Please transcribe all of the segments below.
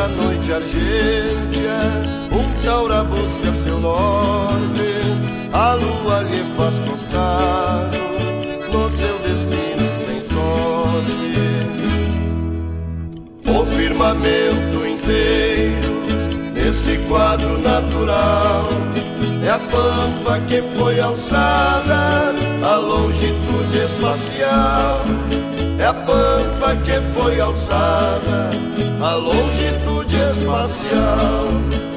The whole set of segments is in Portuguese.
nessa noite argêntea, um taura busca seu norte, a lua lhe faz costado no seu destino sem sorte. O firmamento inteiro, nesse quadro natural, é a pampa que foi alçada, a longitude espacial é a pampa que foi alçada a longitude espacial.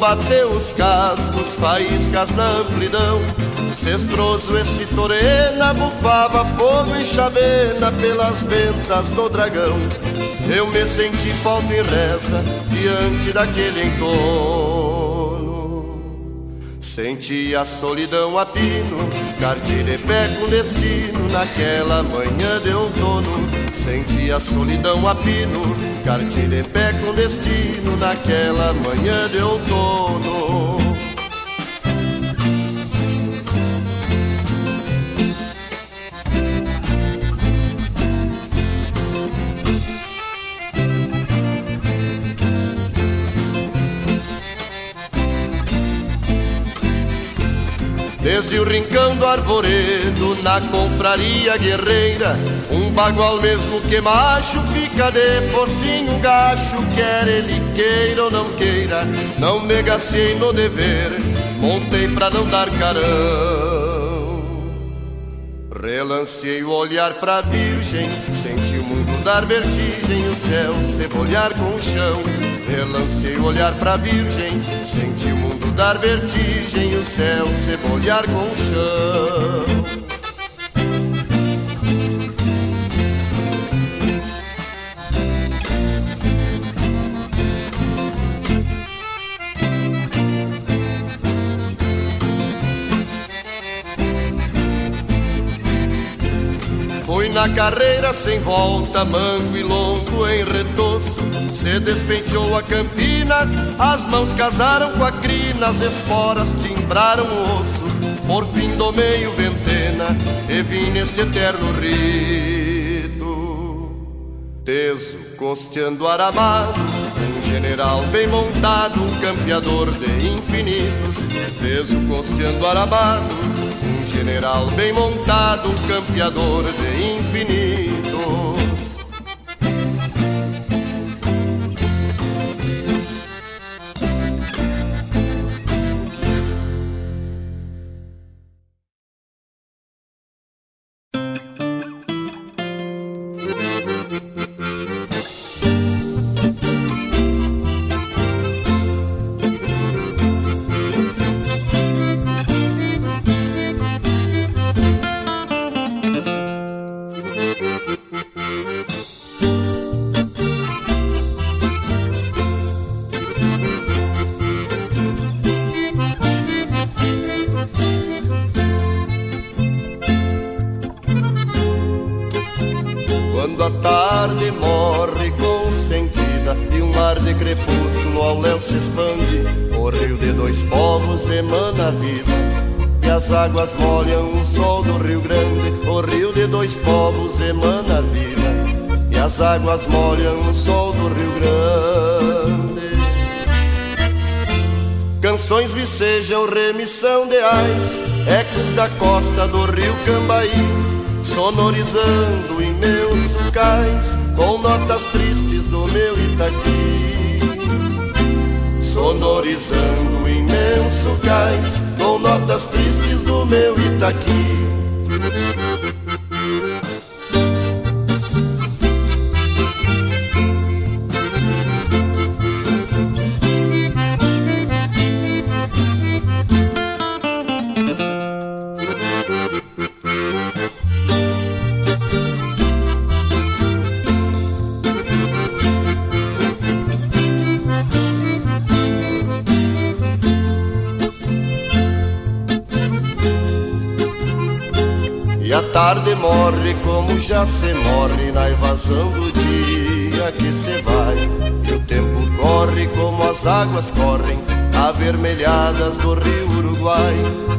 Bateu os cascos, faíscas na amplidão. Cestroso esse torena bufava fogo e chavena pelas ventas do dragão. Eu me senti falta e reza diante daquele entorno. Senti a solidão a pino, pé com destino naquela manhã de outono. Senti a solidão a pino, pé com destino naquela manhã de outono. Desde o rincão do arvoredo, na confraria guerreira, um bagual mesmo que macho fica de focinho gacho, quer ele queira ou não queira, não negaciei no dever, montei pra não dar carão. Relancei o olhar pra virgem, senti o mundo dar vertigem, o céu cebolhar com o chão. Relancei o olhar pra virgem, senti o mundo dar vertigem, o céu cebolhar com o chão. Na carreira sem volta, mango e longo em retoço. Se despenteou a campina, as mãos casaram com a crina, as esporas timbraram o osso. Por fim domei o ventena e vim neste eterno rito. Teso, costeando aramado, um general bem montado, um campeador de infinitos. Teso, costeando aramado, general bem montado, campeador de infinito. Águas molham o sol do Rio Grande, o rio de dois povos emana a vida. E as águas molham o sol do Rio Grande. Canções vicejam remissão de ais, ecos da costa do rio Cambaí, sonorizando em meus sucais, com notas tristes do meu Itaqui. Sonorizando imenso cais com notas tristes do meu Itaqui. Morre como já se morre na evasão do dia que se vai. E o tempo corre como as águas correm, avermelhadas do rio Uruguai.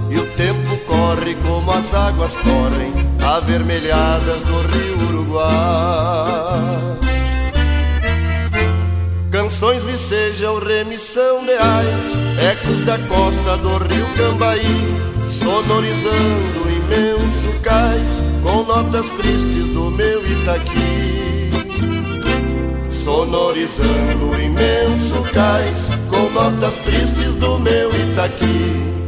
E o tempo corre como as águas correm, avermelhadas do rio Uruguai. Canções vicejam remissão de ais, ecos da costa do rio Cambaí, sonorizando o imenso cais, com notas tristes do meu Itaqui. Sonorizando o imenso cais, com notas tristes do meu Itaqui.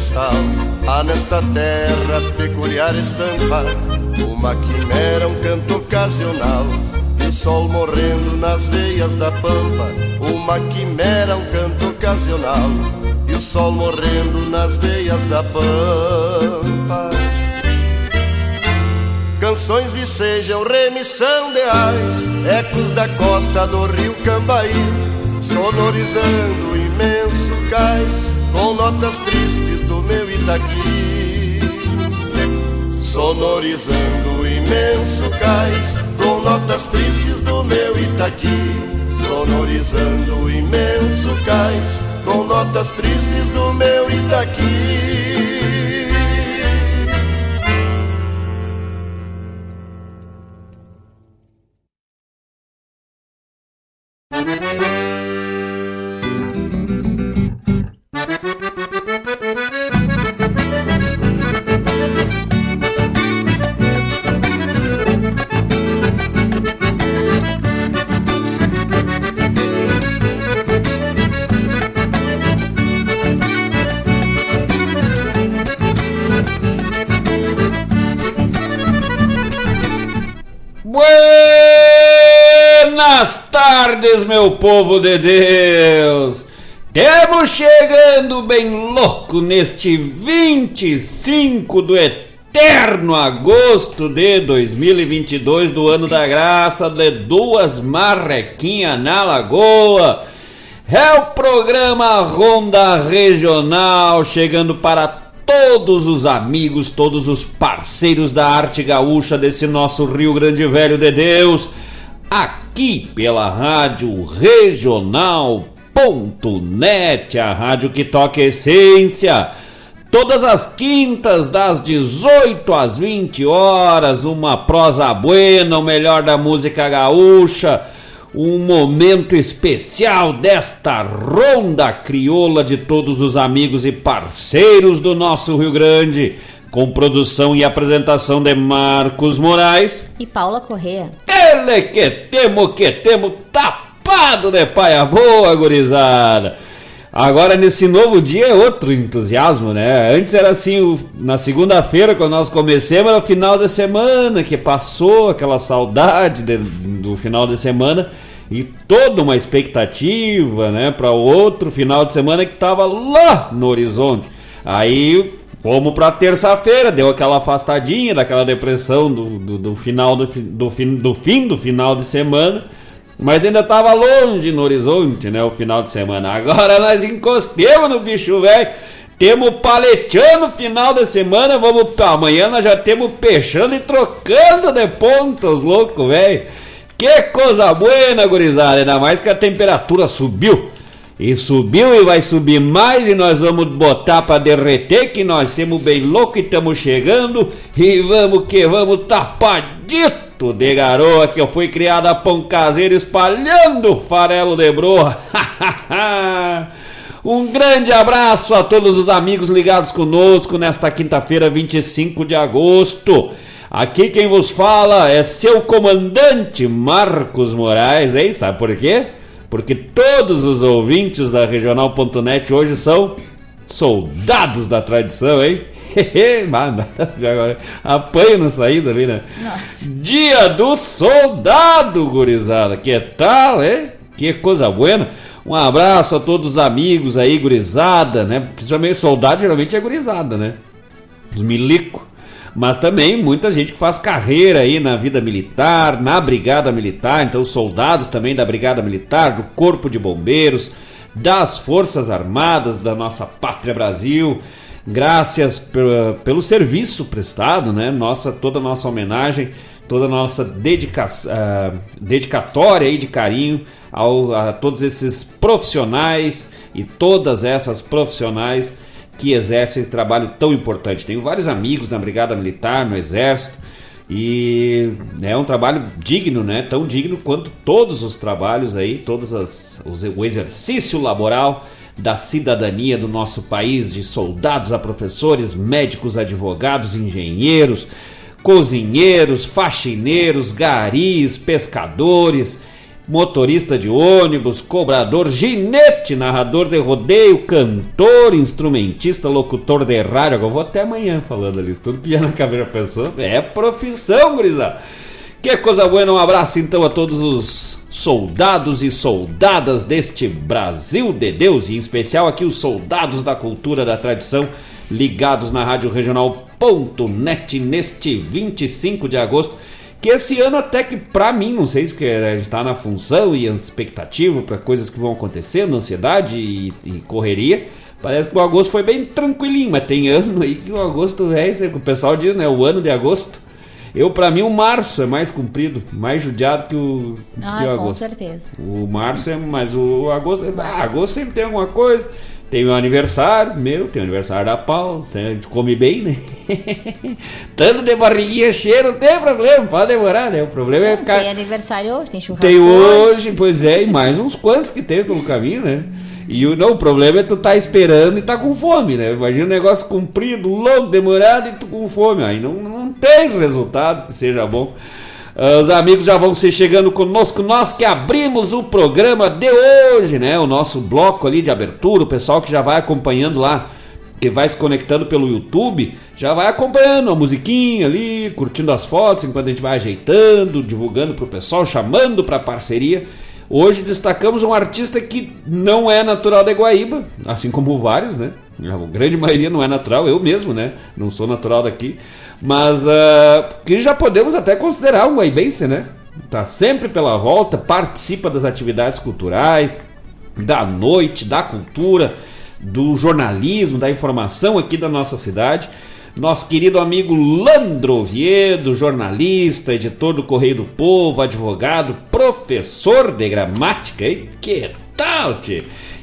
Universal. Há nesta terra peculiar estampa, uma quimera, um canto ocasional. E o sol morrendo nas veias da pampa, uma quimera, um canto ocasional. E o sol morrendo nas veias da pampa. Canções vicejam remissão de ais, ecos da costa do rio Cambaí, sonorizando o imenso cais com notas tristes do meu Itaqui, sonorizando o imenso cais, com notas tristes do meu Itaqui, sonorizando o imenso cais, com notas tristes do meu Itaqui. Meu povo de Deus! Temos chegando bem louco neste 25 do eterno agosto de 2022, do ano da graça de duas marrequinhas na lagoa. É o programa Ronda Regional chegando para todos os amigos, todos os parceiros da arte gaúcha desse nosso Rio Grande Velho de Deus aqui pela Rádio Regional.net, a rádio que toca essência. Todas as quintas, das 18 às 20 horas, uma prosa buena, o melhor da música gaúcha, um momento especial desta ronda crioula de todos os amigos e parceiros do nosso Rio Grande com produção e apresentação de Marcos Moraes e Paula Correa. Ele que temo, que temo, tapado de paia boa, gurizada. Agora, nesse novo dia, é outro entusiasmo, né? Antes era assim, o, na segunda-feira, quando nós começamos, era o final da semana, que passou aquela saudade de, do final de semana e toda uma expectativa, né, para o outro final de semana que estava lá no horizonte. Aí Fomos pra terça-feira, deu aquela afastadinha daquela depressão do, do, do final do, do, fim, do fim do final de semana. Mas ainda tava longe no horizonte, né? O final de semana. Agora nós encostemos no bicho velho. Temos paleteando final de semana. Vamos amanhã nós já temos peixando e trocando de pontos, louco, velho. Que coisa boa, gurizada. Ainda mais que a temperatura subiu. E subiu e vai subir mais e nós vamos botar para derreter que nós somos bem loucos e estamos chegando e vamos que vamos tapadito de garoa que eu fui criado a pão caseiro espalhando farelo de broa. um grande abraço a todos os amigos ligados conosco nesta quinta-feira, 25 de agosto. Aqui quem vos fala é seu comandante Marcos Moraes, hein? Sabe por quê? Porque todos os ouvintes da Regional.net hoje são soldados da tradição, hein? Apanho na saída ali, né? Nossa. Dia do soldado, gurizada. Que tal, hein? Que coisa boa. Um abraço a todos os amigos aí, gurizada, né? Principalmente soldado, geralmente é gurizada, né? Os milico. Mas também muita gente que faz carreira aí na vida militar, na brigada militar, então soldados também da brigada militar, do corpo de bombeiros, das forças armadas da nossa pátria Brasil. Graças pelo serviço prestado, né? Nossa, toda a nossa homenagem, toda a nossa dedica uh, dedicatória aí de carinho ao, a todos esses profissionais e todas essas profissionais que exercem esse trabalho tão importante. Tenho vários amigos na Brigada Militar, no Exército, e é um trabalho digno, né? Tão digno quanto todos os trabalhos aí, todos as, os, o exercício laboral da cidadania do nosso país, de soldados a professores, médicos, advogados, engenheiros, cozinheiros, faxineiros, garis, pescadores motorista de ônibus, cobrador, ginete, narrador de rodeio, cantor, instrumentista, locutor de rádio. Vou até amanhã falando ali, tudo que ia na cabeça da pessoa é profissão, gurizada. Que coisa boa, um abraço então a todos os soldados e soldadas deste Brasil de Deus, e em especial aqui os soldados da cultura, da tradição, ligados na Rádio Regional.net neste 25 de agosto que esse ano até que para mim, não sei se porque a gente tá na função e expectativa para coisas que vão acontecendo, ansiedade e, e, correria, parece que o agosto foi bem tranquilinho, mas tem ano aí que o agosto é isso que o pessoal diz, né, o ano de agosto. Eu, para mim, o março é mais comprido, mais judiado que o, ah, que o agosto. Com certeza. O março é, mas o agosto, ah, agosto sempre tem alguma coisa. Tem o aniversário meu, tem o aniversário da Paula, a gente come bem, né? Tanto de barriguinha cheia, não tem problema, pode demorar, né? O problema é ficar. Tem aniversário hoje, tem churrasco. Tem hoje, pois é, e mais uns quantos que tem pelo caminho, né? E o, não, o problema é tu tá esperando e tá com fome, né? Imagina um negócio comprido, longo, demorado e tu com fome. Aí não, não tem resultado que seja bom. Os amigos já vão se chegando conosco, nós que abrimos o programa de hoje, né? O nosso bloco ali de abertura, o pessoal que já vai acompanhando lá, que vai se conectando pelo YouTube, já vai acompanhando a musiquinha ali, curtindo as fotos enquanto a gente vai ajeitando, divulgando pro pessoal, chamando para parceria. Hoje destacamos um artista que não é natural da Guaíba, assim como vários, né? A grande maioria não é natural, eu mesmo, né? Não sou natural daqui. Mas uh, que já podemos até considerar um guaibense, né? Tá sempre pela volta, participa das atividades culturais, da noite, da cultura, do jornalismo, da informação aqui da nossa cidade. Nosso querido amigo Landro Oviedo, jornalista, editor do Correio do Povo, advogado, professor de gramática. E que tal, tchê?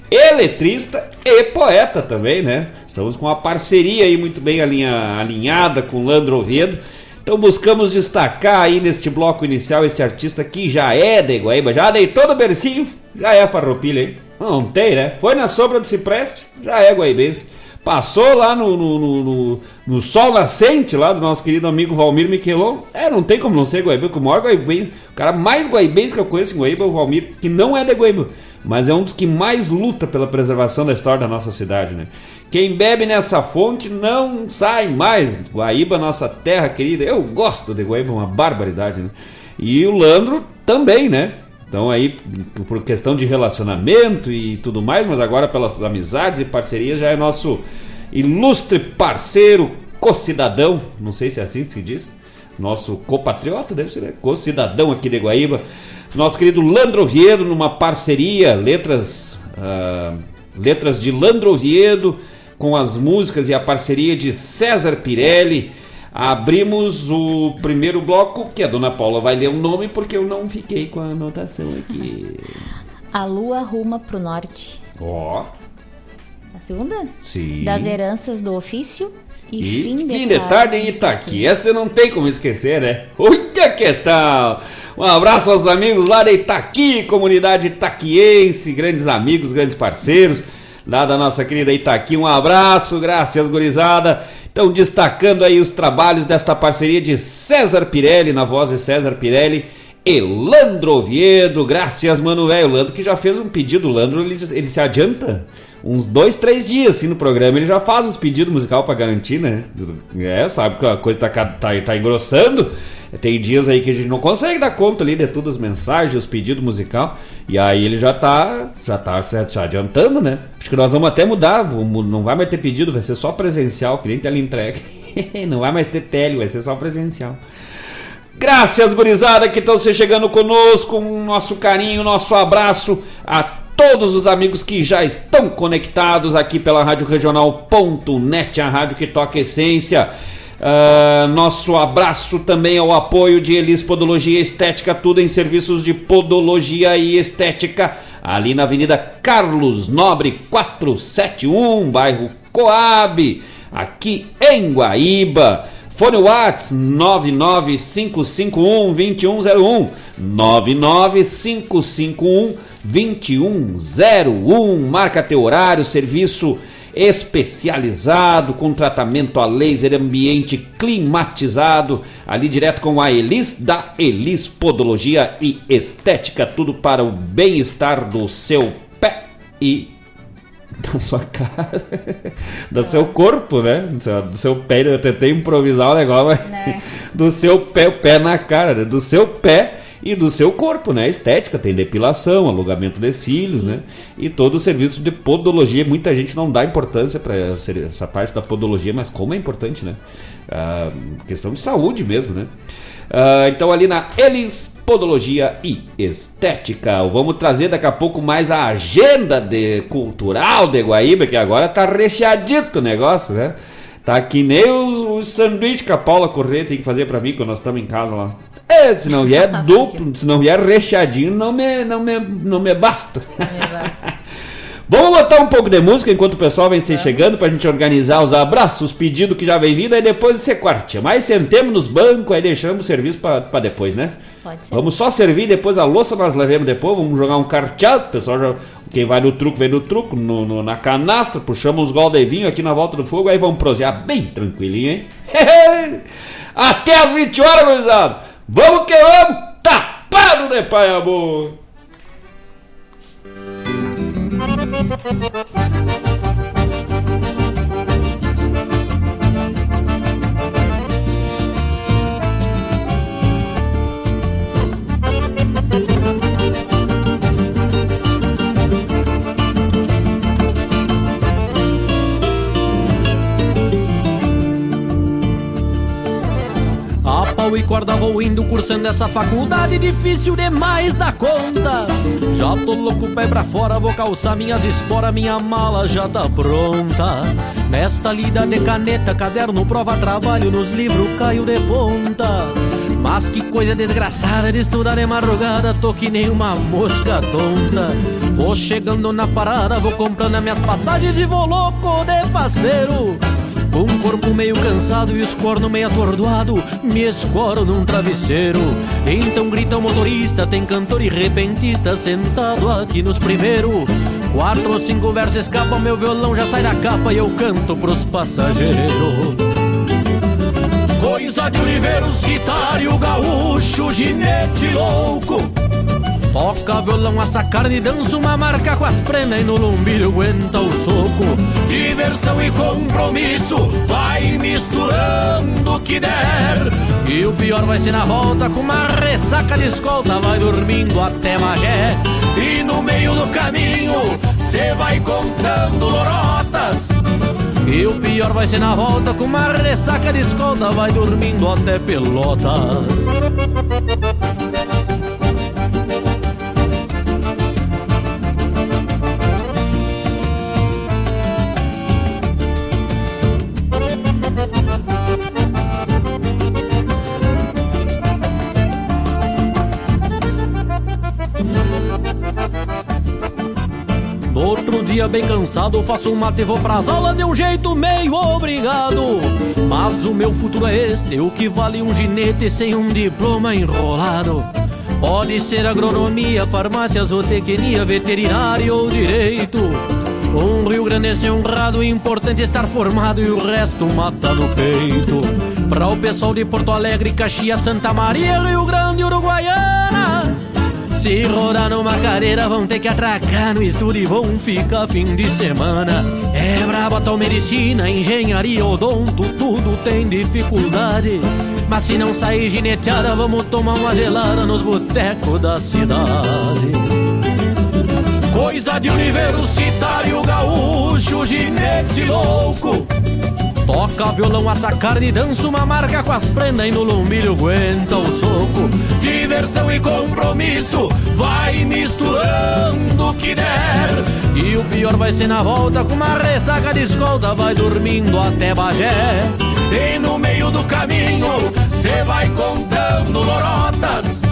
Eletrista e poeta também, né? Estamos com uma parceria aí muito bem alinha, alinhada com Landro Oviedo. Então buscamos destacar aí neste bloco inicial esse artista que já é de Guaíba, já deitou no bercinho, já é farroupilha aí. Não tem, né? Foi na sombra do cipreste, já é guaibense. Passou lá no, no, no, no, sol nascente lá do nosso querido amigo Valmir Miquelon. É, não tem como não ser Guaíba, o maior Guaibense, o cara mais Guaibense que eu conheço em Guaíba é o Valmir, que não é de Guaíba, mas é um dos que mais luta pela preservação da história da nossa cidade, né? Quem bebe nessa fonte não sai mais. Guaíba, nossa terra querida, eu gosto de Guaíba, uma barbaridade, né? E o Landro também, né? Então aí, por questão de relacionamento e tudo mais, mas agora pelas amizades e parcerias, já é nosso ilustre parceiro, co-cidadão, não sei se é assim que se diz, nosso copatriota, deve ser, né? co-cidadão aqui de Guaíba, nosso querido Landro Oviedo, numa parceria, letras, uh, letras de Landro Oviedo, com as músicas e a parceria de César Pirelli, Abrimos o primeiro bloco, que a dona Paula vai ler o nome, porque eu não fiquei com a anotação aqui. A lua ruma pro norte. Ó. Oh. A segunda? Sim. Das heranças do ofício e, e fim, de, fim de tarde em Itaqui. Essa não tem como esquecer, né? Olha que tal! Um abraço aos amigos lá de Itaqui, comunidade itaquiense, grandes amigos, grandes parceiros lá da nossa querida Itaqui. Um abraço, graças gurizada. Então, destacando aí os trabalhos desta parceria de César Pirelli, na voz de César Pirelli, Elandro Oviedo. Graças, mano, velho. O Landro que já fez um pedido. O Landro, ele, ele se adianta uns dois, três dias assim no programa. Ele já faz os pedidos musical para garantir, né? É, sabe que a coisa tá, tá, tá engrossando. Tem dias aí que a gente não consegue dar conta ali de todas as mensagens, os pedidos musical. E aí ele já tá, já tá se adiantando, né? Acho que nós vamos até mudar. Não vai mais ter pedido, vai ser só presencial, que nem tele entrega. não vai mais ter tele, vai ser só presencial. Graças, gurizada, que estão se chegando conosco. Um nosso carinho, nosso abraço a todos os amigos que já estão conectados aqui pela Rádio Regional.net, a rádio que toca essência. Uh, nosso abraço também ao apoio de Elis Podologia Estética, tudo em serviços de podologia e estética, ali na Avenida Carlos Nobre 471, bairro Coab, aqui em Guaíba. Fone Whats 995512101 995512101 Marca teu horário, serviço especializado com tratamento a laser, ambiente climatizado, ali direto com a Elis da Elis Podologia e Estética, tudo para o bem-estar do seu pé e da sua cara, do seu corpo, né? Do seu, do seu pé. Eu tentei improvisar o negócio, mas né? do seu pé, o pé na cara, né? do seu pé e do seu corpo, né? Estética, tem depilação, alongamento de cílios, né? E todo o serviço de podologia. Muita gente não dá importância para essa parte da podologia, mas como é importante, né? Ah, questão de saúde mesmo, né? Ah, então ali na Elis Podologia e Estética. Vamos trazer daqui a pouco mais a agenda de cultural de Guaíba, que agora tá recheadito o negócio, né? Tá que nem os, os sanduíches que a Paula Corrêa tem que fazer para mim quando nós estamos em casa lá. É, se não vier duplo, se não vier recheadinho, não me, não me, não me basta. Vamos botar um pouco de música enquanto o pessoal vem se chegando pra gente organizar os abraços, os pedidos que já vem vindo, aí depois você corte. Mas sentemos nos bancos, aí deixamos o serviço pra, pra depois, né? Pode ser. Vamos só servir, depois a louça nós levemos depois, vamos jogar um carteado, o pessoal já. Quem vai no truco, vem no truco, no, no na canastra, puxamos uns gol de vinho aqui na volta do fogo, aí vamos prosear bem tranquilinho, hein? Até as 20 horas, gurizada! Vamos que vamos! Tapado de pai amor! Thank you. E corda vou indo cursando essa faculdade difícil demais da conta. Já tô louco, pé pra fora, vou calçar minhas esporas, minha mala já tá pronta. Nesta lida de caneta, caderno, prova, trabalho, nos livros caio de ponta. Mas que coisa desgraçada de estudar de madrugada, tô que nem uma mosca tonta. Vou chegando na parada, vou comprando as minhas passagens e vou louco de faceiro. Com o corpo meio cansado e os cornos meio atordoado, me escoro num travesseiro. Então grita o motorista, tem cantor e repentista sentado aqui nos primeiros. Quatro ou cinco versos escapam, meu violão já sai da capa e eu canto pros passageiros. Coisa de Oliveira, citário, gaúcho, ginete louco Toca violão, assa carne, dança uma marca com as prenas e no lombilho aguenta o soco. Diversão e compromisso, vai misturando o que der. E o pior vai ser na volta, com uma ressaca de escolta, vai dormindo até Magé. E no meio do caminho, cê vai contando lorotas. E o pior vai ser na volta, com uma ressaca de escolta, vai dormindo até Pelotas. Dia bem cansado, faço um mate e vou pras aulas de um jeito meio obrigado. Mas o meu futuro é este, o que vale um ginete sem um diploma enrolado. Pode ser agronomia, farmácia, zootecnia, veterinário ou direito. Um Rio Grande honrado, importante estar formado e o resto mata no peito. Pra o pessoal de Porto Alegre, Caxias, Santa Maria, Rio Grande, Uruguaiana. Se rodar numa careira, vão ter que atracar no estúdio e vão ficar fim de semana. É braba tal medicina, engenharia, odonto, tudo tem dificuldade. Mas se não sair gineteada, vamos tomar uma gelada nos botecos da cidade. Coisa de universitário gaúcho, ginete louco. Toca violão, assa carne, dança uma marca com as prendas e no lombilho aguenta o soco. Diversão e compromisso, vai misturando o que der. E o pior vai ser na volta com uma ressaca de escolta, vai dormindo até Bagé. E no meio do caminho, cê vai contando lorotas.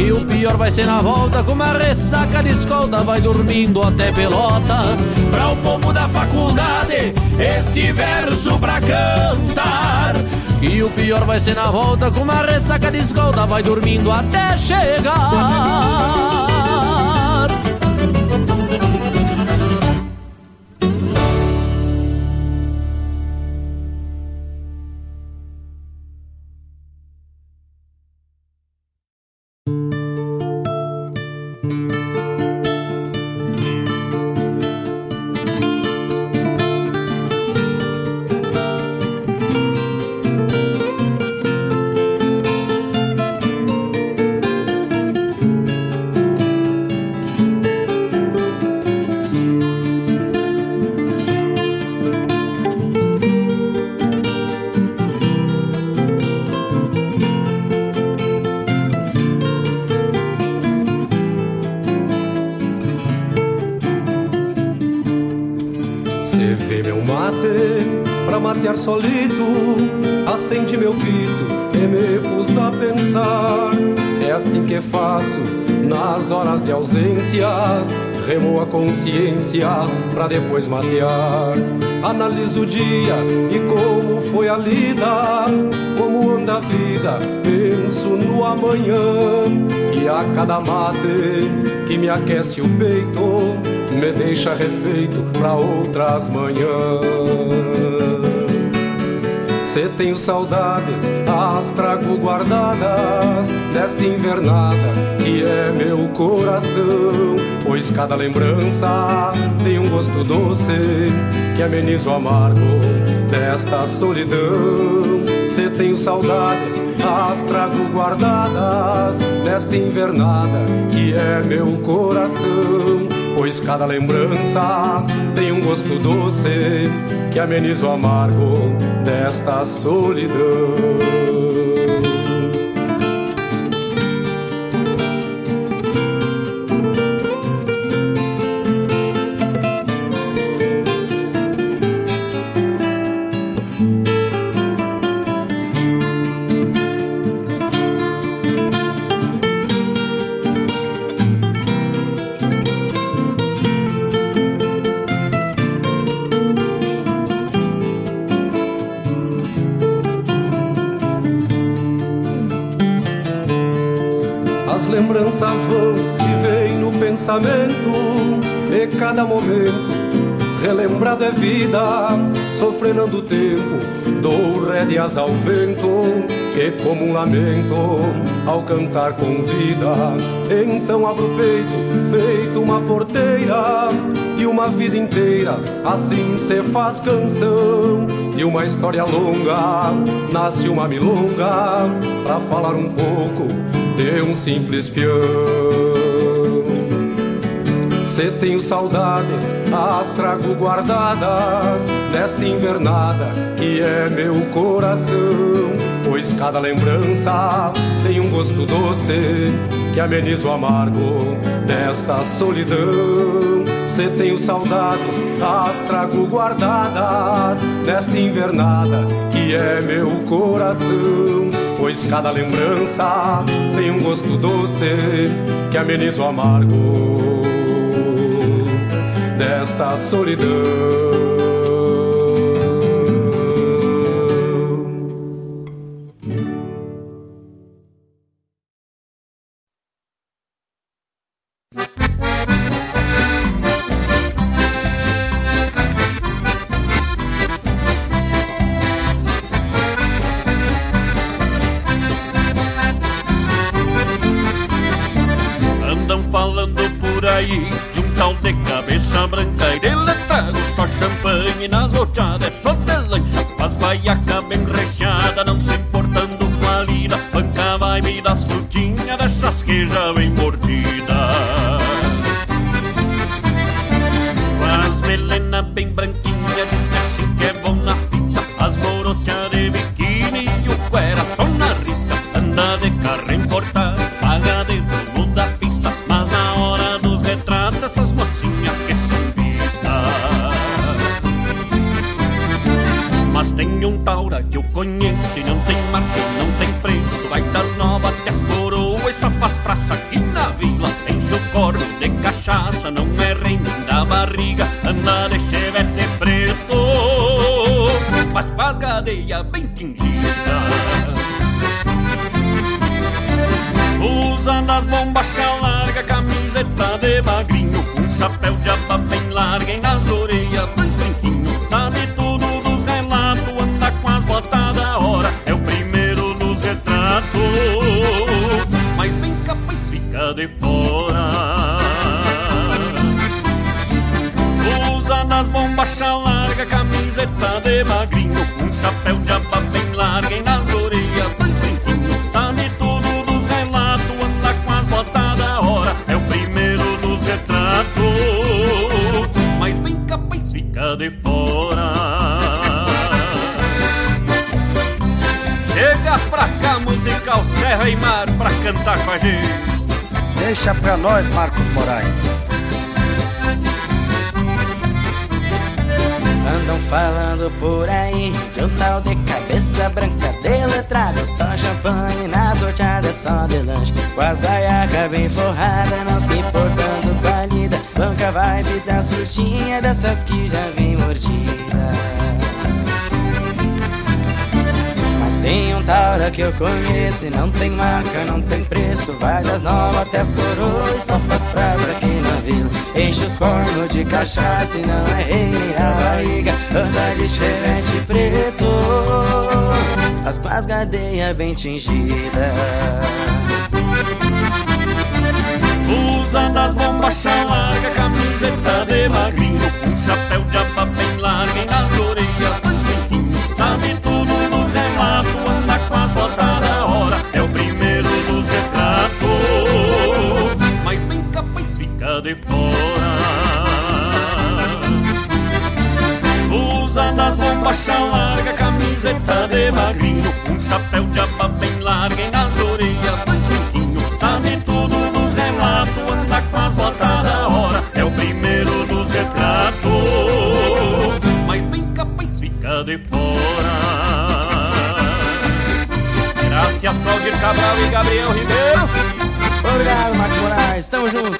E o pior vai ser na volta com uma ressaca de escolta Vai dormindo até Pelotas. Pra o povo da faculdade Este verso pra cantar. E o pior vai ser na volta com uma ressaca de escolta Vai dormindo até chegar pra depois matear. Analiso o dia e como foi a lida, como anda a vida. Penso no amanhã e a cada mate que me aquece o peito me deixa refeito pra outras manhãs. Se tenho saudades, as trago guardadas Nesta invernada que é meu coração Pois cada lembrança tem um gosto doce Que ameniza o amargo desta solidão Se tenho saudades, as trago guardadas Nesta invernada que é meu coração Pois cada lembrança tem um gosto doce Que ameniza o amargo desta solidão. Cada momento relembrado é vida, sofrendo o tempo, dou rédeas ao vento, que como um lamento, ao cantar convida. Então abro o peito, feito uma porteira, e uma vida inteira assim se faz canção. E uma história longa, nasce uma milonga, pra falar um pouco de um simples peão. Se tenho saudades, as trago guardadas Nesta invernada que é meu coração. Pois cada lembrança tem um gosto doce Que ameniza o amargo desta solidão. Se tenho saudades, as trago guardadas Nesta invernada que é meu coração. Pois cada lembrança tem um gosto doce Que ameniza o amargo desta solidão. Que eu conheço. E não tem marca, não tem preço. Vai das novas até as coroas, só faz praça aqui na vila. Enche os cornos de cachaça e não é rei nem a barriga. Anda de chevette preto. As com as bem tingidas. Usa das bombachas larga, camiseta de magrinho, um chapéu de fora. Usa das bombachas larga, camiseta de magrinho, um chapéu de aba bem larga e nas orelhas dois brinquinhos. Sabe tudo dos relatos, anda com as botas da hora, é o primeiro dos retratos, mas bem capaz fica de fora. Graças Claudir Cabral e Gabriel Ribeiro. Obrigado, Marcos Moraes, tamo junto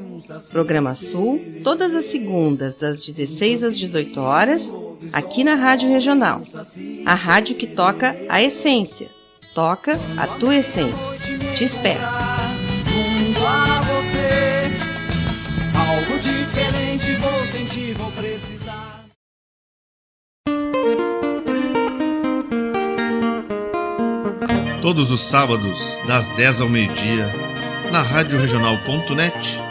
Programa Sul, todas as segundas, das 16 às 18 horas, aqui na Rádio Regional. A rádio que toca a essência. Toca a tua essência. Te espero. Todos os sábados, das 10 ao meio-dia, na Rádio Regional.net,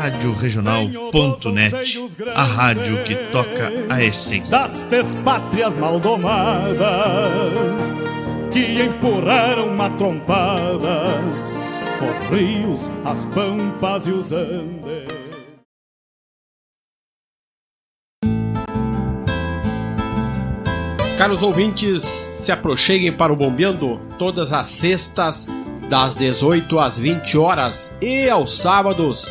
Rádio Regional.net, a rádio que toca a essência. das despátrias maldomadas que empurraram matrompadas os rios, as pampas e os andes. Caros ouvintes, se aproxeguem para o Bombeando todas as sextas, das 18 às 20 horas e aos sábados,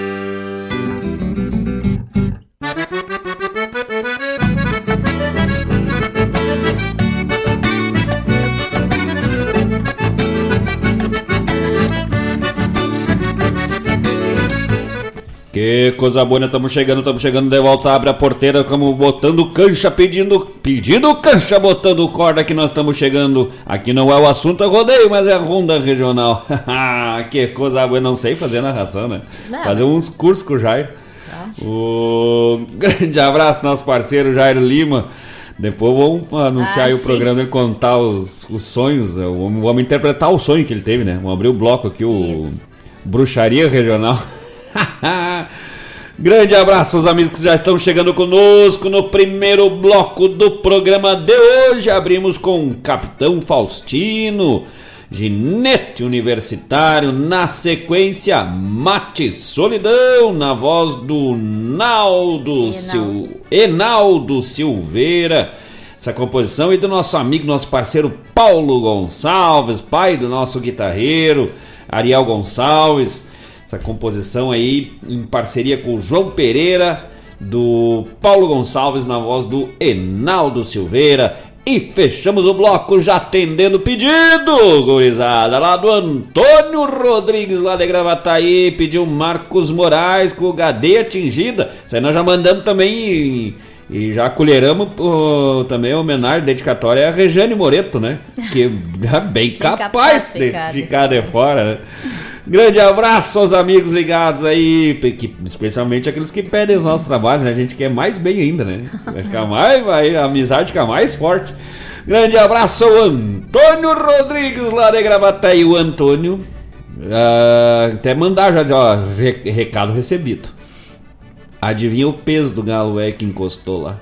Que coisa boa, estamos chegando, estamos chegando de volta, abre a porteira, estamos botando cancha, pedindo, pedindo cancha, botando corda que nós estamos chegando. Aqui não é o assunto é rodeio, mas é a ronda regional. que coisa boa, não sei fazer narração, né? Não, fazer mas- uns cursos com o Jair. O grande abraço, nosso parceiro Jair Lima. Depois vamos anunciar Ah, o programa e contar os, os sonhos. Vamos, vamos interpretar o sonho que ele teve, né? Vamos abrir o bloco aqui, o Bruxaria Regional. Grande abraço aos amigos que já estão chegando conosco no primeiro bloco do programa de hoje. Abrimos com Capitão Faustino, Ginete Universitário, na sequência Mate Solidão, na voz do Naldo Sil... Enaldo Silveira. Essa composição e do nosso amigo, nosso parceiro Paulo Gonçalves, pai do nosso guitarreiro Ariel Gonçalves. Essa composição aí em parceria com o João Pereira, do Paulo Gonçalves na voz do Enaldo Silveira. E fechamos o bloco já atendendo o pedido, gurizada, lá do Antônio Rodrigues, lá de Gravataí, pediu Marcos Moraes com o HD atingida. Isso aí nós já mandamos também e, já colheramos também a homenagem dedicatória a Rejane Moreto, né? Que é bem capaz de capaz, ficar de fora, né? Grande abraço aos amigos ligados aí, que- especialmente aqueles que pedem os nossos trabalhos, né? A gente quer mais bem ainda, né? Vai ficar mais, vai, a amizade fica mais forte. Grande abraço ao Antônio Rodrigues lá de Gravataí, o Antônio. ah, até mandar já dizer, ó, re- recado recebido. Adivinha o peso do galo é que encostou lá?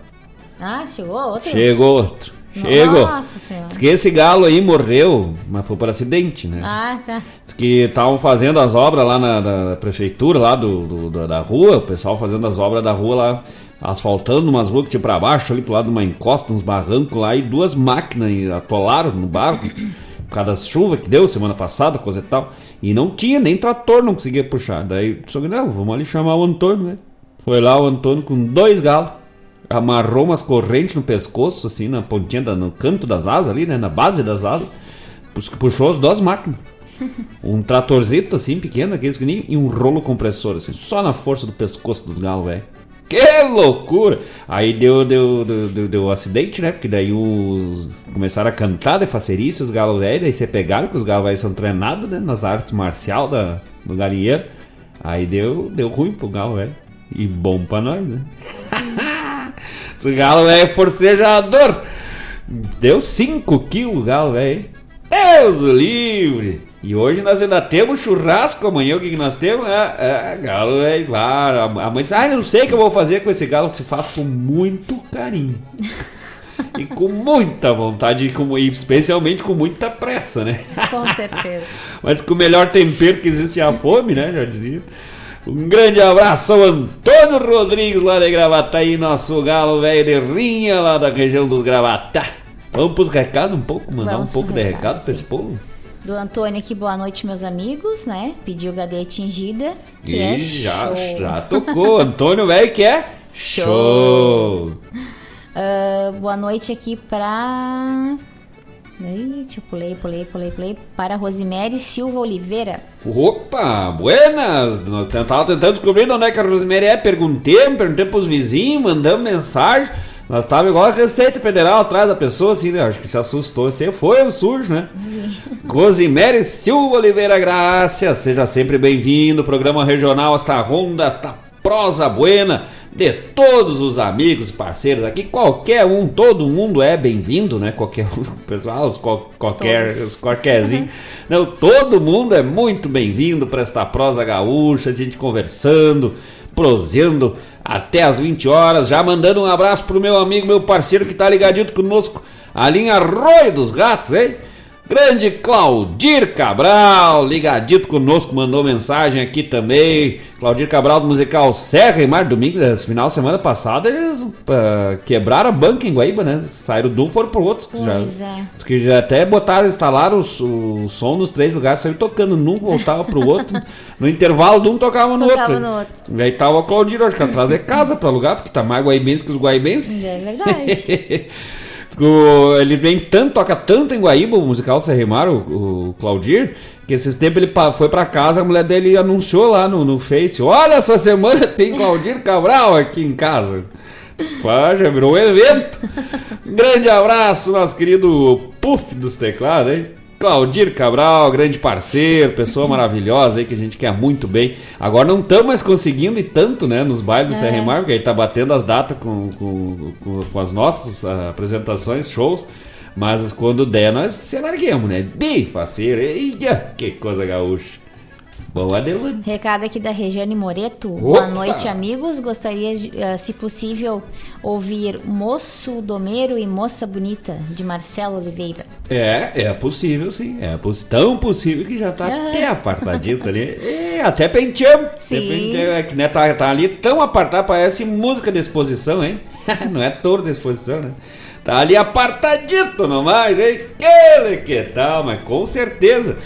Ah, chegou outro? Chegou outro. Chegou. Nossa Senhora. Diz que esse galo aí morreu, mas foi por acidente, né? Ah, tá. Diz que estavam fazendo as obras lá na da prefeitura, lá do, do- da, da rua, o pessoal fazendo as obras da rua lá, asfaltando umas ruas que tinha pra baixo, ali pro lado de uma encosta, uns barrancos lá, e duas máquinas atolaram no barro, por causa das chuvas que deu semana passada, coisa e tal. E não tinha, nem trator não conseguia puxar. Daí, só que não, vamos ali chamar o Antônio, né? Foi lá o Antônio com dois galos amarrou umas correntes no pescoço, assim, na pontinha, da, no canto das asas ali, né? Na base das asas. Puxou as duas máquinas. Um tratorzito, assim, pequeno, aqueles pequenininhos, e um rolo compressor, assim, só na força do pescoço dos galos, velho. Que loucura! Aí deu, deu, deu, deu, deu acidente, né? Porque daí os. Começaram a cantar de facerice os galos velhos, aí você pegaram, que os galos velhos são treinados, né? Nas artes marciais da, do galinheiro. Aí deu, deu ruim pro galo velho. E bom pra nós, né? Esse galo velho é forcejador. Deu 5 quilos galo velho. Deus o livre! E hoje nós ainda temos churrasco. Amanhã o que, que nós temos? É, é galo velho. Claro. A mãe disse: Ah, não sei o que eu vou fazer com esse galo. Se faz com muito carinho. E com muita vontade, e, com, e especialmente com muita pressa, né? Com certeza. Mas com o melhor tempero que existe é a fome, né? Já dizia. Um grande abraço ao Antônio Rodrigues lá de Gravataí, nosso galo velho de rinha lá da região dos Gravatá. Vamos pros recados um pouco, mandar Vamos um pouco de recado, recado pra esse povo? Do Antônio aqui, boa noite, meus amigos, né? Pediu HD atingida. Que E é já, show. já tocou. Antônio velho que é show. Ah, boa noite aqui pra. Eu pulei, pulei, pulei, pulei. Para Rosemary Silva Oliveira. Opa, buenas! Nós tentávamos tentando descobrir de onde é que a Rosemary é. Perguntei, perguntei pros vizinhos, mandamos mensagem. Nós estávamos igual a Receita Federal atrás da pessoa, assim, né? Acho que se assustou. Assim, foi o sujo, né? Rosemary Silva Oliveira Graça, seja sempre bem-vindo. Programa regional, esta ronda, esta prosa buena. de todos os amigos, parceiros aqui, qualquer um, todo mundo é bem-vindo, né? Qualquer um, pessoal, os qual- qualquer, Todos. os qualquerzinho. Não, todo mundo é muito bem-vindo para esta prosa gaúcha, a gente conversando, proseando até as 20 horas, já mandando um abraço pro meu amigo, meu parceiro que tá ligadito conosco ali em Arroio dos Gatos, hein? Grande Claudir Cabral, ligadito conosco, mandou mensagem aqui também. Claudir Cabral do musical Serra e Mar, domingo, esse final de semana passada, eles ah, quebraram a banca em Guaíba, né? Saíram de um, foram pro outro. Pois já, é. Que já até botaram, instalaram o, som nos três lugares, saiu tocando num, voltava pro outro. No intervalo de um tocava no Tocava outro. no outro. E aí tava o Claudir, acho que atrás de casa pra alugar, porque tá mais guaibense que os guaibenses. É verdade. Ele vem tanto, toca tanto em Guaíba, o musical Serrimar, o, o Claudir, que esses tempos ele foi pra casa, a mulher dele anunciou lá no, no Face: Olha, essa semana tem Claudir Cabral aqui em casa. Pá, já virou um evento. Grande abraço, nosso querido Puff dos teclados, hein? Claudir Cabral, grande parceiro, pessoa maravilhosa aí que a gente quer muito bem. Agora não estamos mais conseguindo ir tanto, né, nos bailes do É. CR Mar, porque aí tá batendo as datas com, com, com, com as nossas ah, apresentações, shows. Mas quando der, nós se larguemos, né? Bi, faceiro, eia, que coisa gaúcha. Bom, Adelante. Recado aqui da Regiane Moreto. Opa! Boa noite, amigos. Gostaria, eh, se possível, ouvir Moço Domero e Moça Bonita, de Marcelo Oliveira. É, é possível sim. É tão possível que já tá Aham. até apartadito ali. É, até penteamos. Até Sim. penteamos. É que né, tá, tá ali tão apartado, parece música de exposição, hein? Não é touro de exposição, né? Tá ali apartadito nomais, hein? Que, que tal, mas com certeza.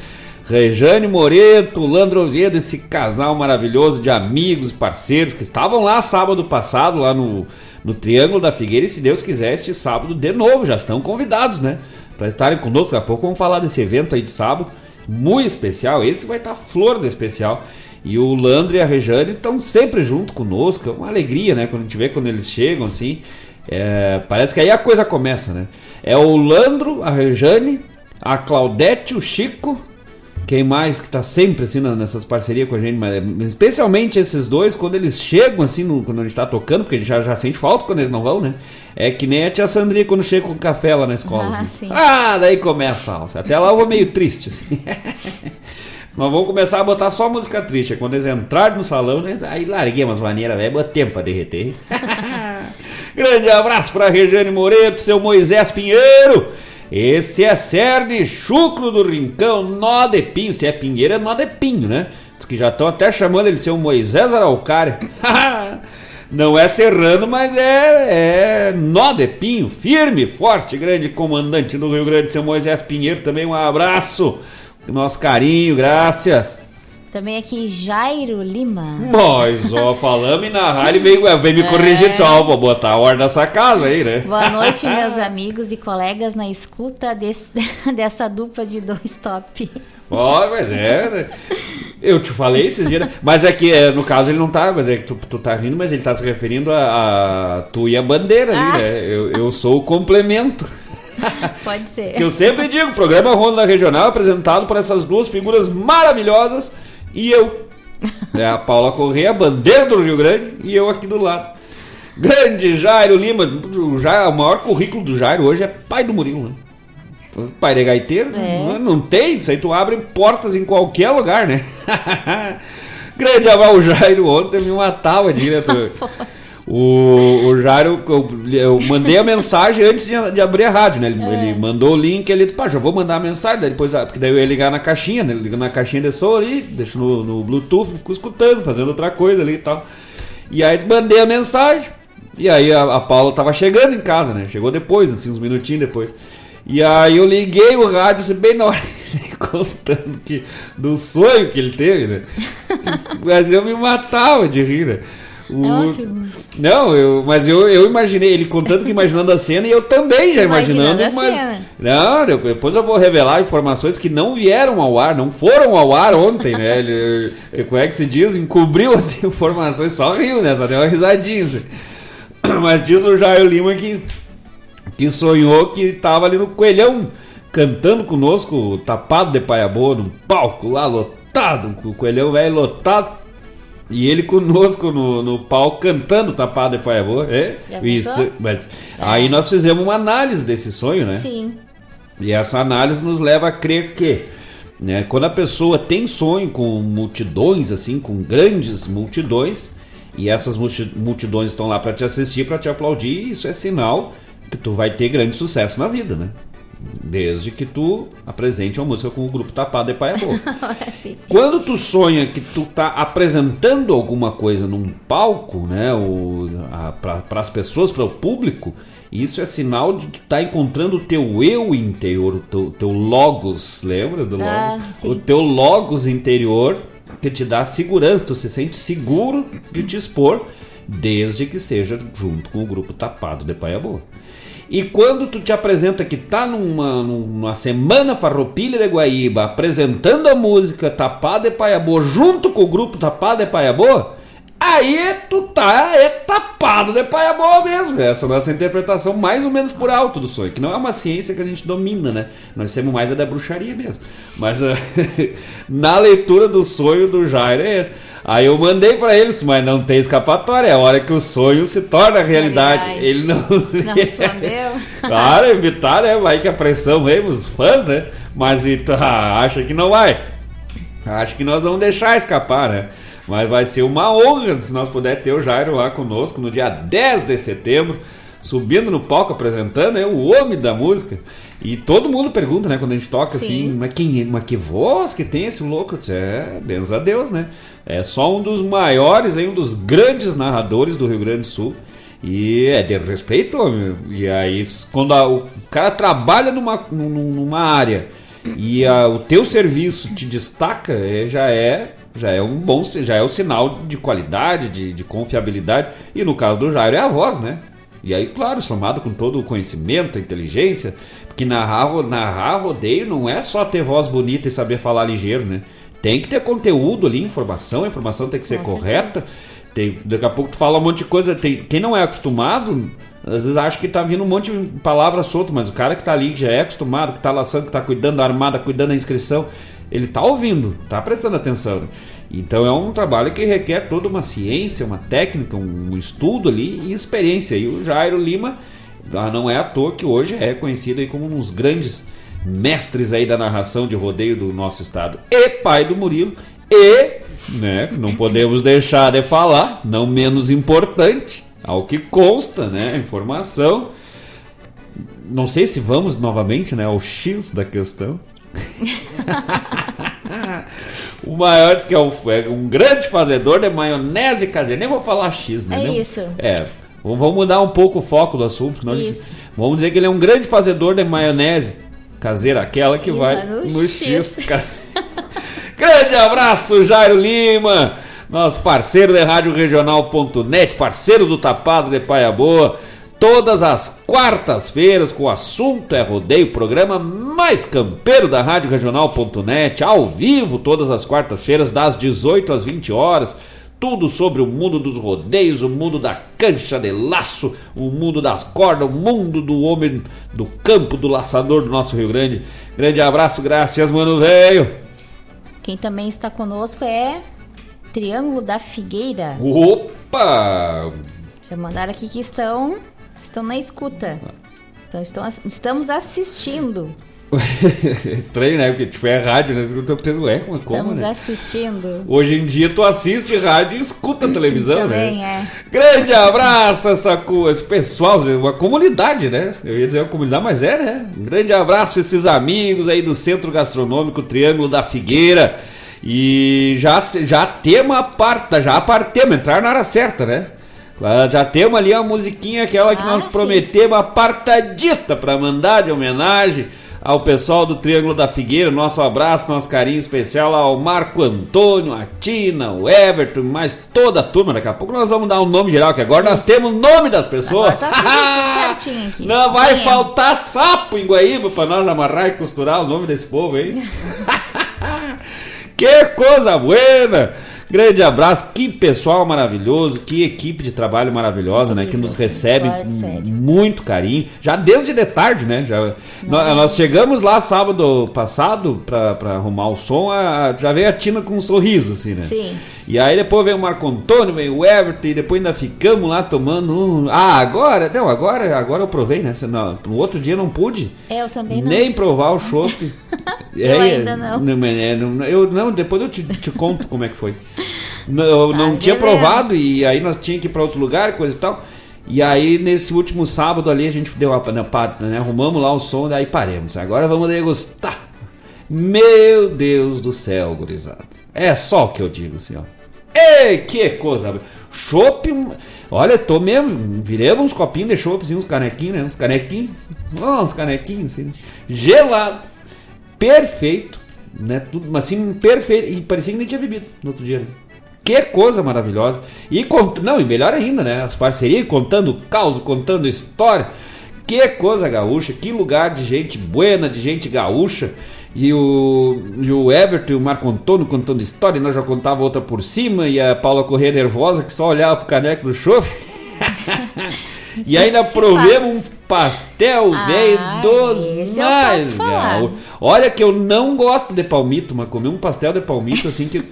Rejane Moreto, Landro Oviedo, esse casal maravilhoso de amigos, parceiros que estavam lá sábado passado, lá no, no Triângulo da Figueira, e se Deus quiser, este sábado de novo, já estão convidados, né? Para estarem conosco. Daqui a pouco vamos falar desse evento aí de sábado, muito especial. Esse vai estar flor do especial. E o Landro e a Rejane estão sempre junto conosco, é uma alegria, né? Quando a gente vê quando eles chegam assim. É, parece que aí a coisa começa, né? É o Landro, a Rejane, a Claudete, o Chico. Quem mais que tá sempre assim nessas parcerias com a gente, mas especialmente esses dois, quando eles chegam assim, no- quando a gente tá tocando, porque a gente já, já sente falta quando eles não vão, né? É que nem a tia Sandrinha quando chega com café lá na escola. Ah, assim. sim. Ah, daí começa a alça. Até lá eu vou meio triste, assim. Nós vamos começar a botar só música triste. É Quando eles entrarem no salão, né? aí larguei umas maneiras, velho, botei tempo pra derreter. Grande abraço pra Regiane Moreto, seu Moisés Pinheiro. Esse é Cerne Chucro do Rincão, nó de pinho. Se é pinheiro, é nó de pinho, né? Diz que já estão até chamando ele de seu Moisés Araucária. Não é serrano, mas é, é nó de pinho. Firme, forte, grande comandante do Rio Grande, seu Moisés Pinheiro. Também um abraço. Nosso carinho, graças. Também aqui Jairo Lima. Nós ó, falamos e na rádio vem, vem me É. corrigir disse, ó, vou botar a ordem nessa casa aí, né? Boa noite, meus amigos e colegas na escuta desse- dessa dupla de dois top. Ó, mas é. né? Eu te falei esses dias, né? Mas é que é, no caso ele não tá, mas é que tu, tu tá rindo, mas ele tá se referindo a, a tu e a bandeira ali, Ah. né? Eu, eu sou o complemento. Pode ser. Que eu sempre digo, programa Ronda Regional apresentado por essas duas figuras maravilhosas e eu. É a Paula Corrêa, bandeira do Rio Grande, e eu aqui do lado. Grande Jairo Lima. O, Jairo, o maior currículo do Jairo hoje é pai do Murilo, né? Pai de gaiteiro, É. não, não tem, isso aí tu abre portas em qualquer lugar, né? Grande o Jairo ontem me matava né? Tu- O, o Jairo, eu, eu mandei a mensagem antes de, de abrir a rádio, né? Ele, É. ele mandou o link, ele disse, pá, já vou mandar a mensagem, daí depois, ah, porque daí eu ia ligar na caixinha, né? Liga na caixinha de som ali, deixo no, no Bluetooth, fico escutando, fazendo outra coisa ali e tal. E aí mandei a mensagem, e aí a, a Paula tava chegando em casa, né? Chegou depois, assim, uns minutinhos depois. E aí eu liguei o rádio, assim, bem na hora, contando que, do sonho que ele teve, né? Mas eu me matava de rir, né? O- É não, eu, mas eu, eu imaginei, ele contando que imaginando a cena e eu também já Imaginando imaginando, mas. Não, depois eu vou revelar informações que não vieram ao ar, não foram ao ar ontem, né? Ele, como é que se diz? Encobriu as informações, só riu, né? Só deu uma risadinha. Mas diz o Jair Lima que, que sonhou que tava ali no Coelhão cantando conosco, tapado de paiabô, num palco lá lotado, com o Coelhão velho lotado. E ele conosco no, no palco cantando Tapado de Paiabô. É? Já Isso. Mas, Aí nós fizemos uma análise desse sonho, né? Sim. E essa análise nos leva a crer que, né, quando a pessoa tem sonho com multidões, assim, com grandes multidões, e essas multi- multidões estão lá para te assistir, para te aplaudir, isso é sinal que tu vai ter grande sucesso na vida, né? Desde que tu apresente uma música com o grupo Tapado e Pai é Bom. Sim. Quando tu sonha que tu tá apresentando alguma coisa num palco, né, para as pessoas, para o público, isso é sinal de tu tá encontrando o teu eu interior, o teu, teu logos, lembra do Ah, logos? sim. O teu logos interior que te dá segurança, tu se sente seguro de te expor, desde que seja junto com o grupo tapado de Paia Boa. E quando tu te apresenta que tá numa, numa semana farroupilha de Guaíba, apresentando a música Tapada e Paiabô junto com o grupo Tapada e Paiabô, aí tu tá é tapado de Paiabô mesmo. Essa é a nossa interpretação mais ou menos por alto do sonho, que não é uma ciência que a gente domina, né? Nós temos mais a da bruxaria mesmo. Mas ah, na leitura do sonho do Jair é esse. Aí eu mandei pra eles, mas não tem escapatória. É a hora que o sonho se torna realidade. Realidade. Ele não. Não respondeu? Claro, evitar, né? Vai que a pressão vem os fãs, né? Mas e tu ah, acha que não vai? Acho que nós vamos deixar escapar, né? Mas vai ser uma honra se nós puder ter o Jairo lá conosco no dia 10 de setembro, subindo no palco apresentando, é o homem da música. E todo mundo pergunta, né, quando a gente toca assim, Sim. mas quem é? Mas que voz que tem esse louco? Eu disse, É, benza a Deus, né? É só um dos maiores, aí, um dos grandes narradores do Rio Grande do Sul. E é de respeito, homem. E aí, quando a- o cara trabalha numa, num- numa área e a- o teu serviço te destaca, é, já é já é um bom já é o sinal de qualidade, de, de confiabilidade. E no caso do Jairo é a voz, né? E aí, claro, somado com todo o conhecimento, a inteligência, porque narrar, narrar rodeio não é só ter voz bonita e saber falar ligeiro, né? Tem que ter conteúdo ali, informação, a informação tem que ser Com correta. Tem, daqui a pouco tu fala um monte de coisa. Tem, quem não é acostumado, às vezes acha que tá vindo um monte de palavras soltas, mas o cara que tá ali, que já é acostumado, que tá laçando, que tá cuidando da armada, cuidando da inscrição, ele tá ouvindo, tá prestando atenção. Então é um trabalho que requer toda uma ciência, uma técnica, um estudo ali e experiência. E o Jairo Lima ah, não é à toa que hoje é conhecido aí como um dos grandes mestres aí da narração de rodeio do nosso estado. E pai do Murilo. E, né, não podemos deixar de falar, não menos importante, ao que consta, né, informação. Não sei se vamos novamente, né, ao X da questão. o maior diz que é um, é um grande fazedor de maionese caseira. Nem vou falar X, né? É Nem- isso. É. Vamos mudar um pouco o foco do assunto. senão gente- vamos dizer que ele é um grande fazedor de maionese caseira, aquela que E vai vai no no X. X. grande abraço, Jairo Lima, nosso parceiro de Rádio Regional.net, parceiro do Tapado de Paia Boa. Todas as quartas-feiras, com o assunto é rodeio, programa mais campeiro da Rádio Regional.net, ao vivo, todas as quartas-feiras, das 18 às 20 horas. Tudo sobre o mundo dos rodeios, o mundo da cancha de laço, o mundo das cordas, o mundo do homem do campo, do laçador do nosso Rio Grande. Grande abraço, graças, mano velho. Quem também está conosco é Triângulo da Figueira. Opa! Já mandaram aqui que estão, estão na escuta. Então estão, estamos assistindo. Estranho, né? Porque tipo, é rádio, né? Eu tô pensando, ué, como, como estamos né? assistindo. Hoje em dia tu assiste rádio e escuta televisão, Também né? é. Grande abraço essa esse pessoal, uma comunidade, né? Eu ia dizer uma comunidade, mas é, né? Um grande abraço esses amigos aí do Centro Gastronômico Triângulo da Figueira. E já, já temos a parta, já partemos, entrar na hora certa, né? Já temos ali a musiquinha, aquela que Ah, nós sim. prometemos, a partadita para mandar de homenagem ao pessoal do Triângulo da Figueira. Nosso abraço, nosso carinho especial ao Marco Antônio, a Tina, o Everton, mais toda a turma. Daqui a pouco nós vamos dar um nome geral, que agora nós temos o nome das pessoas. Agora tá certinho aqui. Não vai faltar sapo em Guaíba para nós amarrar e costurar o nome desse povo aí. que coisa buena! Grande abraço, que pessoal maravilhoso, que equipe de trabalho maravilhosa, né? Que nos recebe com muito carinho. Já desde de tarde, né? Já, nós, nós chegamos lá sábado passado pra, pra arrumar o som, a- já veio a Tina com um sorriso, assim, né? Sim. E aí depois veio o Marco Antônio, veio o Everton, e depois ainda ficamos lá tomando um. Ah, agora? Não, agora, agora eu provei, né? No outro dia não pude. É, eu também não. Nem provar o chopp. Eu ainda não. é, não, eu, não, depois eu te, te conto como é que foi. Não, Eu não Ah, tinha beleza. provado e aí nós tínhamos que ir para outro lugar, coisa e tal. E aí nesse último sábado ali a gente deu a, né, pa- né, arrumamos lá o som, daí paremos. Agora vamos degustar. Meu Deus do céu, gurizada. É só o que eu digo, assim, ó. Ei, que coisa. Chopp, olha, tô mesmo, viremos uns copinhos de chopp, assim, uns canequinhos, né? Uns canequinhos, uns canequinhos, assim, né? gelado, perfeito, né? Tudo, assim, perfeito, e parecia que nem tinha bebido no outro dia, né? Que coisa maravilhosa. E cont... não, e melhor ainda, né? As parcerias contando caos, contando história. Que coisa gaúcha, que lugar de gente buena, de gente gaúcha. E o, e o Everton e o Marco Antônio contando história, e nós já contava outra por cima, e a Paula Corrêa nervosa que só olhava pro caneco do chofe. e ainda provemos um pastel Ah, velho dos eu mais. Olha que eu não gosto de palmito, mas comer um pastel de palmito assim que.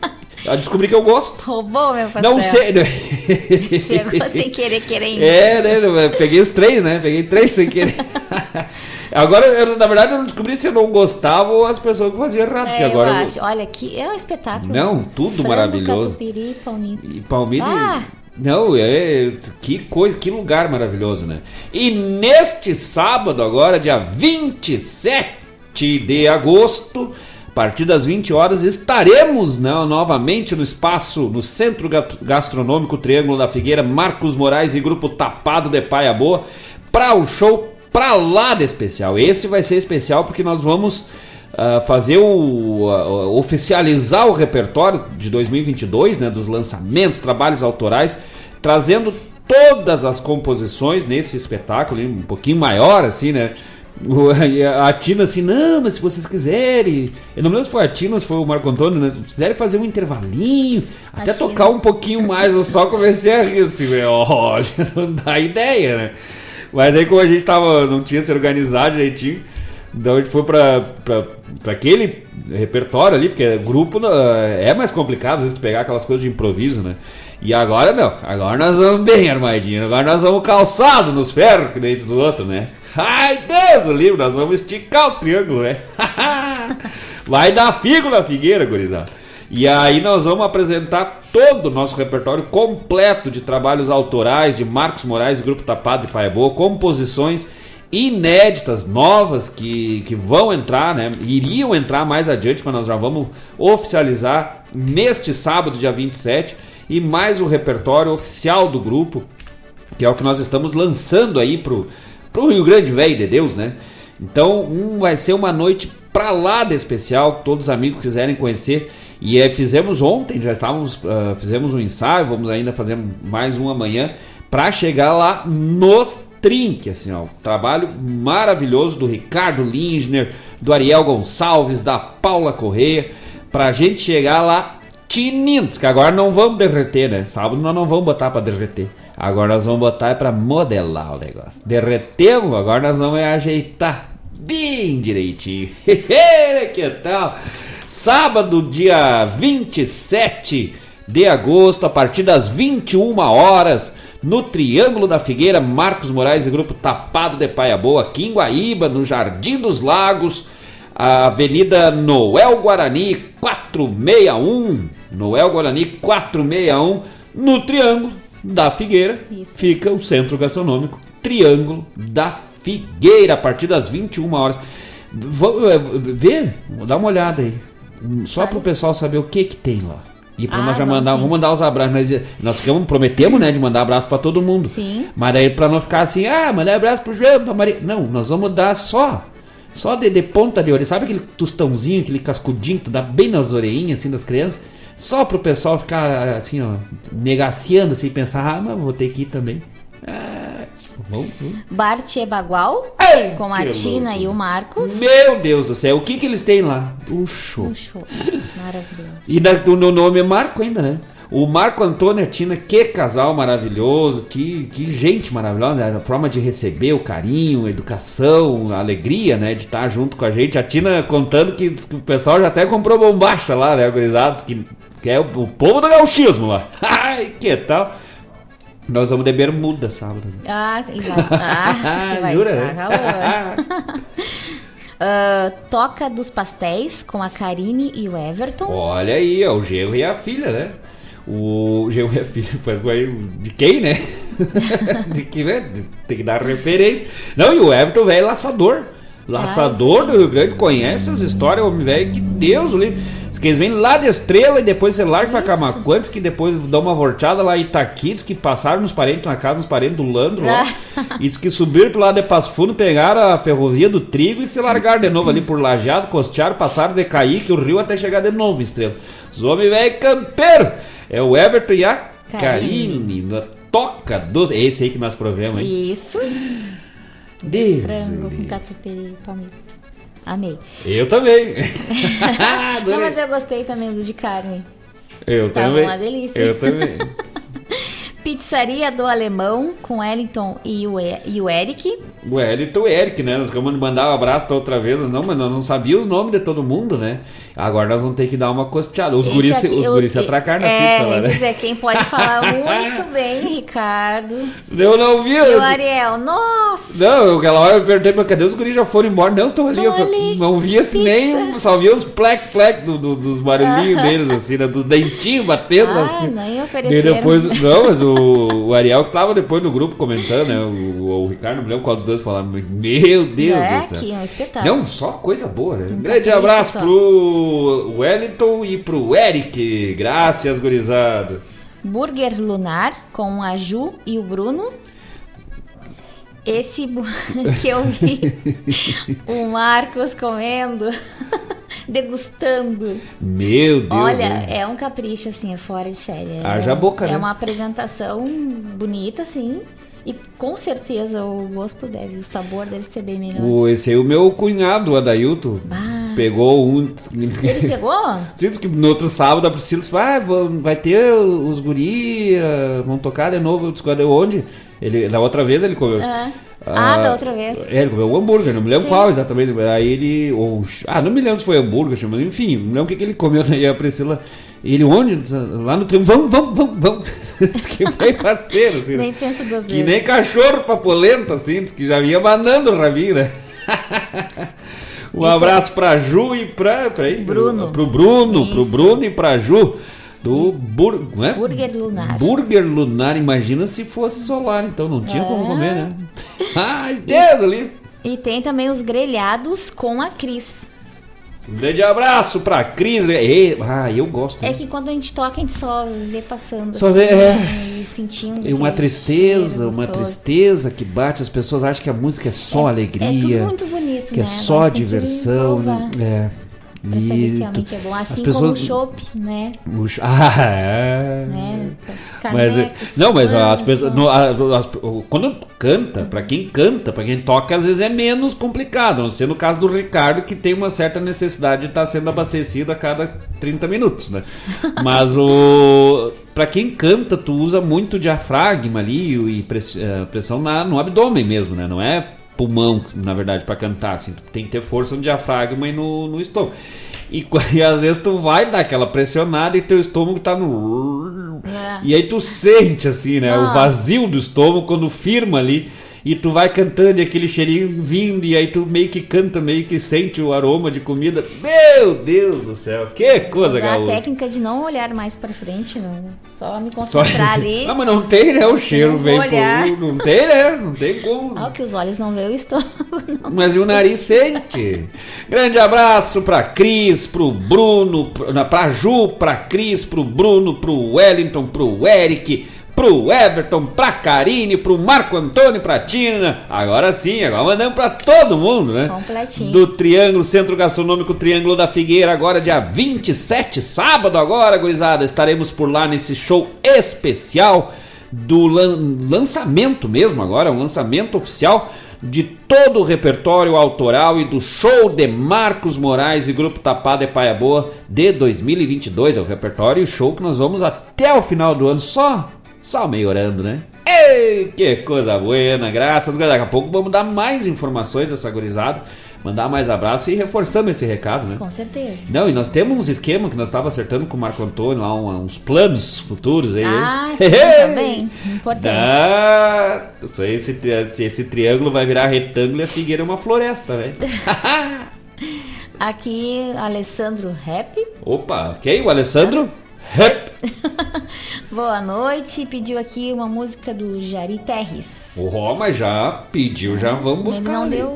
Eu descobri que eu gosto. Roubou meu pastel. Não sei. né? Pegou sem querer, querendo. É, né? Peguei os três, né? Peguei três sem querer. Agora, eu, na verdade, eu não descobri se eu não gostava ou as pessoas que faziam errado. É, agora eu eu- acho. Olha, que é um espetáculo. Não, tudo Frango, maravilhoso. catupiry, palmito. E palmito. Ah! Não, é. Que coisa, que lugar maravilhoso, né? E neste sábado, agora, dia 27 de agosto, a partir das 20 horas, estaremos né, novamente no espaço, no Centro Gastronômico Triângulo da Figueira, Marcos Moraes e Grupo Tapado de Paia Boa, para o show pra lá de especial. Esse vai ser especial porque nós vamos ah, fazer o ah, oficializar o repertório de 2022, né, dos lançamentos, trabalhos autorais, trazendo todas as composições nesse espetáculo, um pouquinho maior assim, né? A a Tina assim, não, mas se vocês quiserem. Eu não lembro se foi a Tina ou se foi o Marco Antônio, né? Se quiserem fazer um intervalinho, até Tina. tocar um pouquinho mais, eu só comecei a rir assim, velho, olha, não dá ideia, né? Mas aí como a gente tava, não tinha se organizado direitinho, então a gente foi pra, pra, pra aquele repertório ali, porque grupo né, é mais complicado, às vezes, tu pegar aquelas coisas de improviso, né? E agora não, agora nós vamos bem armadinho, agora nós vamos calçado nos ferros, dentro do outro, né? Ai, Deus o livro, nós vamos esticar o triângulo, né? Vai dar figo na figueira, gurizada. E aí nós vamos apresentar todo o nosso repertório completo de trabalhos autorais de Marcos Moraes, Grupo Tapado e Paia Boa, composições inéditas, novas, que, que vão entrar, né? Iriam entrar mais adiante, mas nós já vamos oficializar neste sábado, dia 27, e mais o repertório oficial do grupo, que é o que nós estamos lançando aí pro, pro Rio Grande Velho de Deus, né? Então, um, vai ser uma noite pra lá de especial, todos os amigos quiserem conhecer. E eh, fizemos ontem, já estávamos, ah, fizemos um ensaio, vamos ainda fazer mais um amanhã, pra chegar lá nos trinque, assim, ó. Trabalho maravilhoso do Ricardo Lindner, do Ariel Gonçalves, da Paula Correia, pra gente chegar lá tinindo, que agora não vamos derreter, né? Sábado nós não vamos botar pra derreter. Agora nós vamos botar é pra modelar o negócio. Derretemos, agora nós vamos é ajeitar bem direitinho. que tal? Sábado, dia 27 de agosto, a partir das 21 horas, no Triângulo da Figueira, Marcos Moraes e Grupo Tapado de Paia Boa, aqui em Guaíba, no Jardim dos Lagos, a Avenida Noel Guarani 461, Noel Guarani 461, no Triângulo da Figueira, fica o Centro Gastronômico Triângulo da Figueira, a partir das 21 horas. Eh, ver, dá uma olhada aí, só para o pessoal saber o que que tem lá. E para Ah, nós já mandar, sim. vamos mandar os abraços. Nós, nós ficamos, prometemos, né, de mandar abraço para todo mundo. Sim. Mas daí para não ficar assim, ah, mandar abraço pro João, pra Maria. Não, nós vamos dar só. Só de, de ponta de orelha. Sabe aquele tostãozinho, aquele cascudinho que tu dá bem nas orelhinhas assim das crianças? Só pro pessoal ficar assim, ó, negaciando assim, pensar, ah, mas vou ter que ir também. Ah, Vamos, vamos. Bar Tchê Bagual, com a Tina e o Marcos. Meu Deus do céu, o que que eles têm lá? O show. Um show. Maravilhoso. E na- do- no nome é Marco ainda, né? O Marco Antônio e a Tina, que casal maravilhoso, que, que gente maravilhosa, né? a forma de receber o carinho, a educação, a alegria, né, de estar junto com a gente. A Tina contando que, que o pessoal já até comprou bombacha lá, né, gurizado, que, que é o, o povo do gauchismo lá. Ai, que tal? Nós vamos de bermuda sábado. Ah, sim, vai. Ah, vai Jura, calor. Ah, Toca dos Pastéis com a Karine e o Everton. Olha aí, ó, o genro e a filha, né? O genro e a filha faz de quem, né? de que, né? Tem que dar referência. Não, e o Everton, velho, laçador. Laçador do Rio Grande, conhece as histórias, homem velho, que Deus o livre. Diz que eles vêm lá de Estrela e depois você larga pra Camacuã, diz que depois dão uma volteada lá em Itaqui, diz que passaram nos parentes na casa, nos parentes do Landro lá. e diz que subiram pro lado de Passo Fundo, pegaram a ferrovia do Trigo e se largaram de novo ali por Lajeado, costearam, passaram de Caíque, o rio até chegar de novo Estrela. Os homens velho campeiro. É o Everton e a Karine. Karine. Toca dos. Esse aí que nós provemos, hein? Isso. Deus. Frango com catupiry palmito. Amei. Eu também. Não, mas eu gostei também do de carne. Eu Estava também. uma delícia. Eu também. Pizzaria do Alemão com Wellington e o, e- e o Eric. O Elito e o Eric, né? Nós de mandar um abraço da outra vez, não, mas nós não sabíamos os nomes de todo mundo, né? Agora nós vamos ter que dar uma costeada. Os Esse guris, aqui, os eu- guris se atracaram na é, pizza lá, né? esse é quem pode falar muito bem, Ricardo. Eu não vi. E eu o Ariel, nossa. Não, aquela hora eu perguntei, mas cadê os guris já foram embora? Não, estão ali, só ali, não vi assim pizza. nem, só vi os plec-plec do, do- dos barulhinhos Ah. deles, assim, né? Dos dentinhos batendo Ah, nem ofereceram. depois, não, mas o, o Ariel que tava depois no grupo comentando, né? O, o Ricardo, não me lembro qual dos dois falaram. Meu Deus é, do céu. é um espetáculo. Não, só coisa boa, né? Um grande abraço só. pro Wellington e pro Eric. Graças, gurizada. Burger Lunar com a Ju e o Bruno. Esse que eu vi o Marcos comendo, degustando. Meu Deus. Olha, é um capricho, assim, é fora de série. É, Haja boca, é né? uma apresentação bonita, assim. E com certeza o gosto deve, o sabor deve ser bem melhor. O, esse aí, o meu cunhado, o Adailton, Bah. pegou um. Ele pegou? Diz que no outro sábado a Priscila disse, ah, vai ter os guri, ah, vão tocar de novo. Eu disse, "Cadê? onde? Ele, da outra vez ele comeu. Ah. Ah, da outra vez. É, ele comeu um hambúrguer, não me lembro Sim. qual exatamente. Aí ele. Ou, ah, não me lembro se foi hambúrguer, mas enfim, não lembro o que, que ele comeu. Daí a Priscila. Ele onde? Lá no triunfo. Vamos, vamos, vamos, vamos. Que foi parceiro, assim. né? Nem penso duas Que vezes. nem cachorro pra polenta, assim, que já ia mandando o rabinho, né? Um abraço pra Ju e pra. Peraí, Bruno. Pro Bruno, pro Isso. Bruno e pra Ju. Do bur, é? Burger Lunar. Burger Lunar, imagina se fosse solar, então não tinha como É. comer, né? Ai, Deus ali. E tem também os grelhados com a Cris. Um grande abraço pra Cris. E, ah, eu gosto. É que quando a gente toca, a gente só vê passando. Só assim, vê, é. né, E sentindo. E uma tristeza, uma gostoso. tristeza que bate. As pessoas acham que a música é só alegria. É tudo muito bonito, que né? é só diversão. né? É. Tu- realmente é bom. Assim as como pessoas- o chopp, né? o ch- Ah, é. né? Mas, é- Canecas, não, mas as pessoas. as- quando canta, pra quem canta, pra quem toca, às vezes é menos complicado. A não ser no caso do Ricardo, que tem uma certa necessidade de estar sendo abastecido a cada 30 minutos, né? Mas o. Pra quem canta, tu usa muito diafragma ali e eh, pressão na, no abdômen mesmo, né? Não é pulmão, na verdade, pra cantar. Assim, tu tem que ter força no diafragma e no, no estômago. E, e às vezes tu vai dar aquela pressionada e teu estômago tá no. É. E aí tu sente assim, né? O Ah. vazio do estômago quando firma ali. E tu vai cantando e aquele cheirinho vindo, e aí tu meio que canta, meio que sente o aroma de comida. Meu Deus do céu, que coisa Usar a gaúcha. técnica de não olhar mais pra frente, não. Só me Só- concentrar ali. Não, mas não tem, né? O cheiro vem por. Não tem, né? Não tem como. Ah, o que os olhos não veem, o estômago não. Mas e o nariz sente. Grande abraço pra Cris, pro Bruno, pra Ju, pra Cris, pro Bruno, pro Wellington, pro Eric, pro Everton, pra Karine, pro Marco Antônio, pra Tina. Agora sim, agora mandamos pra todo mundo, né? Completinho. Do Triângulo Centro Gastronômico Triângulo da Figueira, agora dia 27, sábado agora, gurizada. Estaremos por lá nesse show especial do lan- lançamento mesmo agora, um lançamento oficial de todo o repertório autoral e do show de Marcos Moraes e Grupo Tapada e Paia Boa de 2022. É o repertório e o show que nós vamos até o final do ano, só, só melhorando, né? Ei, que coisa boa, graças. Daqui a pouco vamos dar mais informações dessa gurizada, mandar mais abraço e reforçamos esse recado, né? Com certeza. Não, e nós temos uns esquemas que nós estávamos acertando com o Marco Antônio lá, uns planos futuros aí. Ah, sim, também. Importante. Dá. Isso aí, esse, esse triângulo vai virar retângulo e a figueira é uma floresta, velho. Aqui, Alessandro Rap. Opa, quem? O Alessandro? Rap. Boa noite. Pediu aqui uma música do Jari Terres. O Roma já pediu, já vamos buscar não ali. deu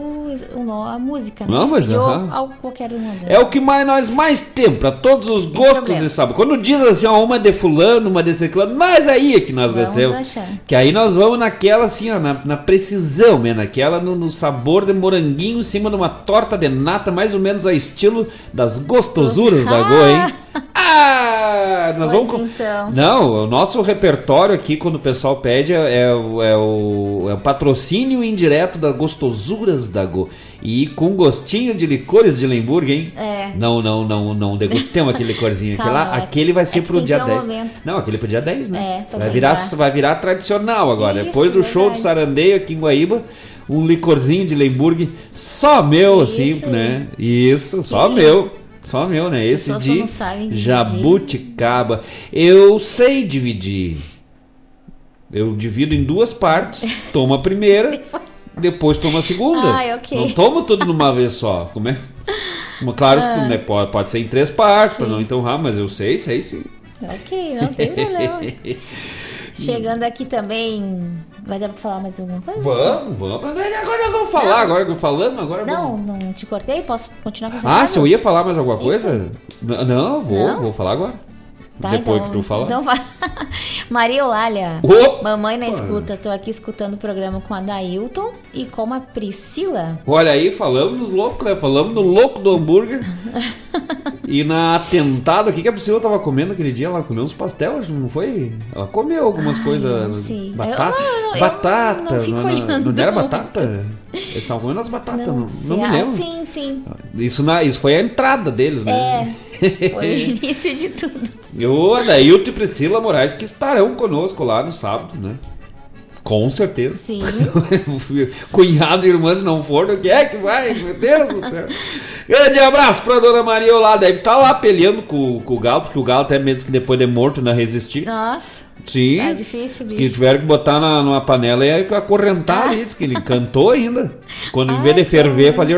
o no- a música, né? Não, mas Pediu aham. ao- qualquer uma delas. É o que mais nós mais temos, pra todos os gostos problema. e sabores. Quando diz assim, ó, uma de fulano, uma de ciclano, mas aí é que nós Vamos gostamos. achar. Que aí nós vamos naquela assim, ó, na, na precisão, né? Naquela no, no sabor de moranguinho em cima de uma torta de nata, mais ou menos a estilo das gostosuras da Go, hein? Ah! Nós Pois vamos. então. Não, o nosso repertório aqui, quando o pessoal pede, é, é o- é o, é o patrocínio indireto das gostosuras da Go. E com gostinho de licores de Lemburgo, hein? É. Não, não, não, não degustemos aquele licorzinho. Calma, lá, é- aquele vai ser é pro dia que ter um 10. momento. Não, aquele pro dia 10, né? É, vai, virar, vai virar tradicional agora. Isso, Depois do show do verdade. Sarandeio aqui em Guaíba, um licorzinho de Lemburgo só meu, assim, Isso né? Isso, só meu. Só meu, né? Esse de jabuticaba. Eu sei dividir. Eu divido em duas partes. Tomo a primeira, depois tomo a segunda. Ai, ok. Não tomo tudo numa vez só. Como é? Claro, Ah. né, pode, pode ser em três partes, pra Sim. não entorrar, mas eu sei, sei sim. Ok, não tem problema. Chegando aqui também. Vai dar pra falar mais alguma coisa? Vamos, vamos. Agora nós vamos falar, agora que eu falando, agora Não, vamos. não te cortei? Posso continuar com Ah, se eu ia falar mais alguma coisa? N- Não, vou, Não? vou falar agora. Tá, Depois então- que tu falar. Então vai. Maria Eulália. Mamãe na escuta. Tô aqui escutando o programa com a Dailton e com a Priscila. Olha aí, falamos nos loucos, né? Falamos no louco do hambúrguer. e na atentado aqui que a Priscila tava comendo aquele dia, ela comeu uns pastel, que não foi? Ela comeu algumas coisas. não sei. Batata. Eu- não, eu não- eu batata. não fico não, olhando não era muito. batata? Eles estavam comendo as batatas, não, não, sei. me Ah, lembro. sim, sim. Isso, na, isso foi a entrada deles, né? É. Foi o início de tudo. O Adailton e Priscila Moraes que estarão conosco lá no sábado, né? Com certeza. Sim. Cunhado e irmãs não foram, quem é que vai? Meu Deus do céu. Grande abraço pra dona Maria lá. Deve estar lá peleando com, com o Galo, porque o Galo até mesmo que depois de morto ainda resistir. Nossa. Sim. Tá difícil, bicho. que tiveram que botar na, numa panela e acorrentar ali. Diz que ele cantou ainda. Quando em vez de ferver, fazia.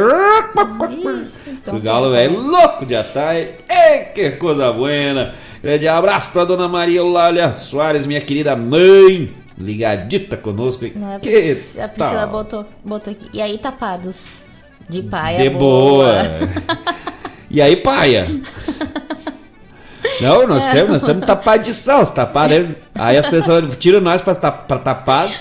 então o galo é louco de atai. Ei, que coisa buena. Grande abraço pra dona Maria Eulália Soares, minha querida mãe. Ligadita conosco. hein? A Que Pris- a Priscila botou, botou aqui. E aí, tapados. De paia. De boa. E aí, paia? Não, nós somos, nós somos tapados de sal, os tapados. Aí as pessoas tiram nós pra, pra tapado.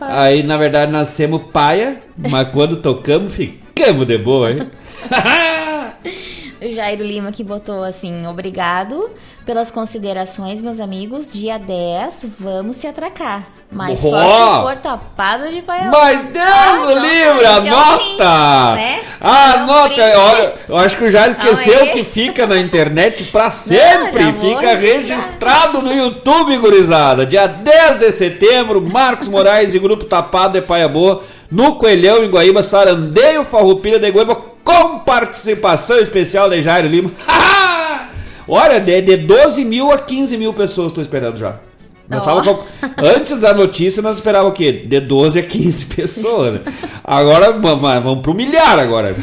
Aí, na verdade, nós somos paia, mas quando tocamos, ficamos de boa, hein? O Jairo Lima que botou assim, obrigado pelas considerações, meus amigos. Dia 10, vamos se atracar. Mas só Ó! se for tapado de paia. Mas Deus o livre, anota! né? Anota! Olha, eu acho que o Jair esqueceu que fica na internet pra sempre. vou fica registrado no YouTube, gurizada. Dia 10 de setembro, Marcos Moraes e Grupo Tapado de Paia Boa, no Coelhão, em Guaíba, Sarandeio Farroupilha de Guaíba, com participação especial de Jairo Lima. Olha, de, de 12 mil a 15 mil pessoas tô esperando já. Nós com- Antes da notícia, nós esperávamos o quê? De 12 a 15 pessoas. né? Agora, vamos pro milhar agora.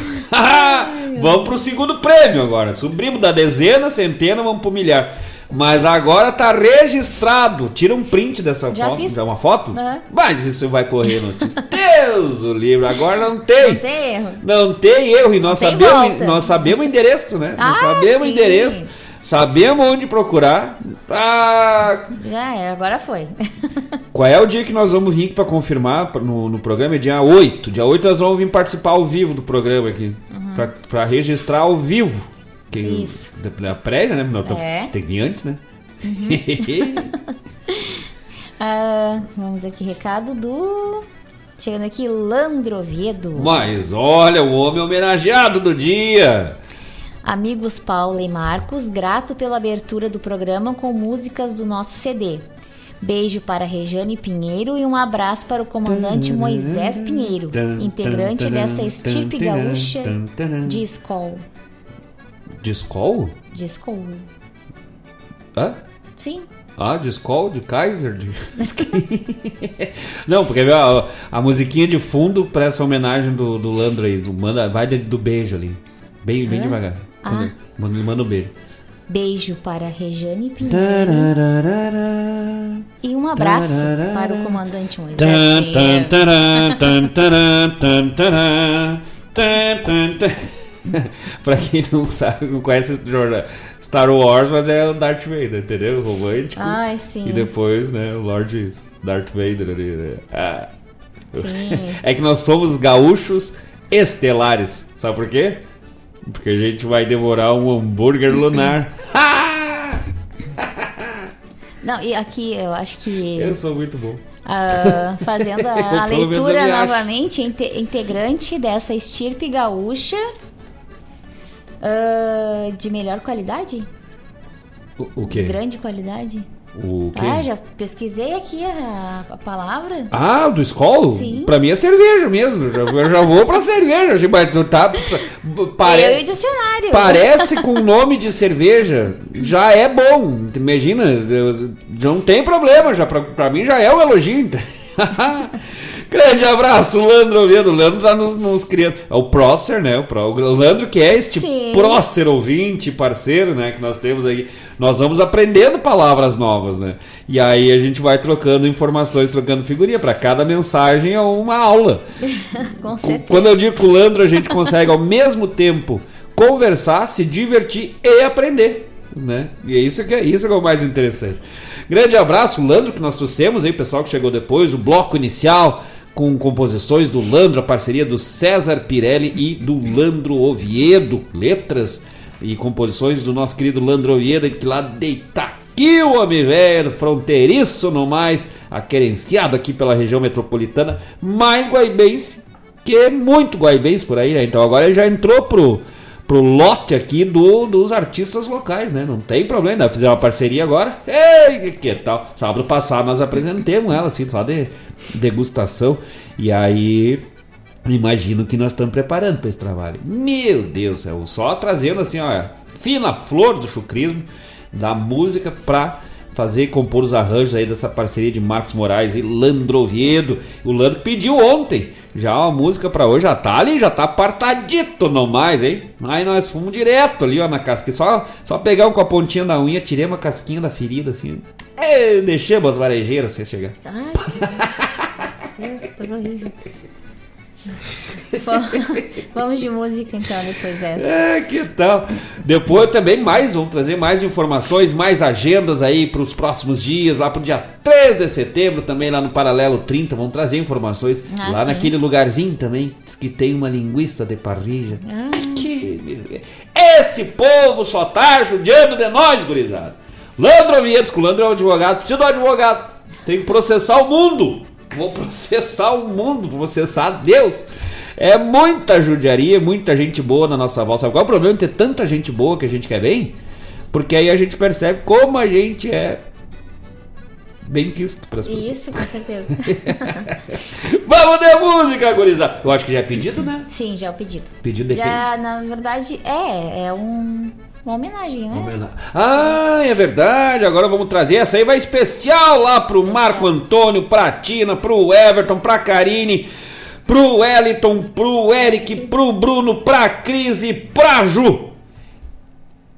vamos pro segundo prêmio agora. Subimos da dezena, centena, vamos pro milhar. Mas agora tá registrado. Tira um print dessa Já foto. fiz. Dá uma foto? Aham. Mas isso vai correr notícia. Deus o livro. Agora não tem. Não tem erro. Não tem erro. E nós sabemos, volta. nós sabemos o endereço, né? nós Ah, sabemos o sim. endereço. Sabemos onde procurar. Ah, Já é, agora foi. qual é o dia que nós vamos vir para confirmar no, no programa? É dia 8. Dia 8 nós vamos vir participar ao vivo do programa aqui. Pra Para registrar ao vivo. Que Isso. Da, prévia, né? Não, É. Tem que vir antes, né? Ah, vamos aqui, recado do. Chegando aqui, Landro Oviedo. Mas olha, o homem homenageado do dia. Amigos Paula e Marcos, grato pela abertura do programa com músicas do nosso CD. Beijo para Rejane Pinheiro e um abraço para o comandante Moisés Pinheiro, integrante dessa estirpe gaúcha de escol. De Skol? De. Hã? Sim. Ah, de Skol, de Kaiser? De... Não, porque a, a musiquinha de fundo para essa homenagem do, do Landro aí, do, manda, vai de- do beijo ali. Bem, bem Hã? devagar. Ah. Quando- ele manda o beijo. Beijo para Rejane Pinheiro e um abraço para o comandante Moisés Tan, tan, taran, tan, taran, tan, taran, tan, tan, tan. pra quem não sabe, não conhece Star Wars, mas é o Darth Vader, entendeu? Romântico. Ai, sim. E depois, né, o Lord Darth Vader ali, né? Ah. É que nós somos gaúchos estelares. Sabe por quê? Porque a gente vai devorar um hambúrguer lunar. Não, e aqui eu acho que. Eu sou muito bom. Ah, fazendo a, a leitura novamente, inte- integrante dessa estirpe gaúcha ah, de melhor qualidade? O, o De quê? grande qualidade? O quê? Ah, já pesquisei aqui a, a palavra. Ah, do Skol? Sim. Pra mim é cerveja mesmo. Eu já, eu já vou pra cerveja. Mas tu tá. Pare... Eu e o dicionário. Parece com nome de cerveja. Já é bom. Imagina, não tem problema. Já, pra, pra mim já é um elogio. Grande abraço, Landro Oviedo. O Landro tá nos, nos criando. É o Prócer, né? O, Pró- o Landro que é este Sim. Prócer ouvinte, parceiro, né? Que nós temos aí. Nós vamos aprendendo palavras novas, né? E aí a gente vai trocando informações, trocando figurinha. Pra cada mensagem é uma aula. Com certeza. Quando eu digo com o Landro, a gente consegue ao mesmo tempo conversar, se divertir e aprender. Né? E é isso que é isso que é o mais interessante. Grande abraço, Landro, que nós trouxemos aí, o pessoal que chegou depois, o bloco inicial com composições do Landro, a parceria do César Pirelli e do Landro Oviedo, letras e composições do nosso querido Landro Oviedo, que lá deita aqui o homem velho, fronteiriço no mais, aquerenciado aqui pela região metropolitana, mais guaibense, que é muito guaibense por aí, né? Então agora ele já entrou pro, pro lote aqui do, dos artistas locais, né? Não tem problema, né? Fizemos uma parceria agora. Ei, que, tal? Sábado passado nós apresentemos ela, assim, só de degustação. E aí, imagino que nós estamos preparando para esse trabalho. Meu Deus céu, só trazendo assim, ó, fina flor do chucrismo, da música pra fazer e compor os arranjos aí dessa parceria de Marcos Moraes e Landro Oviedo. O Landro pediu ontem já uma música pra hoje, já tá ali, já tá apartadito não mais, hein? Aí nós fomos direto ali, ó, na casquinha, só, só pegar um com a pontinha da unha, tirei uma casquinha da ferida, assim, e deixamos as varejeiras sem chegar. Ai, Deus, coisa horrível. Vamos- de música então depois dessa. É, que tal? Depois também mais, vamos trazer mais informações, mais agendas aí para os próximos dias, lá pro dia 3 de setembro, também lá no Paralelo 30, vamos trazer informações Ah, lá sim. naquele lugarzinho também, diz que tem uma linguiça de parrija. Ah. Que... Esse povo só tá judiando de nós, gurizada. Landro Oviedo, que o Landro é um advogado, precisa de um advogado. Tem que processar o mundo. Vou processar o mundo, processar Deus. É muita judiaria, muita gente boa na nossa volta. Sabe qual é o problema de ter tanta gente boa que a gente quer bem? Porque aí a gente percebe como a gente é bem quisto para as pessoas. Isso, com certeza. Vamos de música, gurizada. Eu acho que já é pedido, né? Sim, já é o pedido. Pedido de Já, na verdade, é, é um, uma homenagem, né? Ah, é verdade. Agora vamos trazer essa aí, vai especial lá pro Marco Antônio, pra Tina, pro Everton, pra Karine, pro Wellington, pro Eric, pro Bruno, pra Cris e pra Ju.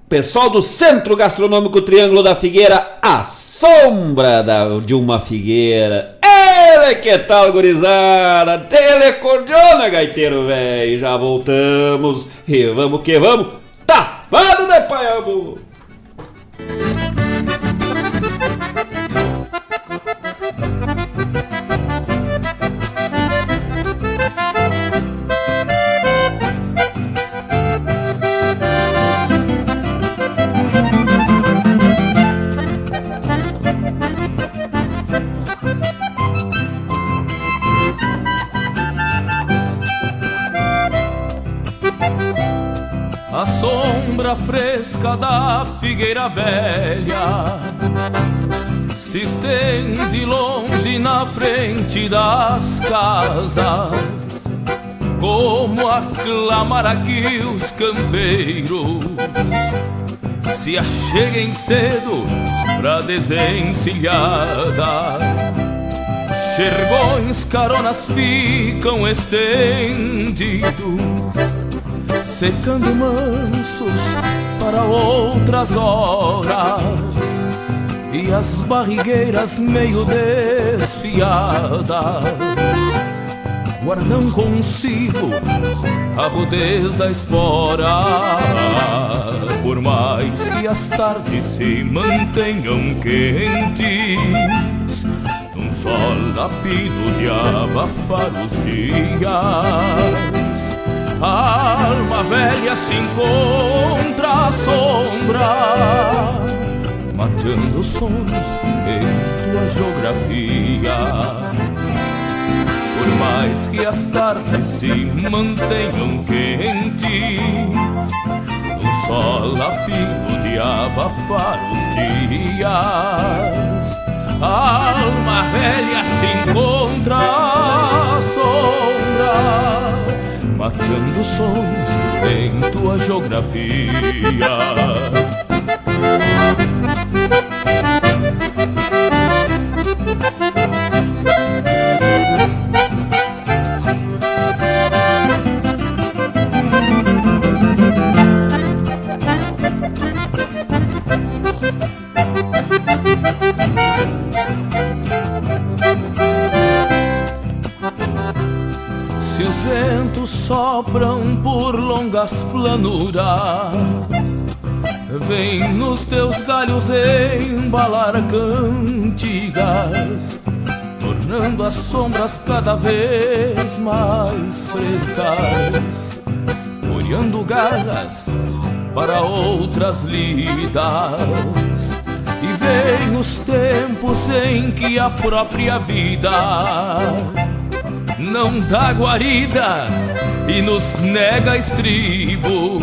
Pessoal do Centro Gastronômico Triângulo da Figueira, a sombra da, de uma figueira. Ele que tal, gurizada? Telecordiona, gaiteiro velho. Já voltamos e vamos que vamos. Tapado de paiabu. Da figueira velha se estende longe na frente das casas, como aclamar aqui os campeiros se acheguem cedo pra desencilhada. Xergões, caronas ficam estendidos, secando mansos para outras horas. E as barrigueiras meio desfiadas guardam consigo a rudez da espora. Por mais que as tardes se mantenham quentes, num sol lapido de abafar os dias, a alma velha se encontra à sombra, mateando sonhos em tua geografia por mais que as tardes se mantenham quentes, um sol lapido de abafar os dias. A alma velha se encontra à sombra, matando sons em tua geografia. Longas planuras, vem nos teus galhos embalar cantigas, tornando as sombras cada vez mais frescas, olhando garras para outras lidas. E vem os tempos em que a própria vida não dá guarida e nos nega estribo.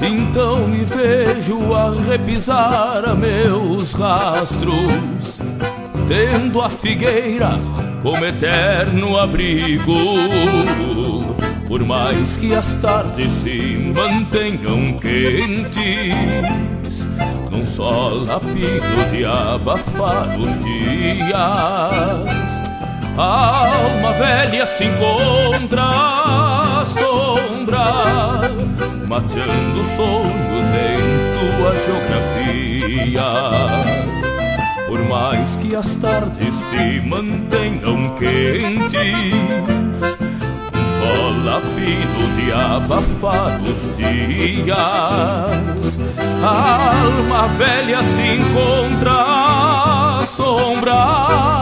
Então me vejo a repisar meus rastros, tendo a figueira como eterno abrigo. Por mais que as tardes se mantenham quentes, num sol lapido de abafar os dias. A alma velha se encontra sombra, mateando sonhos em tua geografia. Por mais que as tardes se mantenham quentes, um sol lapido de abafar os dias. A alma velha se encontra sombra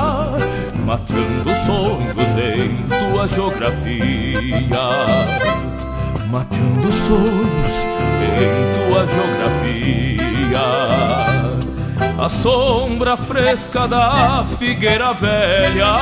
matando sonhos em tua geografia, matando sonhos em tua geografia. A sombra fresca da figueira velha.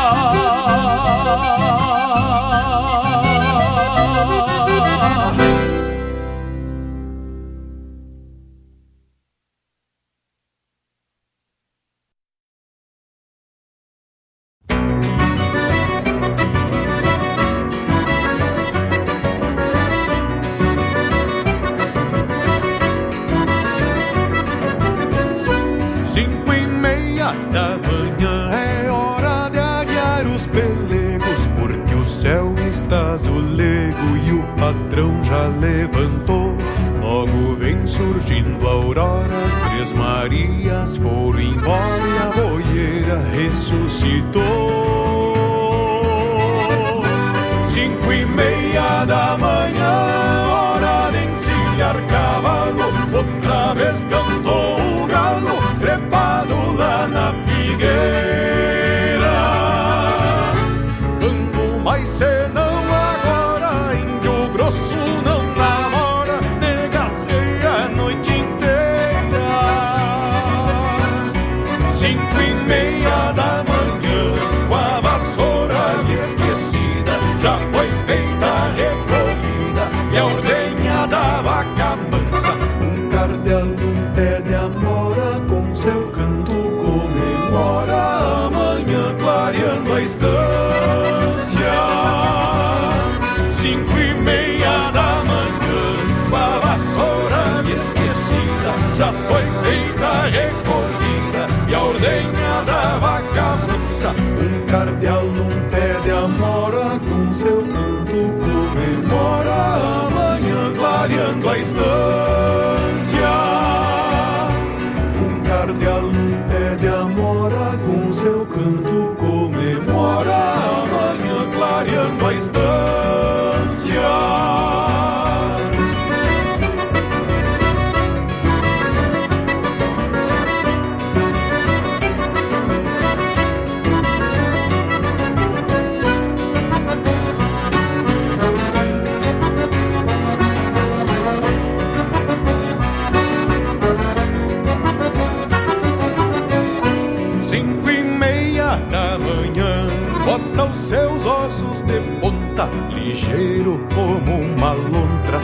Cardeal num pé de amora com seu canto comemora a manhã clareando a estância. Um cardeal num pé de amora com seu canto comemora a manhã clareando a estância. Ligeiro como uma lontra.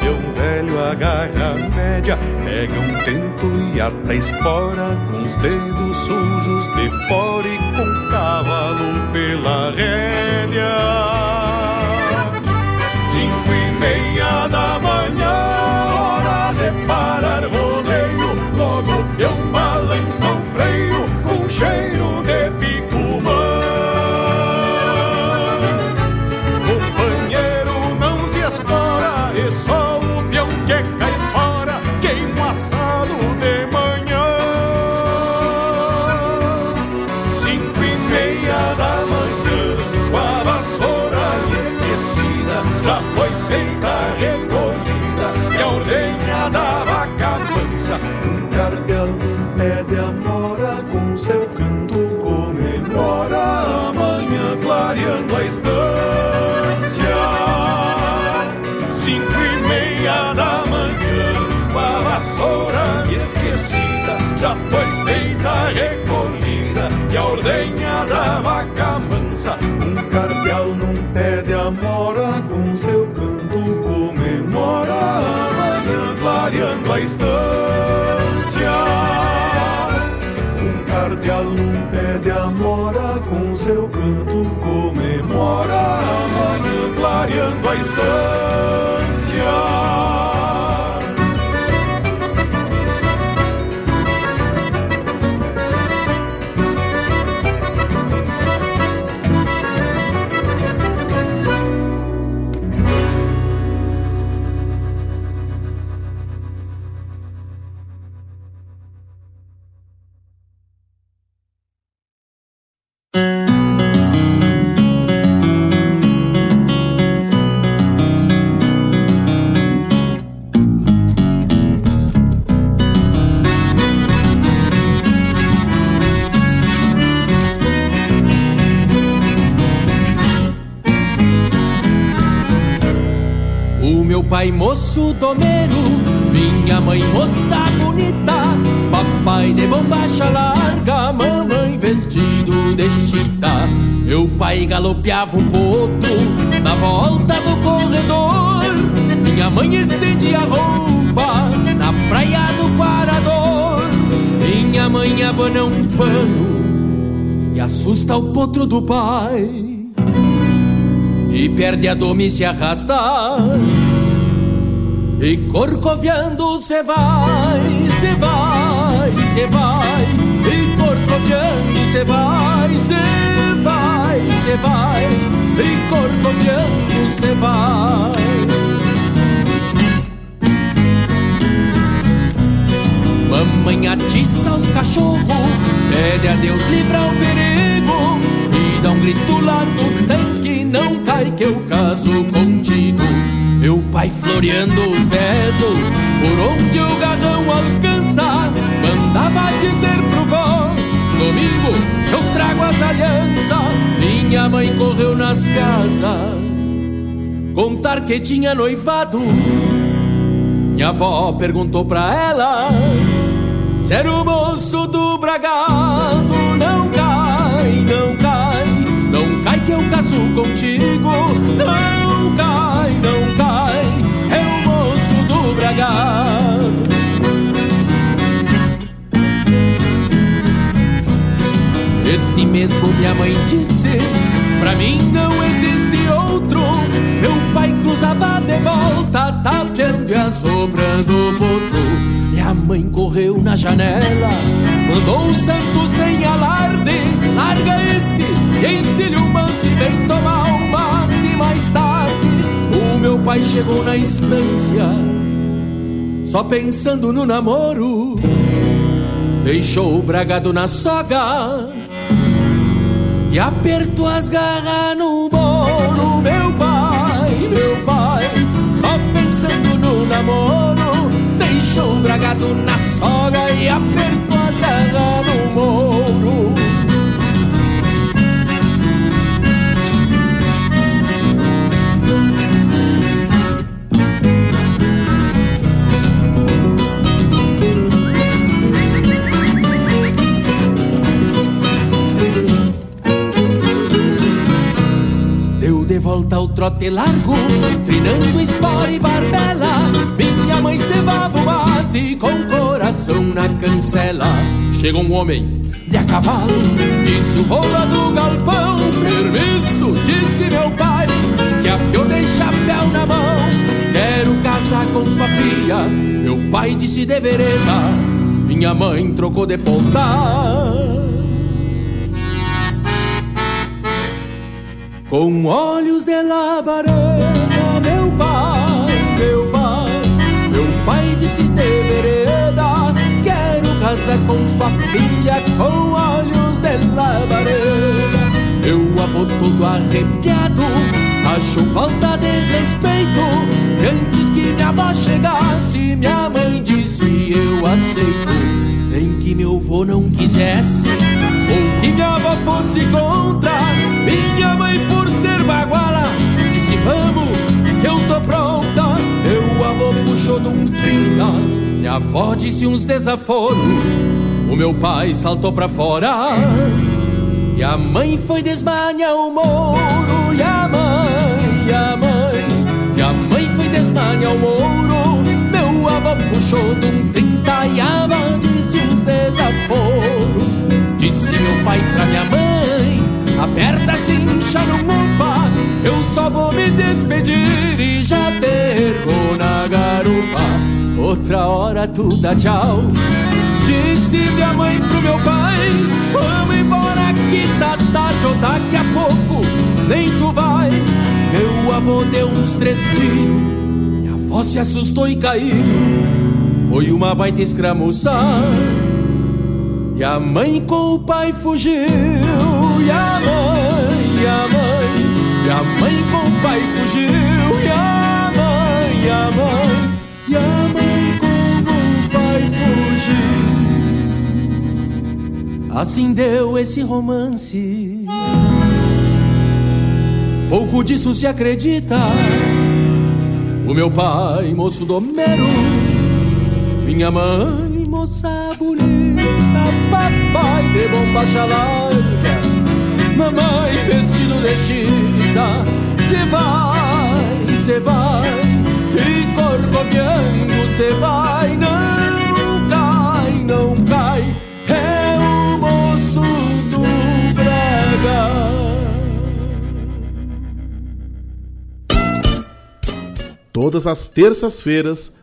Peão velho agarra média, pega um tento e ata espora, com os dedos sujos de fora e com o cavalo pela rédea. Cinco e meia da manhã, clareando a estância. Cinco e meia da manhã, com a vassoura esquecida, já foi feita a recolhida e a ordenha da vaca mansa. Um cardeal num pé de amora com seu canto comemora a manhã clareando a estância. Um cardeal num pé de amora seu canto comemora a manhã clareando a estância. Meu pai galopeava um potro na volta do corredor, minha mãe estendia a roupa na praia do Parador. Minha mãe abana um pano e assusta o potro do pai e perde a doma e se arrasta. E corcoviando cê vai, cê vai, cê vai. E corcoviando cê vai, cê vai, cê vai. E corcoviando cê vai. Mamãe atiça os cachorros, pede a Deus livrar o perigo e dá um grito lá no tanque, não cai que eu caso contigo. Meu pai floreando os dedos, por onde o garrão alcança, mandava dizer pro vó, domingo as alianças. Minha mãe correu nas casas, contar que tinha noivado. Minha avó perguntou pra ela se era o moço do bragado. Não cai, não cai, não cai que eu caso contigo. Não Este mesmo minha mãe disse, pra mim não existe outro. Meu pai cruzava de volta, tapeando e assoprando o potro. Minha mãe correu na janela, mandou o santo sem alarde. Larga esse, ensine o manso e vem tomar um mate mais tarde. O meu pai chegou na estância, só pensando no namoro. Deixou o bragado na soga e apertou as garras no moro. Meu pai, meu pai, só pensando no namoro. Deixou o bragado na soga e apertou as garras no moro. Volta ao trote largo, trinando espora e barbela. Minha mãe cevava o mate com coração na cancela. Chegou um homem de a cavalo, disse o rola do galpão. Permisso, disse meu pai, que apiou de chapéu na mão. Quero casar com sua filha. Meu pai disse de vereda, minha mãe trocou de pontar. Com olhos de labareda, meu pai, meu pai, meu pai disse de vereda, quero casar com sua filha, com olhos de labareda. Meu avô todo arrepiado, achou falta de respeito, e antes que minha avó chegasse, minha mãe disse eu aceito. Nem que meu avô não quisesse, ou que minha avó fosse contra, minha mãe por ser baguala Disse vamos, que eu tô pronta. Meu avô puxou de um trinta Minha avó disse uns desaforos O meu pai saltou pra fora E a mãe foi desmanhar o moro E a mãe, e a mãe E a mãe foi desmanhar o moro Meu avô puxou de um trinta E a avó disse uns desaforos. Disse meu pai pra minha mãe Aperta, cincha no mupa Eu só vou me despedir E já perco na garupa. Outra hora tu dá tchau. Disse minha mãe pro meu pai Vamos embora que tá tarde Ou daqui a pouco nem tu vai. Meu avô deu uns três tiros Minha avó se assustou e caiu Foi uma baita escramuçar e a mãe com o pai fugiu. E a mãe, e a mãe E a mãe com o pai fugiu. E a mãe, e a mãe E a mãe com o pai fugiu. Assim deu esse romance. Pouco disso se acredita. O meu pai, moço domero Minha mãe, moça bonita Papai de bombacha larga Mamãe vestido de chita Cê vai, cê vai. E corcoviando cê vai. Não cai, não cai É o moço do Braga. Todas as terças-feiras,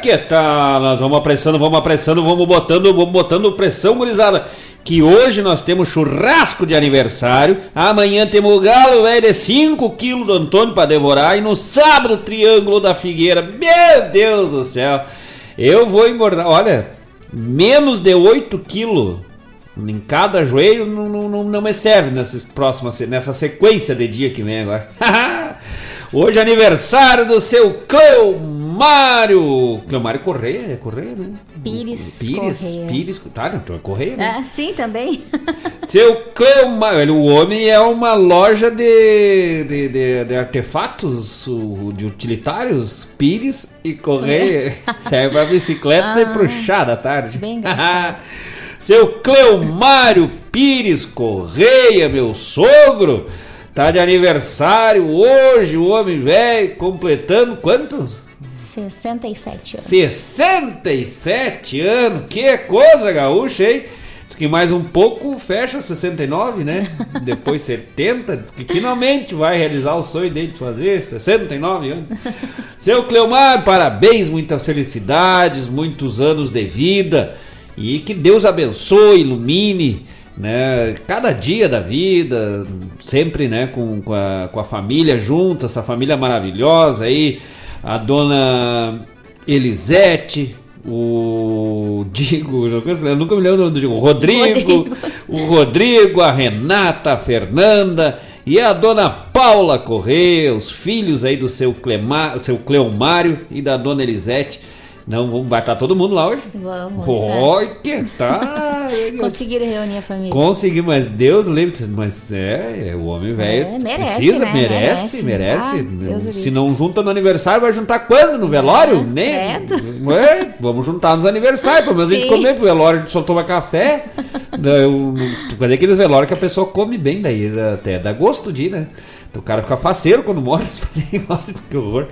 Que tal, nós vamos apressando, vamos apressando, vamos botando, vamos botando pressão, gurizada. Que hoje nós temos churrasco de aniversário, amanhã temos galo velho de 5 quilos do Antônio para devorar e no sábado triângulo da Figueira. Meu Deus do céu, eu vou engordar, olha, menos de 8 quilos em cada joelho não, não, não, me serve nessas próximas, nessa sequência de dia que vem agora. Hoje é aniversário do seu Cleomário. Cleomário Correia, é Correia, né? Pires, Pires, Correia. Pires, tá, então é Correia, né? Ah, sim, também. Seu Cleomário, o homem é uma loja de, de, de, de artefatos de utilitários, Pires e Correia. Serve pra bicicleta e Ah. pro chá da tarde. Bem. Seu Cleomário Pires Correia, meu sogro, tá de aniversário hoje, o homem velho, completando quantos? 67 anos. 67 anos, que coisa gaúcha, hein? Diz que mais um pouco fecha 69, né? Depois 70, diz que finalmente vai realizar o sonho dele de fazer 69 anos. Seu Cleomar, parabéns, muitas felicidades, muitos anos de vida e que Deus abençoe, ilumine, né? Cada dia da vida, sempre, né? Com, com, a, com a família junto, essa família maravilhosa aí, a dona Elisete, o Digo, eu nunca me lembro do Digo, o Rodrigo, Rodrigo. o Rodrigo, a Renata, a Fernanda e a dona Paula Corrêa, os filhos aí do seu, seu Cleomário e da dona Elisete. Não, vai estar todo mundo lá hoje? Vamos. Oi, que tá? Conseguiram reunir a família. Consegui, mas Deus livre, mas é, é, o homem velho É, merece, precisa, né? merece, merece. Merece. Ah, Se não junta no aniversário, vai juntar quando? No velório? Nem. credo. É, vamos juntar nos aniversários, pelo menos a gente comer, pro velório a gente só toma café. Fazer aqueles velórios que a pessoa come bem, daí até dá gosto de ir, né? Então o cara fica faceiro quando morre. que horror.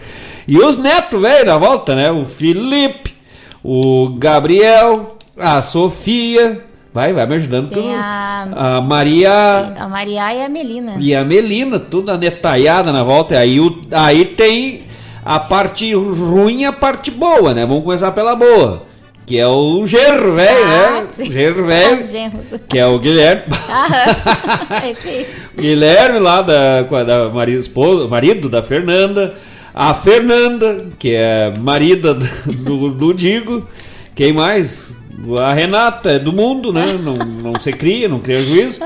E os netos, velho, na volta, né? O Felipe, o Gabriel, a Sofia. Vai, vai me ajudando. Tem a, a Maria a Maria e a Melina. e a Melina, tudo anetalhada na volta. E aí, o, aí tem a parte ruim e a parte boa, né? Vamos começar pela boa. Que é o gerro velho, Ah, né? sim. Gerro velho. Que é o Guilherme. Aham. Esse aí. Guilherme lá da, da marido, esposa, marido da Fernanda. A Fernanda, que é marida do, do Digo. Quem mais? A Renata, é do mundo, né? Não, não se cria, não cria juízo.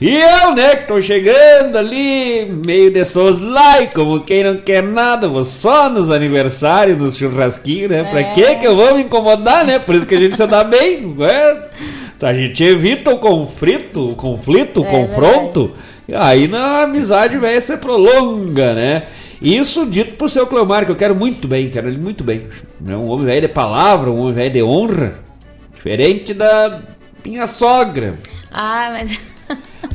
E eu, né, que tô chegando ali, meio de soslai, como quem não quer nada, vou só nos aniversários, nos churrasquinhos, né? Pra É. que que eu vou me incomodar, né? Por isso que a gente se dá bem, né? A gente evita o conflito, o conflito, o É confronto, e aí na amizade velha se prolonga, né? Isso dito pro seu Cleomar, que eu quero muito bem, quero ele muito bem. né? Um homem velho de palavra, um homem velho de honra, diferente da minha sogra. Ah, mas.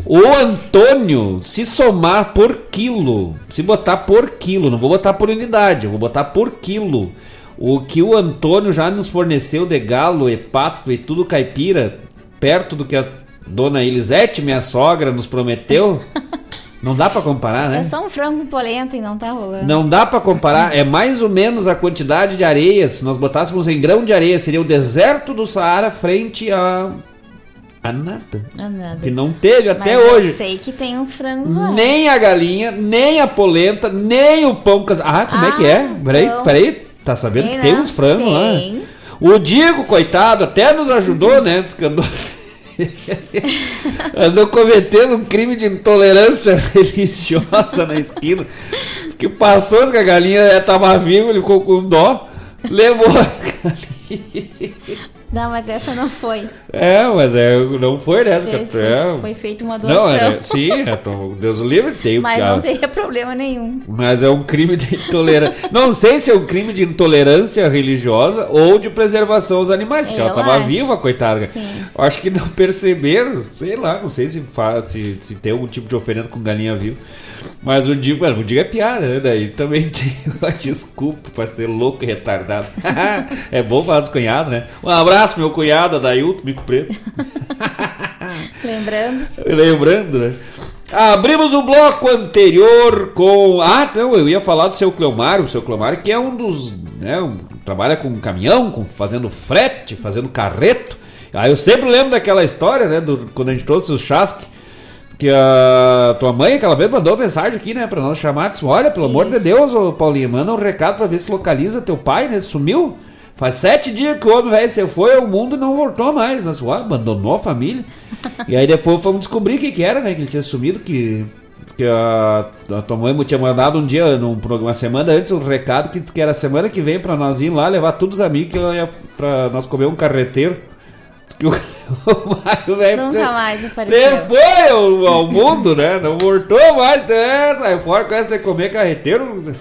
O Antônio, se somar por quilo, se botar por quilo, não vou botar por unidade, eu vou botar por quilo. O que o Antônio já nos forneceu de galo e pato e tudo caipira, perto do que a dona Elisete, minha sogra, nos prometeu, não dá pra comparar, né? É só um frango com polenta e não tá rolando. Não dá pra comparar, é mais ou menos a quantidade de areia. Se nós botássemos em grão de areia, seria o deserto do Saara frente a. a nada. Ah, nada. Que não teve até Mas hoje. Eu sei que tem uns frangos lá. Nem a galinha, nem a polenta, nem o pão casado. Ah, como é que é? Ah, Peraí, pão. peraí. Tá sabendo Tem, que tem né? uns frangos lá? Tem. O Diego, coitado, até nos ajudou, né? Que andou- cometendo um crime de intolerância religiosa na esquina. Que passou, que a galinha estava viva, ele ficou com dó, levou a galinha. Não, mas essa não foi. É, mas é, não foi, né? Foi, Foi, é. foi feita uma doação. Não, é, sim, é, Deus o livre, tem Mas não teria problema nenhum. Mas é um crime de intolerância. Não sei se é um crime de intolerância religiosa ou de preservação aos animais, porque Eu ela estava viva, coitada. Sim. Acho que não perceberam, sei lá, não sei se, fa- se, se tem algum tipo de oferenda com galinha viva. Mas o Digo, mano, o Digo é piada, né? Daí também tem uma desculpa pra ser louco e retardado. é bom falar dos cunhados, né? Um abraço, meu cunhado, Adailton, Mico Preto. Lembrando. Lembrando, né? Abrimos o bloco anterior com. Ah, não, eu ia falar do seu Cleomário, o seu Cleomário, que é um dos. Né, um- trabalha com caminhão, com, fazendo frete, fazendo carreto. Aí eu sempre lembro daquela história, né? Do, quando a gente trouxe o Chasque, que a tua mãe, aquela vez, mandou mensagem aqui, né, pra nós chamar. Disse: Olha, pelo amor de Deus, ô Paulinho, manda um recado pra ver se localiza teu pai, né? Sumiu. Faz sete dias que o homem velho você foi ao mundo e não voltou mais. Nós, ó, abandonou a família. E aí depois fomos descobrir o que, que era, né? Que ele tinha sumido, que, que a, a tua mãe tinha mandado um dia, num programa, uma semana antes, um recado que disse que era semana que vem pra nós ir lá levar todos os amigos que ia pra nós comer um carreteiro. O, Mário, velho. Nunca mais Você apareceu. foi ao, ao mundo, né? Não voltou mais, né? Sai fora com essa de comer carreteiro.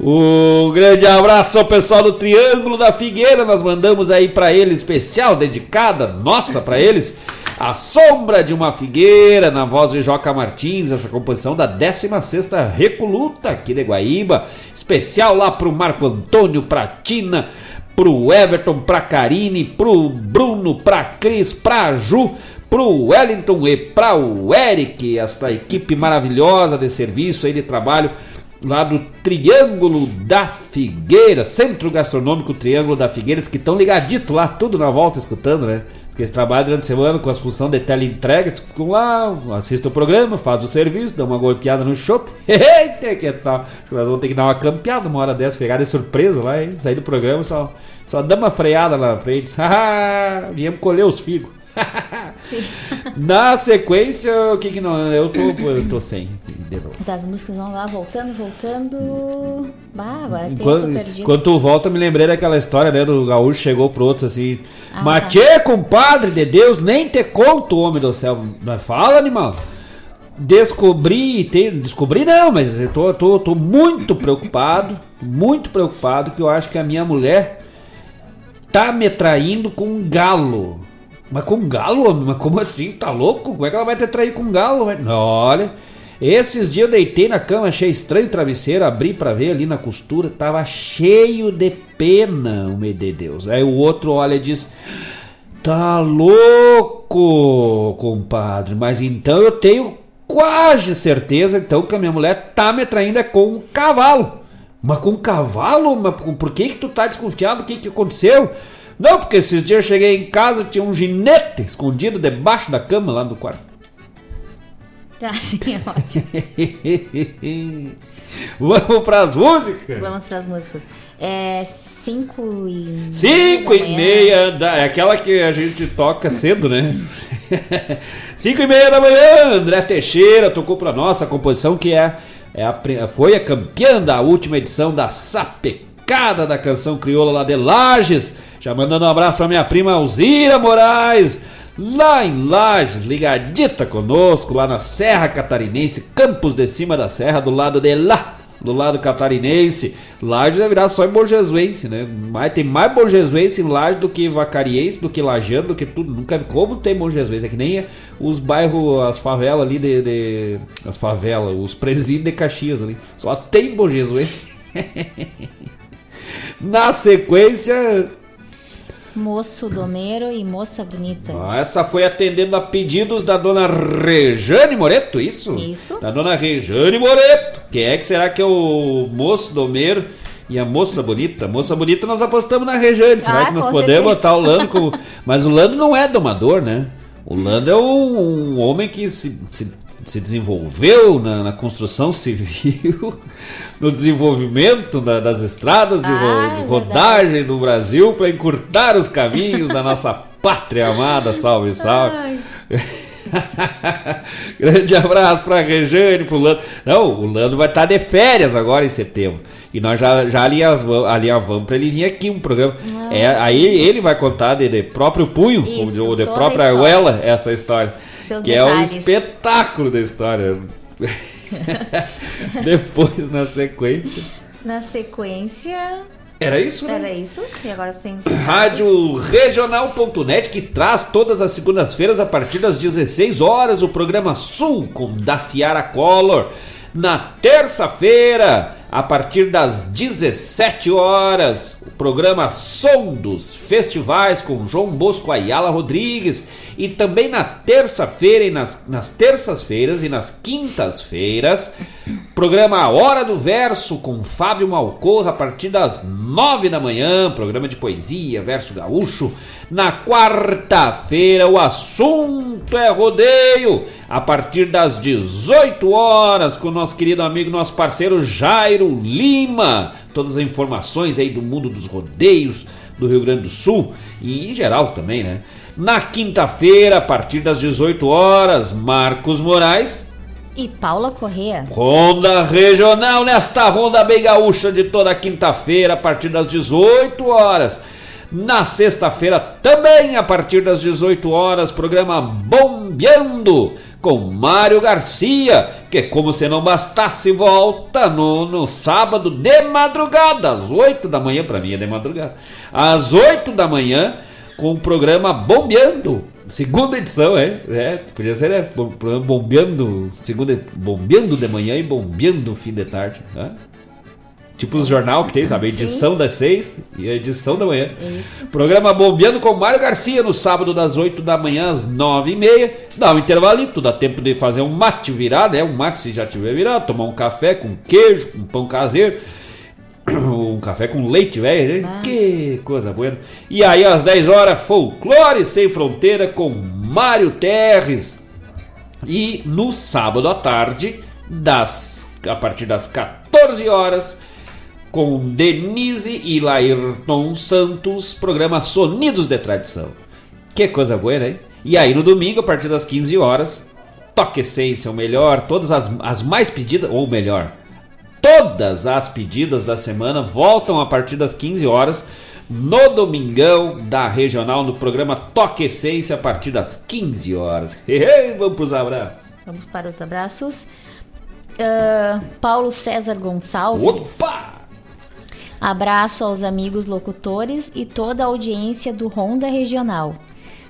Um grande abraço ao pessoal do Triângulo da Figueira. Nós mandamos aí pra eles especial, dedicada, nossa, pra eles. A Sombra de uma Figueira, na voz de Joca Martins, essa composição da 16ª Recoluta aqui de Guaíba. Especial lá pro Marco Antônio, pra Tina, pro Everton, pra Karine, pro Bruno, pra Cris, pra Ju, pro Wellington e pra o Eric, esta equipe maravilhosa de serviço aí de trabalho lá do Triângulo da Figueira, Centro Gastronômico Triângulo da Figueiras, que estão ligadito lá, tudo na volta escutando, né? Que eles trabalham durante a semana com as funções de teleentrega, eles ficam lá, assistem o programa, fazem o serviço, dão uma golpeada no shopping. Eita, que tal? Nós vamos ter que dar uma campeada uma hora dessa, pegar de surpresa lá, hein? Sair do programa, só, só dá uma freada na frente. Haha, viemos colher os figos. Na sequência, o que que não. Eu tô, eu tô sem. De novo. Das músicas vão lá, voltando, voltando. Bah, agora tem, tô Enquanto, perdido. enquanto volta, me lembrei daquela história, né? Do gaúcho chegou pro outro assim. Ah, Matê, compadre de Deus, nem te conto, homem do céu. Fala, animal. Descobri, tem, descobri não, mas eu tô, tô, tô muito preocupado, muito preocupado que eu acho que a minha mulher tá me traindo com um galo. Mas com galo, homem? Mas como assim? Tá louco? Como é que ela vai te trair com galo? Não, olha, esses dias eu deitei na cama, achei estranho o travesseiro, abri pra ver ali na costura, tava cheio de pena, o meu de Deus. Aí o outro olha e diz: Tá louco, compadre, mas então eu tenho quase certeza então que a minha mulher tá me traindo é com um cavalo. Mas com um cavalo? Mas por que que tu tá desconfiado? O que que aconteceu? Não, porque esses dias eu cheguei em casa tinha um ginete escondido debaixo da cama lá do quarto. Tá, sim, é ótimo. Vamos pras músicas? Vamos pras músicas. É 5 e. Cinco da e manhã. meia da... É aquela que a gente toca cedo, né? Cinco e meia da manhã, André Teixeira tocou pra nossa composição que é, é a, pri- foi a campeã da última edição da Sapecada da canção crioula lá de Lages. Já mandando um abraço pra minha prima Alzira Moraes, lá em Lages, ligadita conosco, lá na Serra Catarinense, Campos de Cima da Serra, do lado de lá do lado catarinense. Lages é virar só em Borgesuense, né? Mas tem mais Borgesuense em Lages do que Vacariense, do que Lajano, do que tudo. Nunca vi como tem Borgesuense. É que nem os bairros, as favelas ali de, de- As favelas, os presídios de Caxias ali. Só tem Borgesuense. Na sequência, Moço Domero e Moça Bonita. Ah, essa foi atendendo a pedidos da dona Rejane Moreto, isso? Isso. Da dona Rejane Moreto. Quem é que será que é o moço domeiro e a moça bonita? Moça bonita nós apostamos na Rejane. Será Ah, que nós podemos certeza. botar o Lando como... Mas o Lando não é domador, né? O Lando é um, um homem que se, se, se desenvolveu na, na construção civil, no desenvolvimento da- das estradas de ro- Ah, é rodagem do Brasil para encurtar os caminhos da nossa pátria amada, salve, salve. Grande abraço pra Rejane, pro Lando. Não, o Lando vai estar de férias agora em setembro. E nós já, já alinhavamos, alinhavamos pra ele vir aqui um programa. É, aí ele vai contar de, de próprio punho, Isso, ou de a própria argoela, essa história. Seus que é o detalhes. espetáculo da história. Depois, na sequência. Na sequência. Era isso, né? Era isso? E agora tem. Rádio Regional.net que traz todas as segundas-feiras a partir das 16 horas o programa Sul com Daciara Collor. Na terça-feira, a partir das 17 horas, o programa Som dos Festivais com João Bosco Ayala Rodrigues. E também na terça-feira e nas, nas terças-feiras e nas quintas-feiras, programa Hora do Verso com Fábio Malcorra a partir das 9 da manhã, programa de poesia, verso gaúcho. Na quarta-feira, o assunto é rodeio, a partir das 18 horas, com nosso querido amigo, nosso parceiro Jairo Lima. Todas as informações aí do mundo dos rodeios do Rio Grande do Sul e em geral também, né? Na quinta-feira, a partir das 18 horas, Marcos Moraes E Paula Correa. Ronda Regional nesta ronda bem gaúcha de toda quinta-feira a partir das 18 horas. Na sexta-feira também a partir das 18 horas, programa Bombeando com Mário Garcia, que como se não bastasse volta no, no sábado de madrugada, às 8 da manhã, para mim é de madrugada. Às 8 da manhã com o programa Bombeando. Segunda edição, é? É, podia ser? Bom- programa Bombeando, segunda, bombeando de manhã e bombeando fim de tarde. né? Tipo os jornal que tem, sabe? A edição das seis e a edição da manhã. Programa Bombeando com Mário Garcia no sábado das 8 da manhã às 9 e meia. Dá um intervalito, dá tempo de fazer um mate virado, né? Um mate se já tiver virado, tomar um café com queijo, com pão caseiro. Um café com leite, velho. Que coisa boa. E aí, às 10 horas, Folclore Sem Fronteira com Mário Terres. E no sábado à tarde, das, a partir das 14 horas, com Denise e Lairton Santos, programa Sonidos de Tradição. Que coisa boa, hein? E aí no domingo, a partir das 15 horas, Toque Essência, o melhor, todas as, as mais pedidas, ou melhor, todas as pedidas da semana voltam a partir das 15 horas no domingão da regional no programa Toque Essência a partir das 15 horas. Vamos pros abraços. Vamos para os abraços. Ah, Paulo César Gonçalves. Opa! Abraço aos amigos locutores e toda a audiência do Ronda Regional.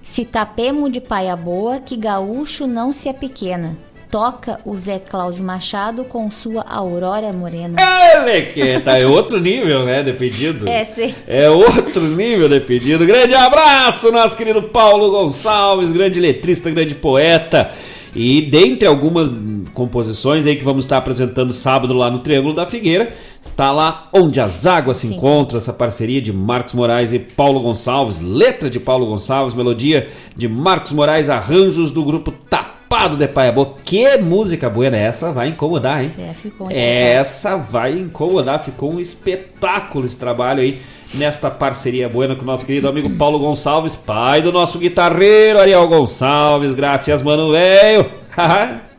Se tapemo de paia boa, que gaúcho não se apequena. Toca o Zé Cláudio Machado com sua Aurora Morena. Ele que tá é outro nível, né, de pedido. É, sim. É outro nível de pedido. Grande abraço, nosso querido Paulo Gonçalves, grande letrista, grande poeta. E dentre algumas composições aí que vamos estar apresentando sábado lá no Triângulo da Figueira, está lá Onde as Águas se Encontram, essa parceria de Marcos Moraes e Paulo Gonçalves, letra de Paulo Gonçalves, melodia de Marcos Moraes, arranjos do grupo Tapado de Paia Boa. Que música boa, né? Essa vai incomodar, hein? É, ficou um. Essa vai incomodar, ficou um espetáculo esse trabalho aí nesta parceria buena com o nosso querido amigo Paulo Gonçalves, pai do nosso guitarreiro Ariel Gonçalves. Graças, mano, velho.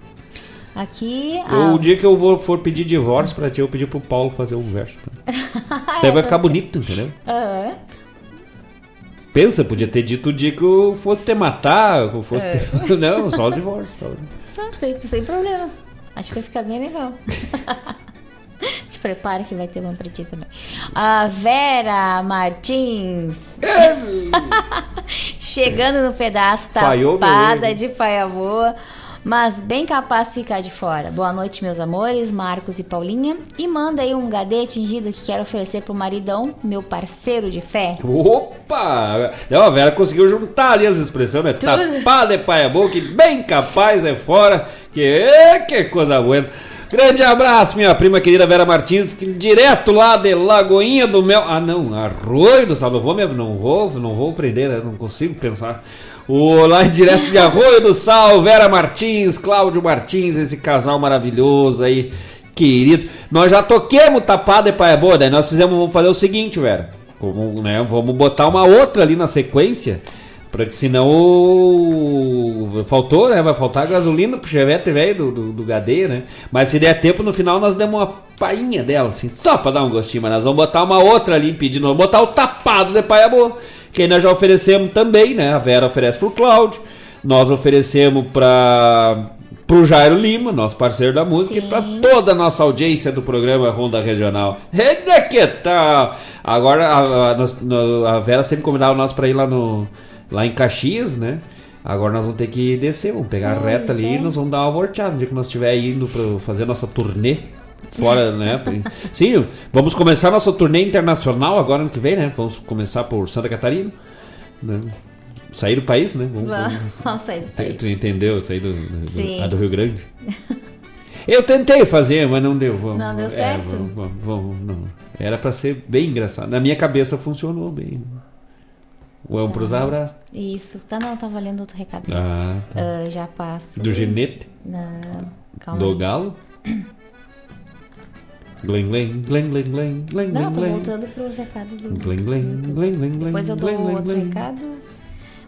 Aqui. Eu, o ah, dia que eu vou, for pedir divórcio pra ti, eu pedir pro Paulo fazer um verso. Daí vai ficar bonito, entendeu? ah, Pensa, podia ter dito o dia que eu fosse te matar, que eu fosse É. te... Não, só o divórcio. só. só, sem, sem problemas. Acho que vai ficar bem legal. Te prepara que vai ter uma pra ti também. A Vera Martins. Chegando no pedaço, tapada mesmo. de faia boa, mas bem capaz de ficar de fora. Boa noite, meus amores, Marcos e Paulinha. E manda aí um gadê tingido que quero oferecer pro maridão, meu parceiro de fé. Opa! Não, a Vera conseguiu juntar ali as expressões, né? Tudo. Tapada é paia boa, que bem capaz é fora. Que, que coisa boa. Grande abraço, minha prima querida Vera Martins, que direto lá de Lagoinha do Mel. Ah, não, Arroio do Sal. Não vou, me- não vou, não vou prender, né? Não consigo pensar. O, lá direto de Arroio do Sal, Vera Martins, Cláudio Martins, esse casal maravilhoso aí, querido. Nós já toquemos tapada e paia boa, daí nós fizemos, vamos fazer o seguinte, Vera. Como, né, vamos botar uma outra ali na sequência Pra que senão o... faltou, né? Vai faltar gasolina pro chevette velho do, do, do né? Mas se der tempo, no final nós demos uma painha dela, assim, só pra dar um gostinho. Mas nós vamos botar uma outra ali pedindo, vamos botar o tapado de Paiabô, que nós já oferecemos também, né? A Vera oferece pro Cláudio, nós oferecemos pra pro Jairo Lima, nosso parceiro da música, Sim. e para toda a nossa audiência do programa Ronda Regional. Eita, que tal? Agora a, a, a Vera sempre convidava nós para ir lá no lá em Caxias, né? Agora nós vamos ter que descer, vamos pegar a reta ali é. e nós vamos dar uma volteada no dia que nós estiver indo para fazer nossa turnê fora, né? Sim, vamos começar nossa turnê internacional agora ano que vem, né? Vamos começar por Santa Catarina, né? Sair do país, né? Vamos, vamos, vamos sair do país. Tu entendeu? Sair do, do, a do Rio Grande. Eu tentei fazer, mas não deu. Vamos, não deu certo? É, vamos, vamos, não. Era para ser bem engraçado. Na minha cabeça funcionou bem. Vamos tá. pros abraços. Isso. Tá, não, tá valendo outro recado. Ah, tá. Uh, já passo. Do ginete? Não, calma Do aí. galo? Glen, glen, glen, glen, glen, glen, Não, tô voltando pros recados do. Glen, glen, glen, glen, Depois eu dou outro recado.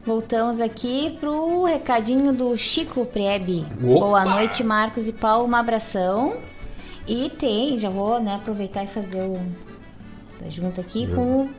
Voltamos aqui pro recadinho do Chico Prebe. Opa! Boa noite, Marcos e Paulo. Um abração. E tem, já vou né, aproveitar e fazer o. Tá junto aqui com o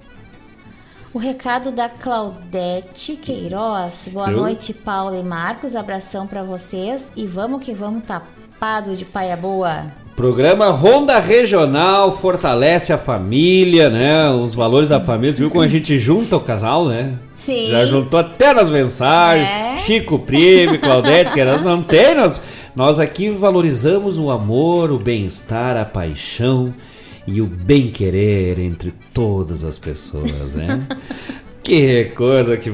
o recado da Claudete Queiroz. Boa Eu? noite, Paula e Marcos. Abração para vocês e vamos que vamos tapado de paia boa. Programa Ronda Regional fortalece a família, né? Os valores da família. Tu viu como a gente junta o casal, né? Sim. Já juntou até nas mensagens. É. Chico Prime, Claudete Queiroz. Não tem, nós, nós aqui valorizamos o amor, o bem-estar, a paixão e o bem-querer entre todas as pessoas, né? Que coisa que,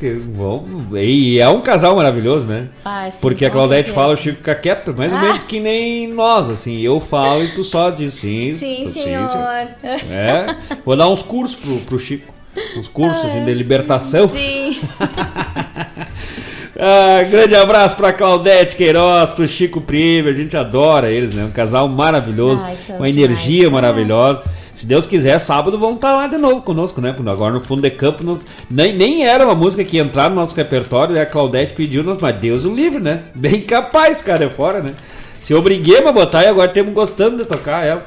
que bom. E é um casal maravilhoso, né? Ah, sim, Porque a Claudete fala, o Chico fica quieto, mais ou ah. menos que nem nós, assim. Eu falo e tu só diz sim. Sim, senhor. Sim, É. Vou dar uns cursos pro, pro Chico. Uns cursos assim, de libertação. Sim. Ah, grande abraço pra Claudete Queiroz, pro Chico Prime, a gente adora eles, né? Um casal maravilhoso, Ai, uma energia demais. maravilhosa. Se Deus quiser, sábado vão estar lá de novo conosco, né? Agora no fundo de campo, nos... nem, nem era uma música que ia entrar no nosso repertório, e a Claudete pediu, mas Deus o livre, né? Bem capaz, cara, é fora, né? Se obriguei a botar e agora temos gostando de tocar ela.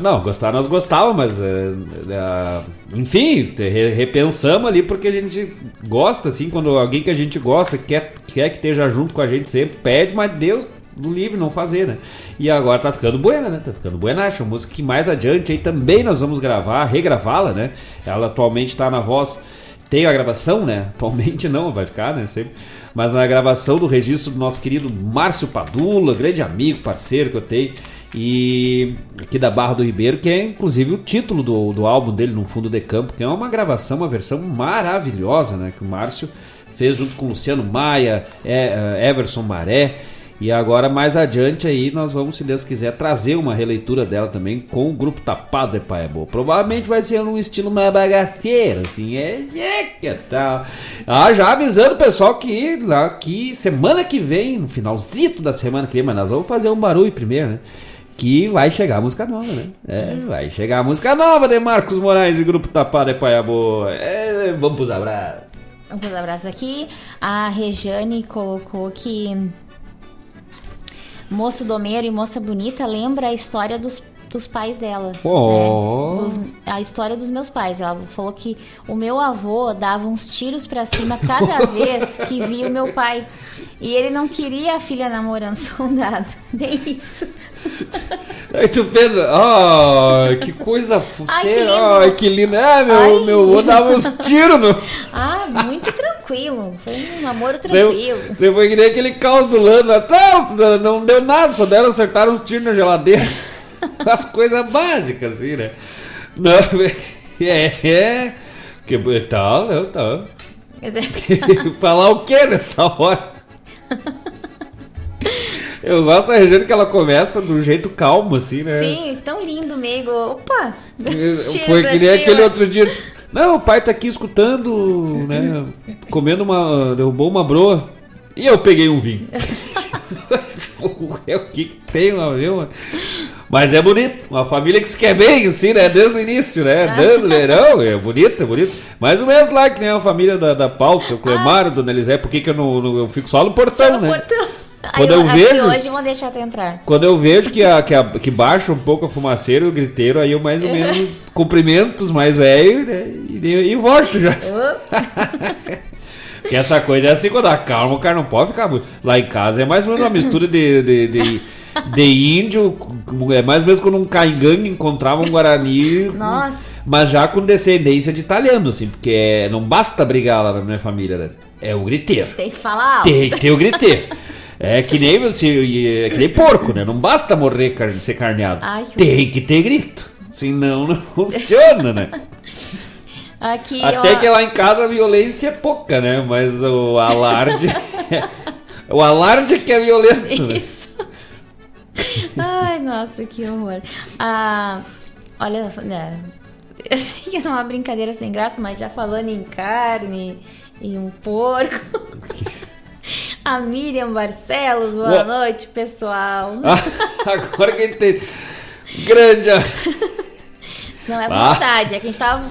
Não, gostar nós gostávamos, mas. Uh, uh, enfim, repensamos ali porque a gente gosta, assim, quando alguém que a gente gosta quer, quer que esteja junto com a gente sempre, pede, mas Deus do livre não fazer, né? E agora tá ficando buena, né? Tá ficando buenacha. Uma música que mais adiante aí também nós vamos gravar, regravá-la, né? Ela atualmente tá na voz. Tem a gravação, né? Atualmente não, vai ficar, né? Sempre. Mas na gravação do registro do nosso querido Márcio Padula, grande amigo, parceiro que eu tenho e aqui da Barra do Ribeiro, que é inclusive o título do, do álbum dele, No Fundo de Campo, que é uma gravação, uma versão maravilhosa, né? Que o Márcio fez junto com Luciano Maia, é, é, Everson Maré. E agora, mais adiante aí, nós vamos, se Deus quiser, trazer uma releitura dela também com o grupo Tapado de Pai Boa. Provavelmente vai ser num estilo mais bagaceiro, assim, é, é que tal. Ah, já avisando o pessoal que, lá, que semana que vem, no finalzito da semana que vem, mas nós vamos fazer um barulho primeiro, né? que vai chegar a música nova, né? É, vai chegar a música nova de Marcos Moraes e Grupo Tapado é Paia Boa. É, vamos pros abraços. Vamos pros abraços aqui. A Rejane colocou que Moço Domeiro e Moça Bonita lembra a história dos dos pais dela. Oh. Né? Dos, a história dos meus pais. Ela falou que o meu avô dava uns tiros para cima cada vez que via o meu pai. E ele não queria a filha namorando soldado. Nem isso. Aí tu Pedro, oh, que coisa que lindo. Ai, que lindo. É, meu, Ai. meu avô dava uns tiros no. Ah, muito tranquilo. Foi um namoro tranquilo. Você, foi que nem aquele caos do Lando. Não, não deu nada, só deram acertar uns tiros na geladeira. As coisas básicas, assim, né? Não, é, é. Que tal, não, tal. Falar o que nessa hora? Eu gosto da região que ela começa do jeito calmo, assim, né? Sim, tão lindo mesmo. Opa! Foi que nem aquele outro dia. Não, o pai tá aqui escutando, né? Comendo uma. derrubou uma broa. E eu peguei um vinho. tipo, é o que, que tem a ver, mano? Mas é bonito, uma família que se quer bem, assim, né? Desde o início, né? Ah. Dando, né? Não, é bonito, é bonito. Mais ou menos lá que nem a família da, da Paulo, seu Clemar, Dona Elisé, por que que eu não, não- eu fico só no portão, Só no né? portão. Quando Aí eu aqui vejo- hoje vão deixar tu entrar. Quando eu vejo que, a, que, a- que baixa um pouco a fumaceira e o griteiro, aí eu mais ou menos cumprimento os mais velhos né? e, e volto já. Porque essa coisa é assim, quando acalma, o cara não pode ficar muito. Lá em casa é mais ou menos uma mistura de, de, de, de índio, é mais ou menos quando um caingangue encontrava um guarani. Nossa. Mas já com descendência de italiano, assim, porque é- não basta brigar lá na minha família, né? É o griteiro. Tem que falar alto. Tem que ter o griteiro. É que nem você, é que nem porco, né? Não basta morrer car ser carneado. Ai, que Tem que ter grito. Senão não funciona, né? Aqui, Até ó, que lá em casa a violência é pouca, né? Mas o alarde. o alarde é que é violento. Né? Isso. Ai, nossa, que horror. Ah, olha, né, eu sei que é uma brincadeira sem graça, mas já falando em carne e um porco. A Miriam Barcelos, boa noite, pessoal. Ah, agora que tem. Grande. Não é Ah. vontade, é que a gente tava,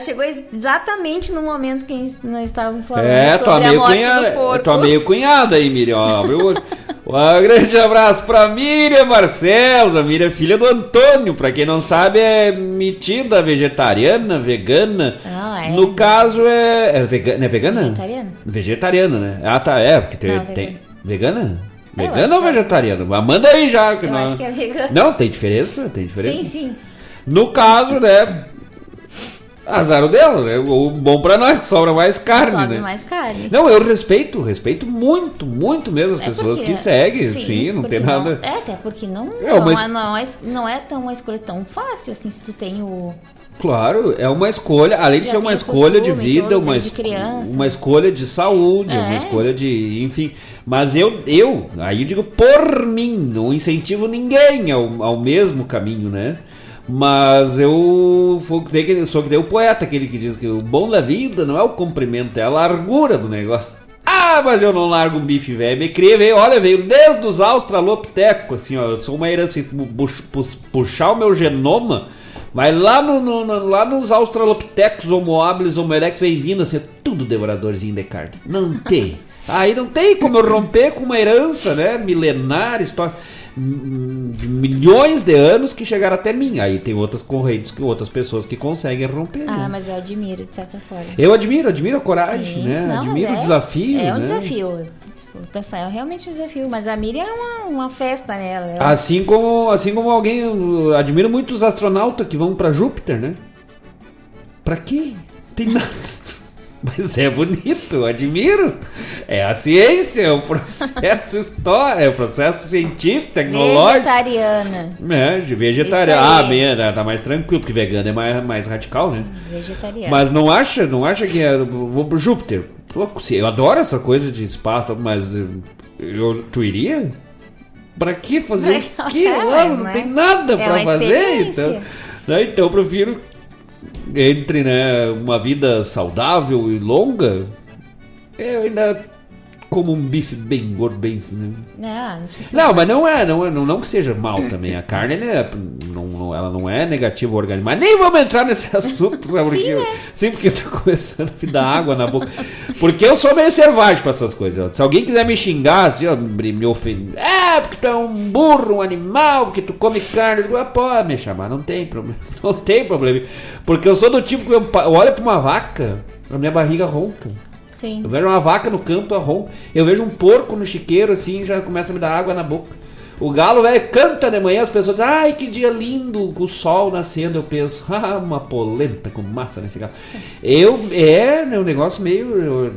chegou ex- exatamente no momento que nós estávamos falando É, sobre tua a morte cunhada. do porco. Tua meio cunhada aí, Miriam. abre o olho. Um grande abraço pra Miriam Barcelos. A Miriam é filha do Antônio. Pra quem não sabe, é metida vegetariana, vegana. Ah, é. No caso, é. É vegana? É vegana? Vegetariana? Vegetariana, né? Ah, tá. É, porque tem. Não, tem- vegana? Eu Vegana ou é. vegetariana? Mas manda aí já. que Eu não... acho que é vegana. Não, tem diferença? Tem diferença? Sim, sim. No caso, né? Azar o dela, né? O bom pra nós, sobra mais carne, Sobe né? mais carne. Não, eu respeito, respeito muito, muito mesmo as É pessoas porque- que seguem, sim, não porque tem nada. É, até porque não, É, não, é, não, é, não é tão uma escolha tão fácil assim se tu tem o. Claro, é uma escolha, além de Já ser uma escolha de vida, uma, es- criança. uma escolha de saúde, É. uma escolha de, enfim. Mas eu, eu, aí eu digo por mim, não incentivo ninguém ao, ao mesmo caminho, né? Mas eu sou que, sou que o poeta, aquele que diz que o bom da vida não é o comprimento, é a largura do negócio. Ah, mas eu não largo um bife velho. Me criei, veio, olha, veio desde os australopitecos, assim, ó. Eu sou uma herança, assim, pu- pu- puxar o meu genoma, vai lá, no, no- no- lá nos australopitecos, homo habilis, homo erectus, vem vindo assim, tudo devoradorzinho de carne. Não tem. Aí não tem como eu romper com uma herança, né, milenar, história de milhões de anos que chegaram até mim. Aí tem outras correntes que outras pessoas que conseguem romper. Ah, né? mas eu admiro, de certa forma. Eu admiro, admiro a coragem, Sim. né? Não, admiro é- o desafio. É um né? desafio. Tipo, pensar, é realmente um desafio. Mas a Miriam é uma, uma festa nela. Ela- Assim como, assim como alguém. admiro muito os astronautas que vão pra Júpiter, né? Pra quê? Tem nada. Mas é bonito, admiro. É a ciência, é o processo histórico, é o processo científico, tecnológico. Vegetariana. É. Isso Ah, aí. bem, tá mais tranquilo, porque vegano é mais, mais radical, né? Vegetariana. Mas não acha, não acha que é, vou pro Júpiter? Eu adoro essa coisa de espaço, mas eu, eu- tu iria? Pra que fazer o quê? É, lá? Não né? tem nada É pra fazer. Então, né, então eu prefiro entre né, uma vida saudável e longa. Eu ainda como um bife bem gordo, bem. Né? Não, não mas não é, não é, não, não que seja mal também. A carne, né, não, não- ela não é negativa ao organismo. Mas nem vamos entrar nesse assunto, sabe? Porque, eu- sim, porque tô começando a me dar água na boca. Porque eu sou meio selvagem pra essas coisas. Se alguém quiser me xingar, assim, ó, me, ofender. É, porque tu é um burro, um animal, porque tu come carne. Eu ah, pode me chamar, não tem problema. Não tem problema. Porque eu sou do tipo que eu, eu olho pra uma vaca, a minha barriga ronca. Sim. Eu vejo uma vaca no campo, eu. Eu vejo um porco no chiqueiro, assim, já começa a me dar água na boca. O galo, velho, canta de manhã, as pessoas dizem, ai, que dia lindo, com o sol nascendo. Eu penso, ah, uma polenta com massa nesse galo. Eu, é, né, um negócio meio... eu-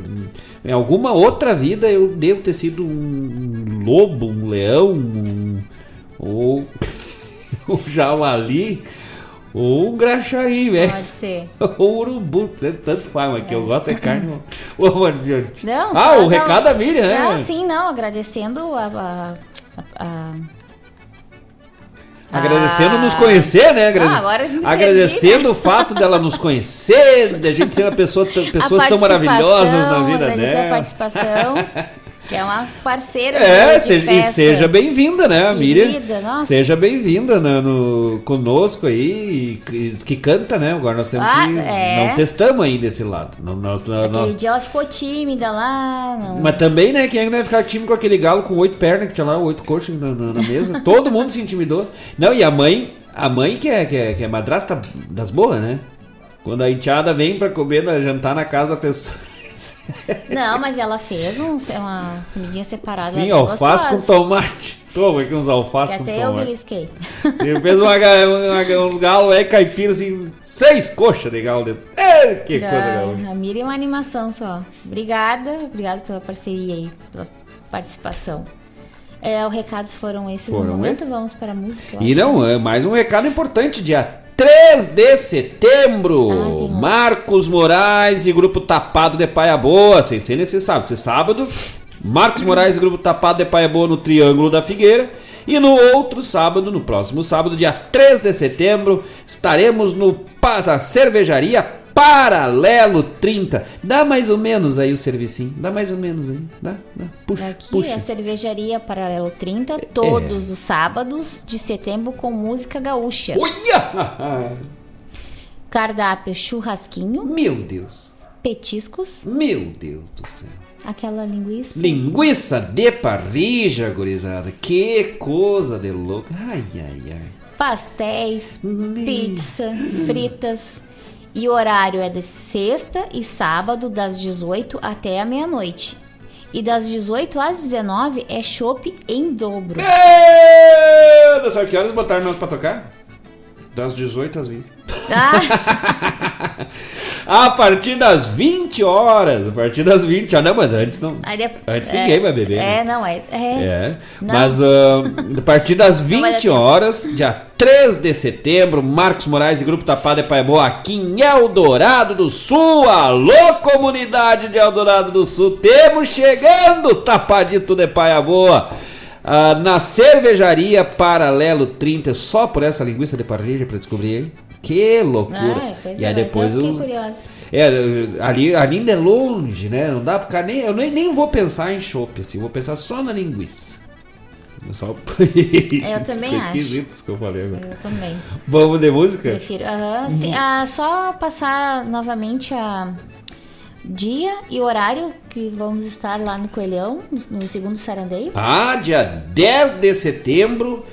em alguma outra vida eu devo ter sido um lobo, um leão, um, ou um javali, ou um graxaí, velho. Pode ser. Ou urubu, tanto faz, mas que eu gosto é carne. Ô, adiante. Não, ah, o não, recado da Miriam, né? Não, sim, não. Agradecendo a. a, a- Agradecendo Ah. nos conhecer, né? Agrade- Ah, perdi, Agradecendo né? o fato dela nos conhecer, da gente ser uma pessoa, pessoas tão maravilhosas na vida dela. a participação. Que é uma parceira É, seja, e seja bem-vinda, né, a Miriam? Nossa. Seja bem-vinda né, no, conosco aí, que, que canta, né? Agora nós temos Ah, que. é. Não testamos ainda esse lado. Nós, nós- Aquele nós- dia ela ficou tímida lá. Não... Mas também, né? Quem é que não ia ficar time com aquele galo com oito pernas que tinha lá, oito coxas na, na- na mesa? Todo mundo se intimidou. Não, e a mãe, a mãe que é, que é, que é madrasta das boas, né? Quando a enteada vem pra comer, jantar na casa da pessoa. Não, mas ela fez um, uma comidinha separada. Sim, bem alface com tomate. Toma aqui uns alface Que com até eu tomate. belisquei. Você fez uma, uma- uns galos aí caipira assim, seis coxas de galo dentro. É, que coisa Da- gaúcha. A Miriam é uma animação só. Obrigada, obrigada pela parceria aí, pela participação. É, os recados foram esses Foram no momento, esses? vamos para a música. E não, é mais um recado importante, dia 3 de setembro. Ah, Marcos Moraes e Grupo Tapado de Paia Boa. Sem ser nesse sábado. Esse sábado, Marcos Moraes e Grupo Tapado de Paia Boa no Triângulo da Figueira. E no outro sábado, no próximo sábado, dia 3 de setembro, estaremos no na Cervejaria Paralelo 30. Dá mais ou menos aí o servicinho. Dá mais ou menos aí. Dá, dá. Puxa, Aqui puxa. é a cervejaria Paralelo 30, todos os sábados de setembro com música gaúcha. Olha! Cardápio churrasquinho. Meu Deus. Petiscos. Meu Deus do céu. Aquela linguiça. Linguiça de parrija, gurizada. Que coisa de louco. Ai, ai, ai. pastéis, pizza, fritas. E o horário é de sexta e sábado, das 18 até a meia-noite. E das 18 às 19 é chopp em dobro. Deus, sabe que horas botaram nós pra tocar? Das 18 às 20. a partir das 20 horas. A partir das 20 horas. Não, mas antes não. De- Antes é, ninguém vai beber. né? É, não, é. É. É, Não. mas ah, a partir das Não vai dar 20 tempo. horas, dia 3 de setembro, Marcos Moraes e Grupo Tapado e Pai Boa aqui em Eldorado do Sul. Alô, comunidade de Eldorado do Sul, temos chegando Tapadito de Paia Boa. Ah, na cervejaria Paralelo 30, só por essa linguiça de parrilla pra descobrir aí. Que loucura! Ah, e é, aí depois eu fiquei os, curiosa. é, ali, ali ainda é longe, né? Não dá pra ficar nem. Eu nem, nem vou pensar em chopp, assim, vou pensar só na linguiça. Só... Eu também acho. esquisito que eu falei agora. Eu também. Vamos de música? Prefiro. Aham, sim, ah, só passar novamente a dia e horário que vamos estar lá no Coelhão, no, segundo sarandeio. Ah, dia 10 de setembro,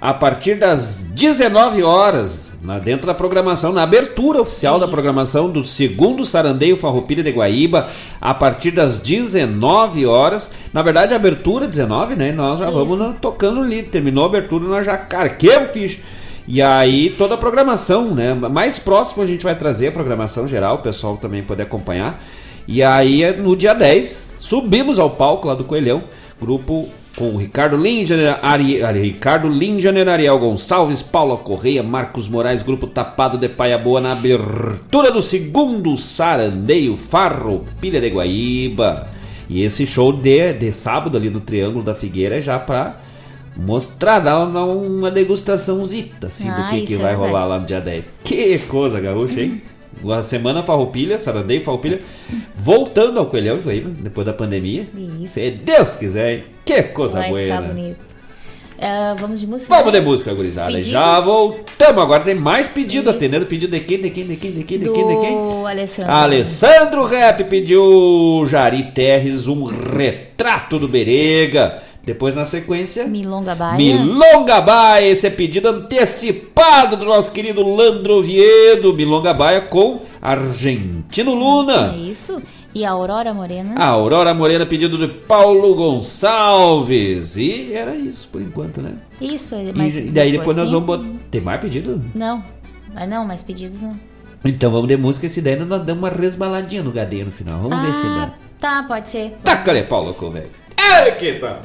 a partir das 19 horas, na, dentro da programação, na abertura oficial da programação do segundo Sarandeio Farroupilha de Guaíba, a partir das 19 horas. Na verdade, a abertura 19, né? Nós já vamos na- tocando ali. Terminou a abertura, nós já carquemos o ficho. E aí, toda a programação, né? Mais próximo a gente vai trazer a programação geral, o pessoal também poder acompanhar. E aí, no dia 10, subimos ao palco lá do Coelhão, grupo com o Ricardo Lingener, Ari, Ari- Ricardo Lingener, Ariel Gonçalves, Paula Correia, Marcos Moraes, grupo Tapado de Paia Boa na abertura do segundo Sarandeio Farroupilha de Guaíba. E esse show de, de sábado ali no Triângulo da Figueira é já pra mostrar, dar uma, uma degustaçãozita assim, do Ah, que, que isso é vai verdade. rolar lá no dia 10. Que coisa, gaúcha, hein? A semana Farroupilha, Sarandeio Farroupilha, voltando ao Coelhão Guaíba, depois da pandemia. Isso. Se Deus quiser, hein? Que coisa Vai boa, ficar né? bonito. É, vamos de música? Vamos de música, gurizada. Já voltamos. Agora tem mais pedido, Isso. atendendo pedido de quem, de quem, de quem, de quem, de quem, de quem? Do Alessandro. Alessandro Rap pediu Jari Terres, um retrato do Berega. Depois, na sequência, Milonga Baia. Milonga Baia. Esse é pedido antecipado do nosso querido Landro Oviedo. Milonga Baia com Argentino Luna. É isso. E a Aurora Morena. A Aurora Morena, pedido de Paulo Gonçalves. E era isso por enquanto, né? Isso. E, Mas e daí depois nós tem- vamos botar. Tem mais pedido? Não. Ah, não, mas pedidos não. Então vamos de música. Esse daí nós damos uma resbaladinha no gadeiro no final. Vamos ver se Ah, dá. tá, pode ser. Taca-lhe pau, louco, velho. É que tá.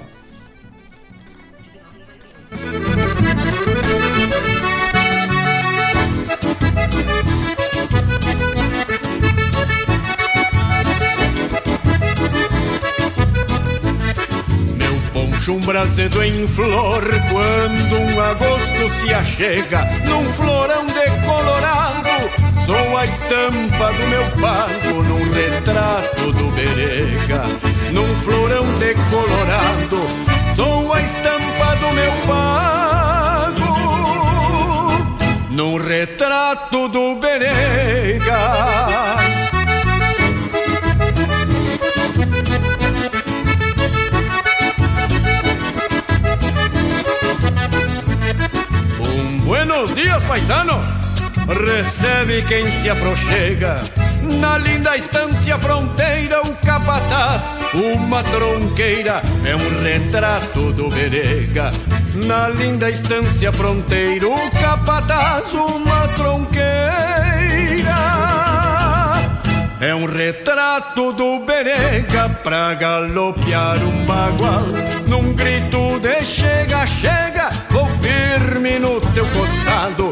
Meu poncho um brasedo em flor Quando um agosto se achega Num florão decolorado Sou a estampa do meu pago Num retrato do berega num florão decolorado. Meu pago, num retrato do Berega. Um buenos dias, paisano. Recebe quem se aproxega. Na linda estância fronteira, o capataz, uma tronqueira, é um retrato do Berega. Na linda estância fronteira, o capataz, uma tronqueira, é um retrato do Berega pra galopear um bagual. Num grito de chega, chega, vou firme no teu costado.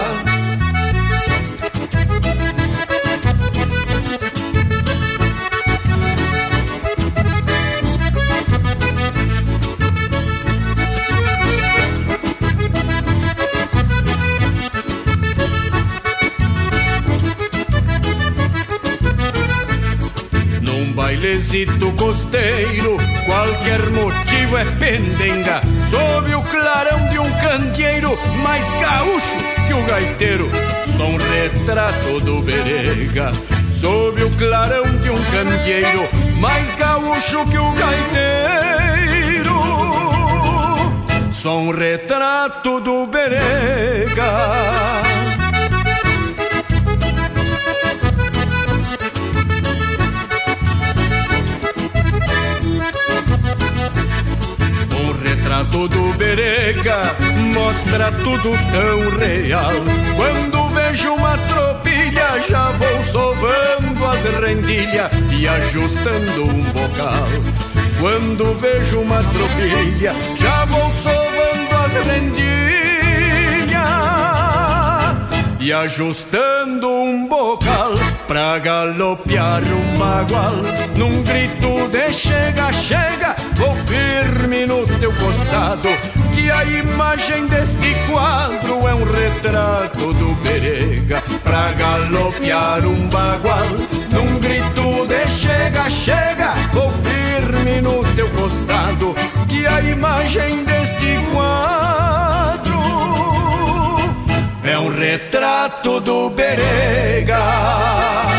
Bailezito costeiro, qualquer motivo é pendenga. Sob o clarão de um candeeiro, mais gaúcho que o gaiteiro. Sou um retrato do Berega. Sob o clarão de um candeeiro, mais gaúcho que o gaiteiro. Sou um retrato do Berega. O retrato do Berega mostra tudo tão real. Quando vejo uma tropilha, já vou sovando as rendilhas e ajustando um bocal. Quando vejo uma tropilha, já vou sovando as rendilhas e ajustando um bocal pra galopear um bagual. Num grito de chega, chega, vou firme no teu costado. Que a imagem deste quadro é um retrato do Berega. Pra galopear um bagual, num grito de chega, chega, vou firme no teu costado. Que a imagem deste quadro retrato do Berega.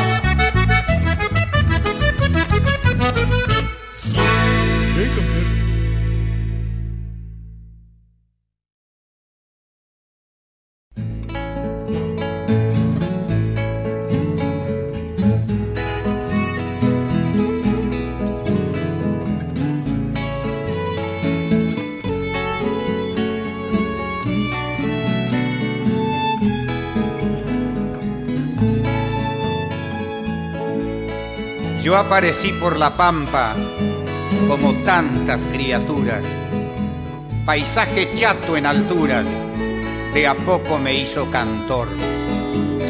Yo aparecí por la pampa como tantas criaturas, paisaje chato en alturas, de a poco me hizo cantor.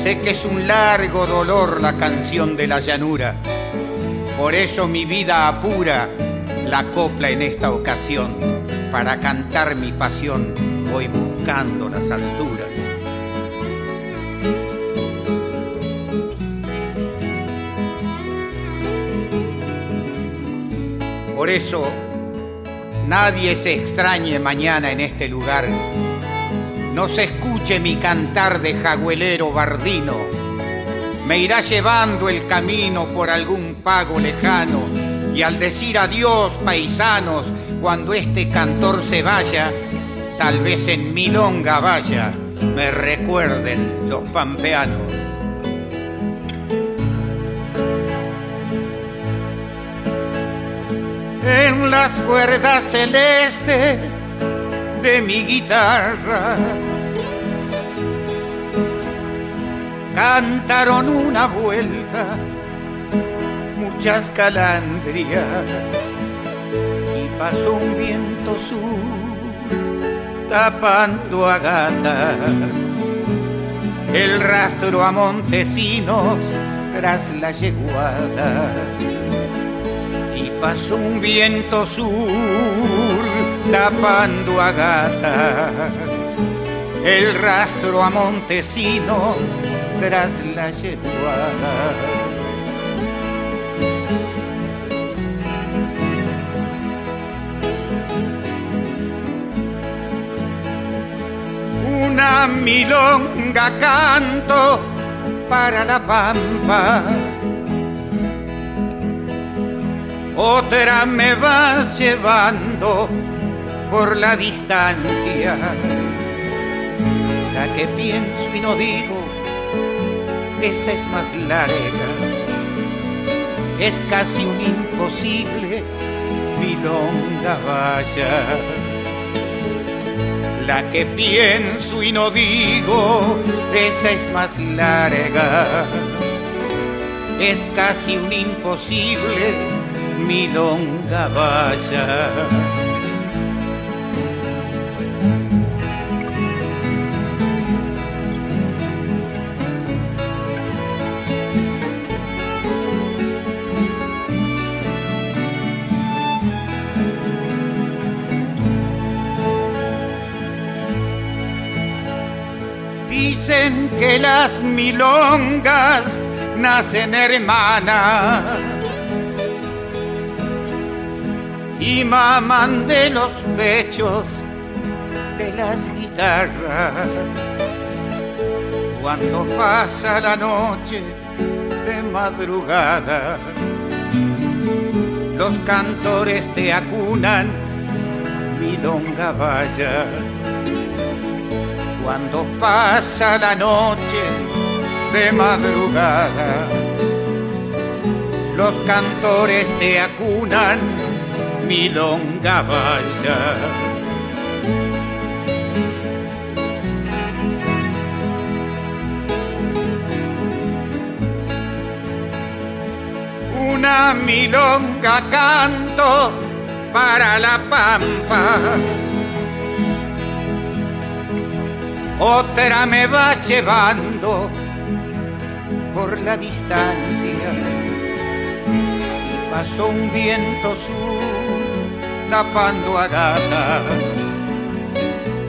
Sé que es un largo dolor la canción de la llanura, por eso mi vida apura la copla en esta ocasión, para cantar mi pasión voy buscando las alturas. Por eso, nadie se extrañe mañana en este lugar. No se escuche mi cantar de jaguelero bardino. Me irá llevando el camino por algún pago lejano. Y al decir adiós, paisanos, cuando este cantor se vaya, tal vez en milonga vaya, me recuerden los pampeanos. En las cuerdas celestes de mi guitarra. Cantaron una vuelta muchas calandrias y pasó un viento sur tapando a gatas. el rastro a Montesinos tras la yeguada. Pasó un viento sur tapando a gatas, el rastro a Montesinos tras la yeguada. una milonga canto para la pampa. Otra me vas llevando por la distancia. La que pienso y no digo, esa es más larga. Es casi un imposible milonga vaya la que pienso y no digo, esa es más larga. Es casi un imposible milonga vaya. Dicen que las milongas nacen hermanas y maman de los pechos de las guitarras. Cuando pasa la noche de madrugada, los cantores te acunan, milonga vaya cuando pasa la noche de madrugada. Los cantores te acunan, milonga vaya. Una milonga canto para la pampa otra me va llevando por la distancia y pasó un viento tapando a gatas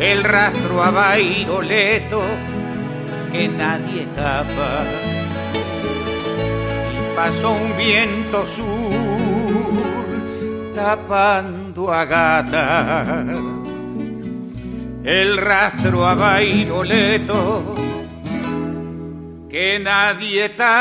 el rastro a Bairoleto que nadie tapa. Y pasó un viento sur tapando a gatas el rastro a Bairoleto que nadie tapa.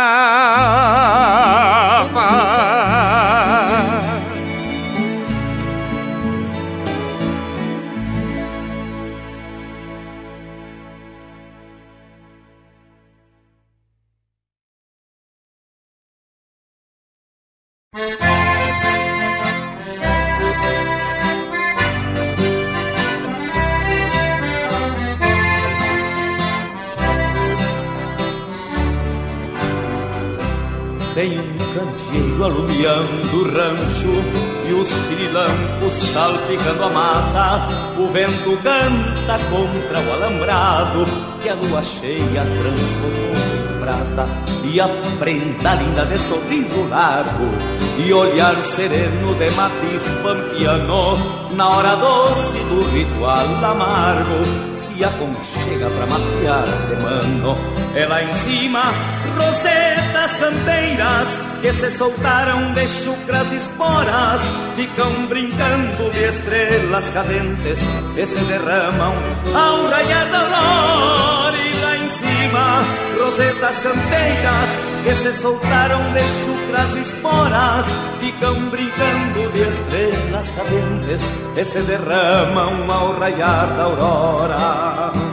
Candeeiro alumiando o rancho E os pirilampos salpicando a mata. O vento canta contra o alambrado Que a lua cheia transformou em prata. E a prenda linda de sorriso largo E olhar sereno de matiz pampiano. Na hora doce do ritual amargo Se aconchega pra matear de mano. É lá em cima, rosetas canteiras Que se soltaram de chucras esporas Ficam brincando de estrelas cadentes Que se derramam ao raiar da aurora E lá em cima, rosetas canteiras Que se soltaram de chucras esporas Ficam brincando de estrelas cadentes Que se derramam ao raiar da aurora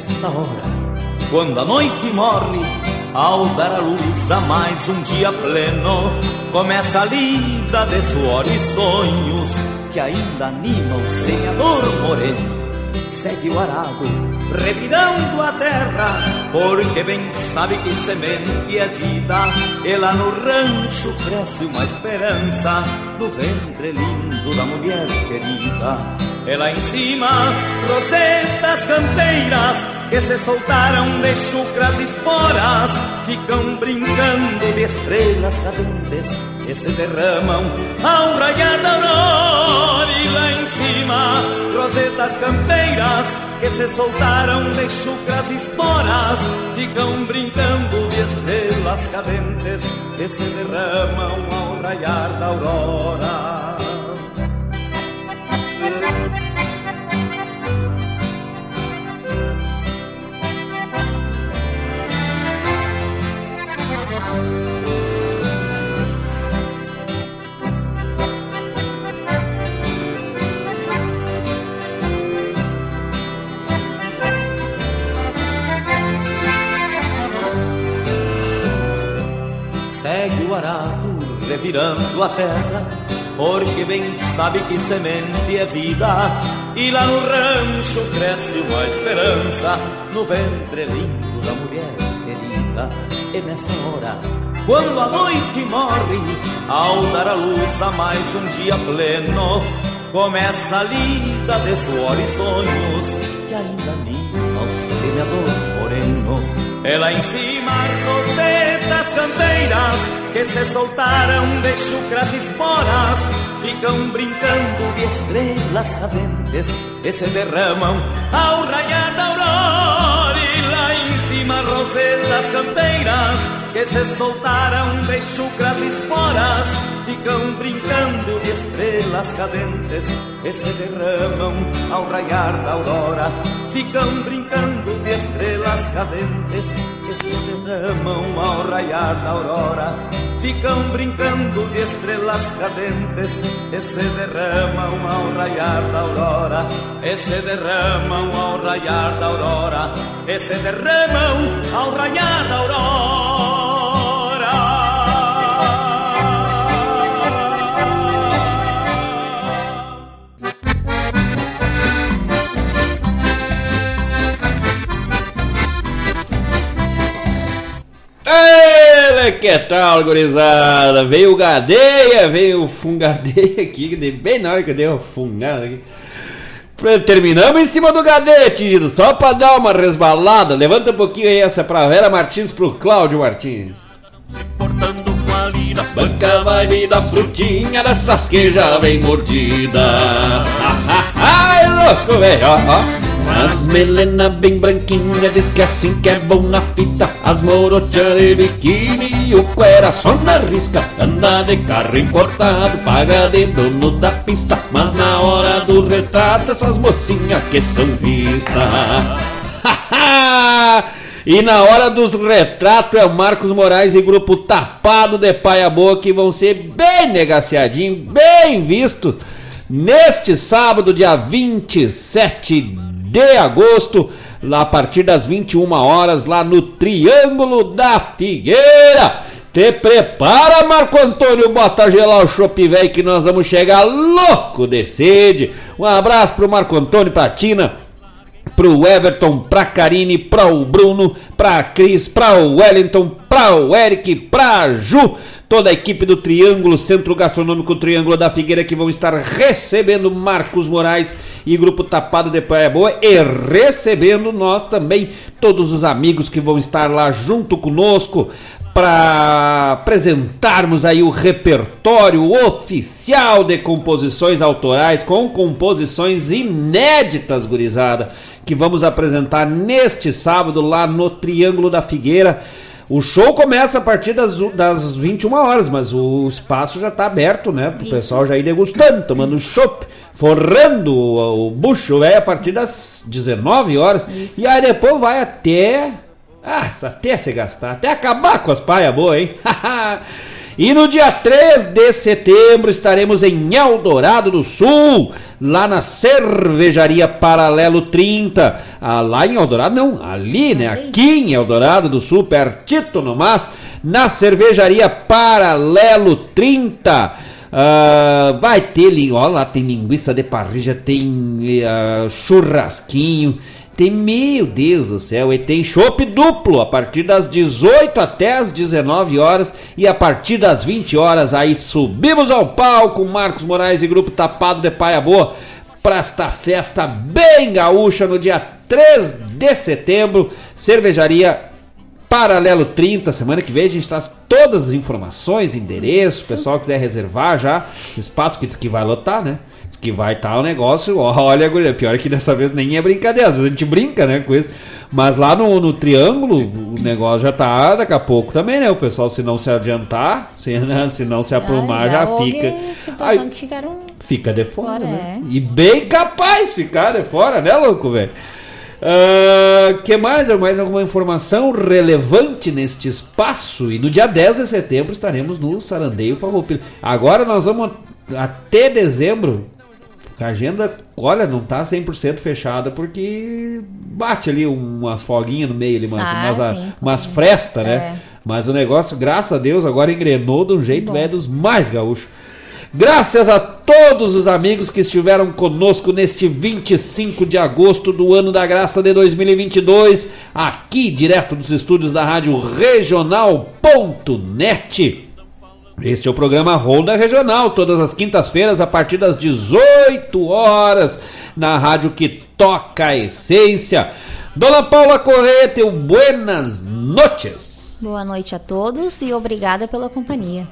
nesta hora, quando a noite morre, ao dar a luz a mais um dia pleno, começa a lida de suor e sonhos que ainda animam o senhador moreno. Segue o arado, revirando a terra, porque bem sabe que semente é vida. E lá no rancho cresce uma esperança, no ventre lindo da mulher querida. E lá em cima, rosetas canteiras que se soltaram de chucras esporas, ficam brincando de estrelas cadentes que se derramam ao raiar da aurora. E lá em cima, rosetas campeiras que se soltaram de chucras esporas, ficam brincando de estrelas cadentes que se derramam ao raiar da aurora. Segue o arado revirando a terra, porque bem sabe que semente é vida, e lá no rancho cresce uma esperança, no ventre lindo da mulher querida. E nesta hora, quando a noite morre, ao dar a luz a mais um dia pleno, começa a lida de suor e sonhos, que ainda anima o semeador moreno. Ela em cima, rosetas canteiras que se soltaram de chucras esporas, ficam brincando de estrelas cadentes que se derramam ao raiar da aurora. E lá em cima, rosetas canteiras que se soltaram de chucras esporas, ficam brincando de estrelas cadentes que se derramam ao raiar da aurora. Ficam brincando de estrelas cadentes que se derramam ao raiar da aurora. Ficam brincando de estrelas cadentes que se derramam ao raiar da aurora. E se derramam ao raiar da aurora. E se derramam ao raiar da aurora. Ele, que tal, gurizada? Veio o Gadeia, veio o Fungadeia aqui, bem na hora que eu dei uma fungada aqui. Terminamos em cima do Gadete, só pra dar uma resbalada. Levanta um pouquinho aí essa pra Vera Martins pro Cláudio Martins. Banca vai me dar frutinha dessas que já vem mordida. Ai, louco, velho, ó, ó. As melena bem branquinha diz que assim que é bom na fita As morochas de biquíni o cuera só na risca. Anda de carro importado, paga de dono da pista. Mas na hora dos retratos essas mocinhas que são vistas E na hora dos retratos é o Marcos Moraes e grupo Tapado de Paia Boa que vão ser bem negaciadinhos, bem vistos. Neste sábado, dia 27 de agosto, lá a partir das 21 horas, lá no Triângulo da Figueira. Te prepara, Marco Antônio, bota gelar o chopp velho que nós vamos chegar louco de sede. Um abraço pro Marco Antônio, pra Tina, pro Everton, pra Karine, pra o Bruno, pra Cris, pra o Wellington, pra o Eric, pra Ju, toda a equipe do Triângulo, Centro Gastronômico Triângulo da Figueira, que vão estar recebendo Marcos Moraes e Grupo Tapado de Praia Boa e recebendo nós também, todos os amigos que vão estar lá junto conosco para apresentarmos aí o repertório oficial de composições autorais com composições inéditas, gurizada, que vamos apresentar neste sábado lá no Triângulo da Figueira. O show começa a partir das, das 21 horas, mas o espaço já está aberto, né? Para o pessoal já ir degustando, tomando chopp, forrando o, o bucho, velho, a partir das 19 horas. Isso. E aí depois vai até ah, até se gastar, até acabar com as paias boas, hein? E no dia 3 de setembro estaremos em Eldorado do Sul, lá na Cervejaria Paralelo 30. Ah, lá em Eldorado, não, ali, né? Aqui em Eldorado do Sul, pertito no mas, na Cervejaria Paralelo 30. Ah, vai ter, ó lá, tem linguiça de parrilla, tem ah, churrasquinho, tem, meu Deus do céu, e tem chopp duplo a partir das 18 até as 19 horas e a partir das 20 horas aí subimos ao palco, Marcos Moraes e Grupo Tapado de Paia Boa para esta festa bem gaúcha no dia 3 de setembro, cervejaria Paralelo 30, semana que vem a gente traz todas as informações, endereço, o pessoal quiser reservar já, espaço que diz que vai lotar, né? Diz que vai estar o negócio, olha, guria, pior que dessa vez nem é brincadeira, às vezes a gente brinca, né, com isso. Mas lá no, no Triângulo, o negócio já tá daqui a pouco também, né? O pessoal, se não se adiantar, se, né, se não se aprumar, já, houve fica. situação Aí, ficaram fica de fora, Fora, né? é. E bem capaz de ficar de fora, né, louco, velho? Ah, que mais? Mais alguma informação relevante neste espaço? E no dia 10 de setembro estaremos no Sarandeio Farroupilha. Agora nós vamos até dezembro. A agenda, olha, não tá 100% fechada porque bate ali umas folguinhas no meio ali, umas, Ah, umas, sim. umas frestas, né? É. Mas o negócio, graças a Deus, agora engrenou de um jeito é dos mais gaúchos. Graças a todos os amigos que estiveram conosco neste 25 de agosto do ano da graça de 2022, aqui direto dos estúdios da Rádio Regional.net. Este é o programa Ronda Regional, todas as quintas-feiras a partir das 18 horas, na rádio que toca a essência. Dona Paula Correia, teu buenas noches. Boa noite a todos e obrigada pela companhia.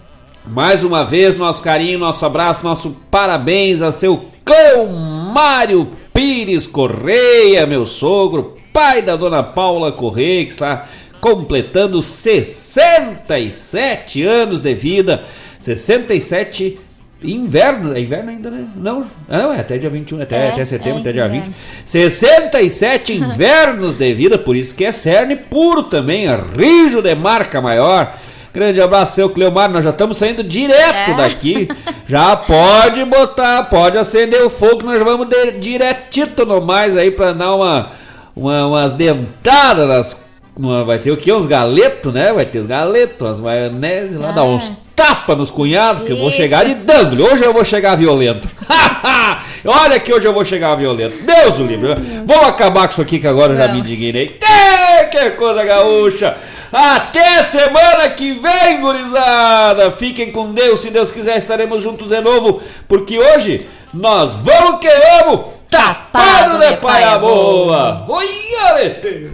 Mais uma vez, nosso carinho, nosso abraço, nosso parabéns a seu cão Mário Pires Correia, meu sogro, pai da dona Paula Correia, que está completando 67 anos de vida. 67 inverno, é inverno ainda, né? Não, ah, não é até dia 21, até, É, até setembro, é até dia inverno. 20. 67 invernos de vida, por isso que é cerne puro também, é rijo de marca maior. Grande abraço, seu Cleomar. Nós já estamos saindo direto É. daqui. Já pode botar, pode acender o fogo, nós vamos de, diretito no mais aí pra dar uma, uma- umas dentadas nas. Vai ter o que? Uns galetos, né? Vai ter os galetos, umas maionese lá, dar uns tapa nos cunhados, que eu vou Ah. Isso. chegar de dando. Hoje eu vou chegar violento. Olha que hoje eu vou chegar violento. Deus o livre. Vamos acabar com isso aqui que agora eu já me indignei. Ê, Que coisa gaúcha. Até semana que vem, gurizada. Fiquem com Deus. Se Deus quiser, estaremos juntos de novo. Porque hoje nós vamos que vamos. Tapado de paia boa. Oi, Alete.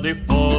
De fora.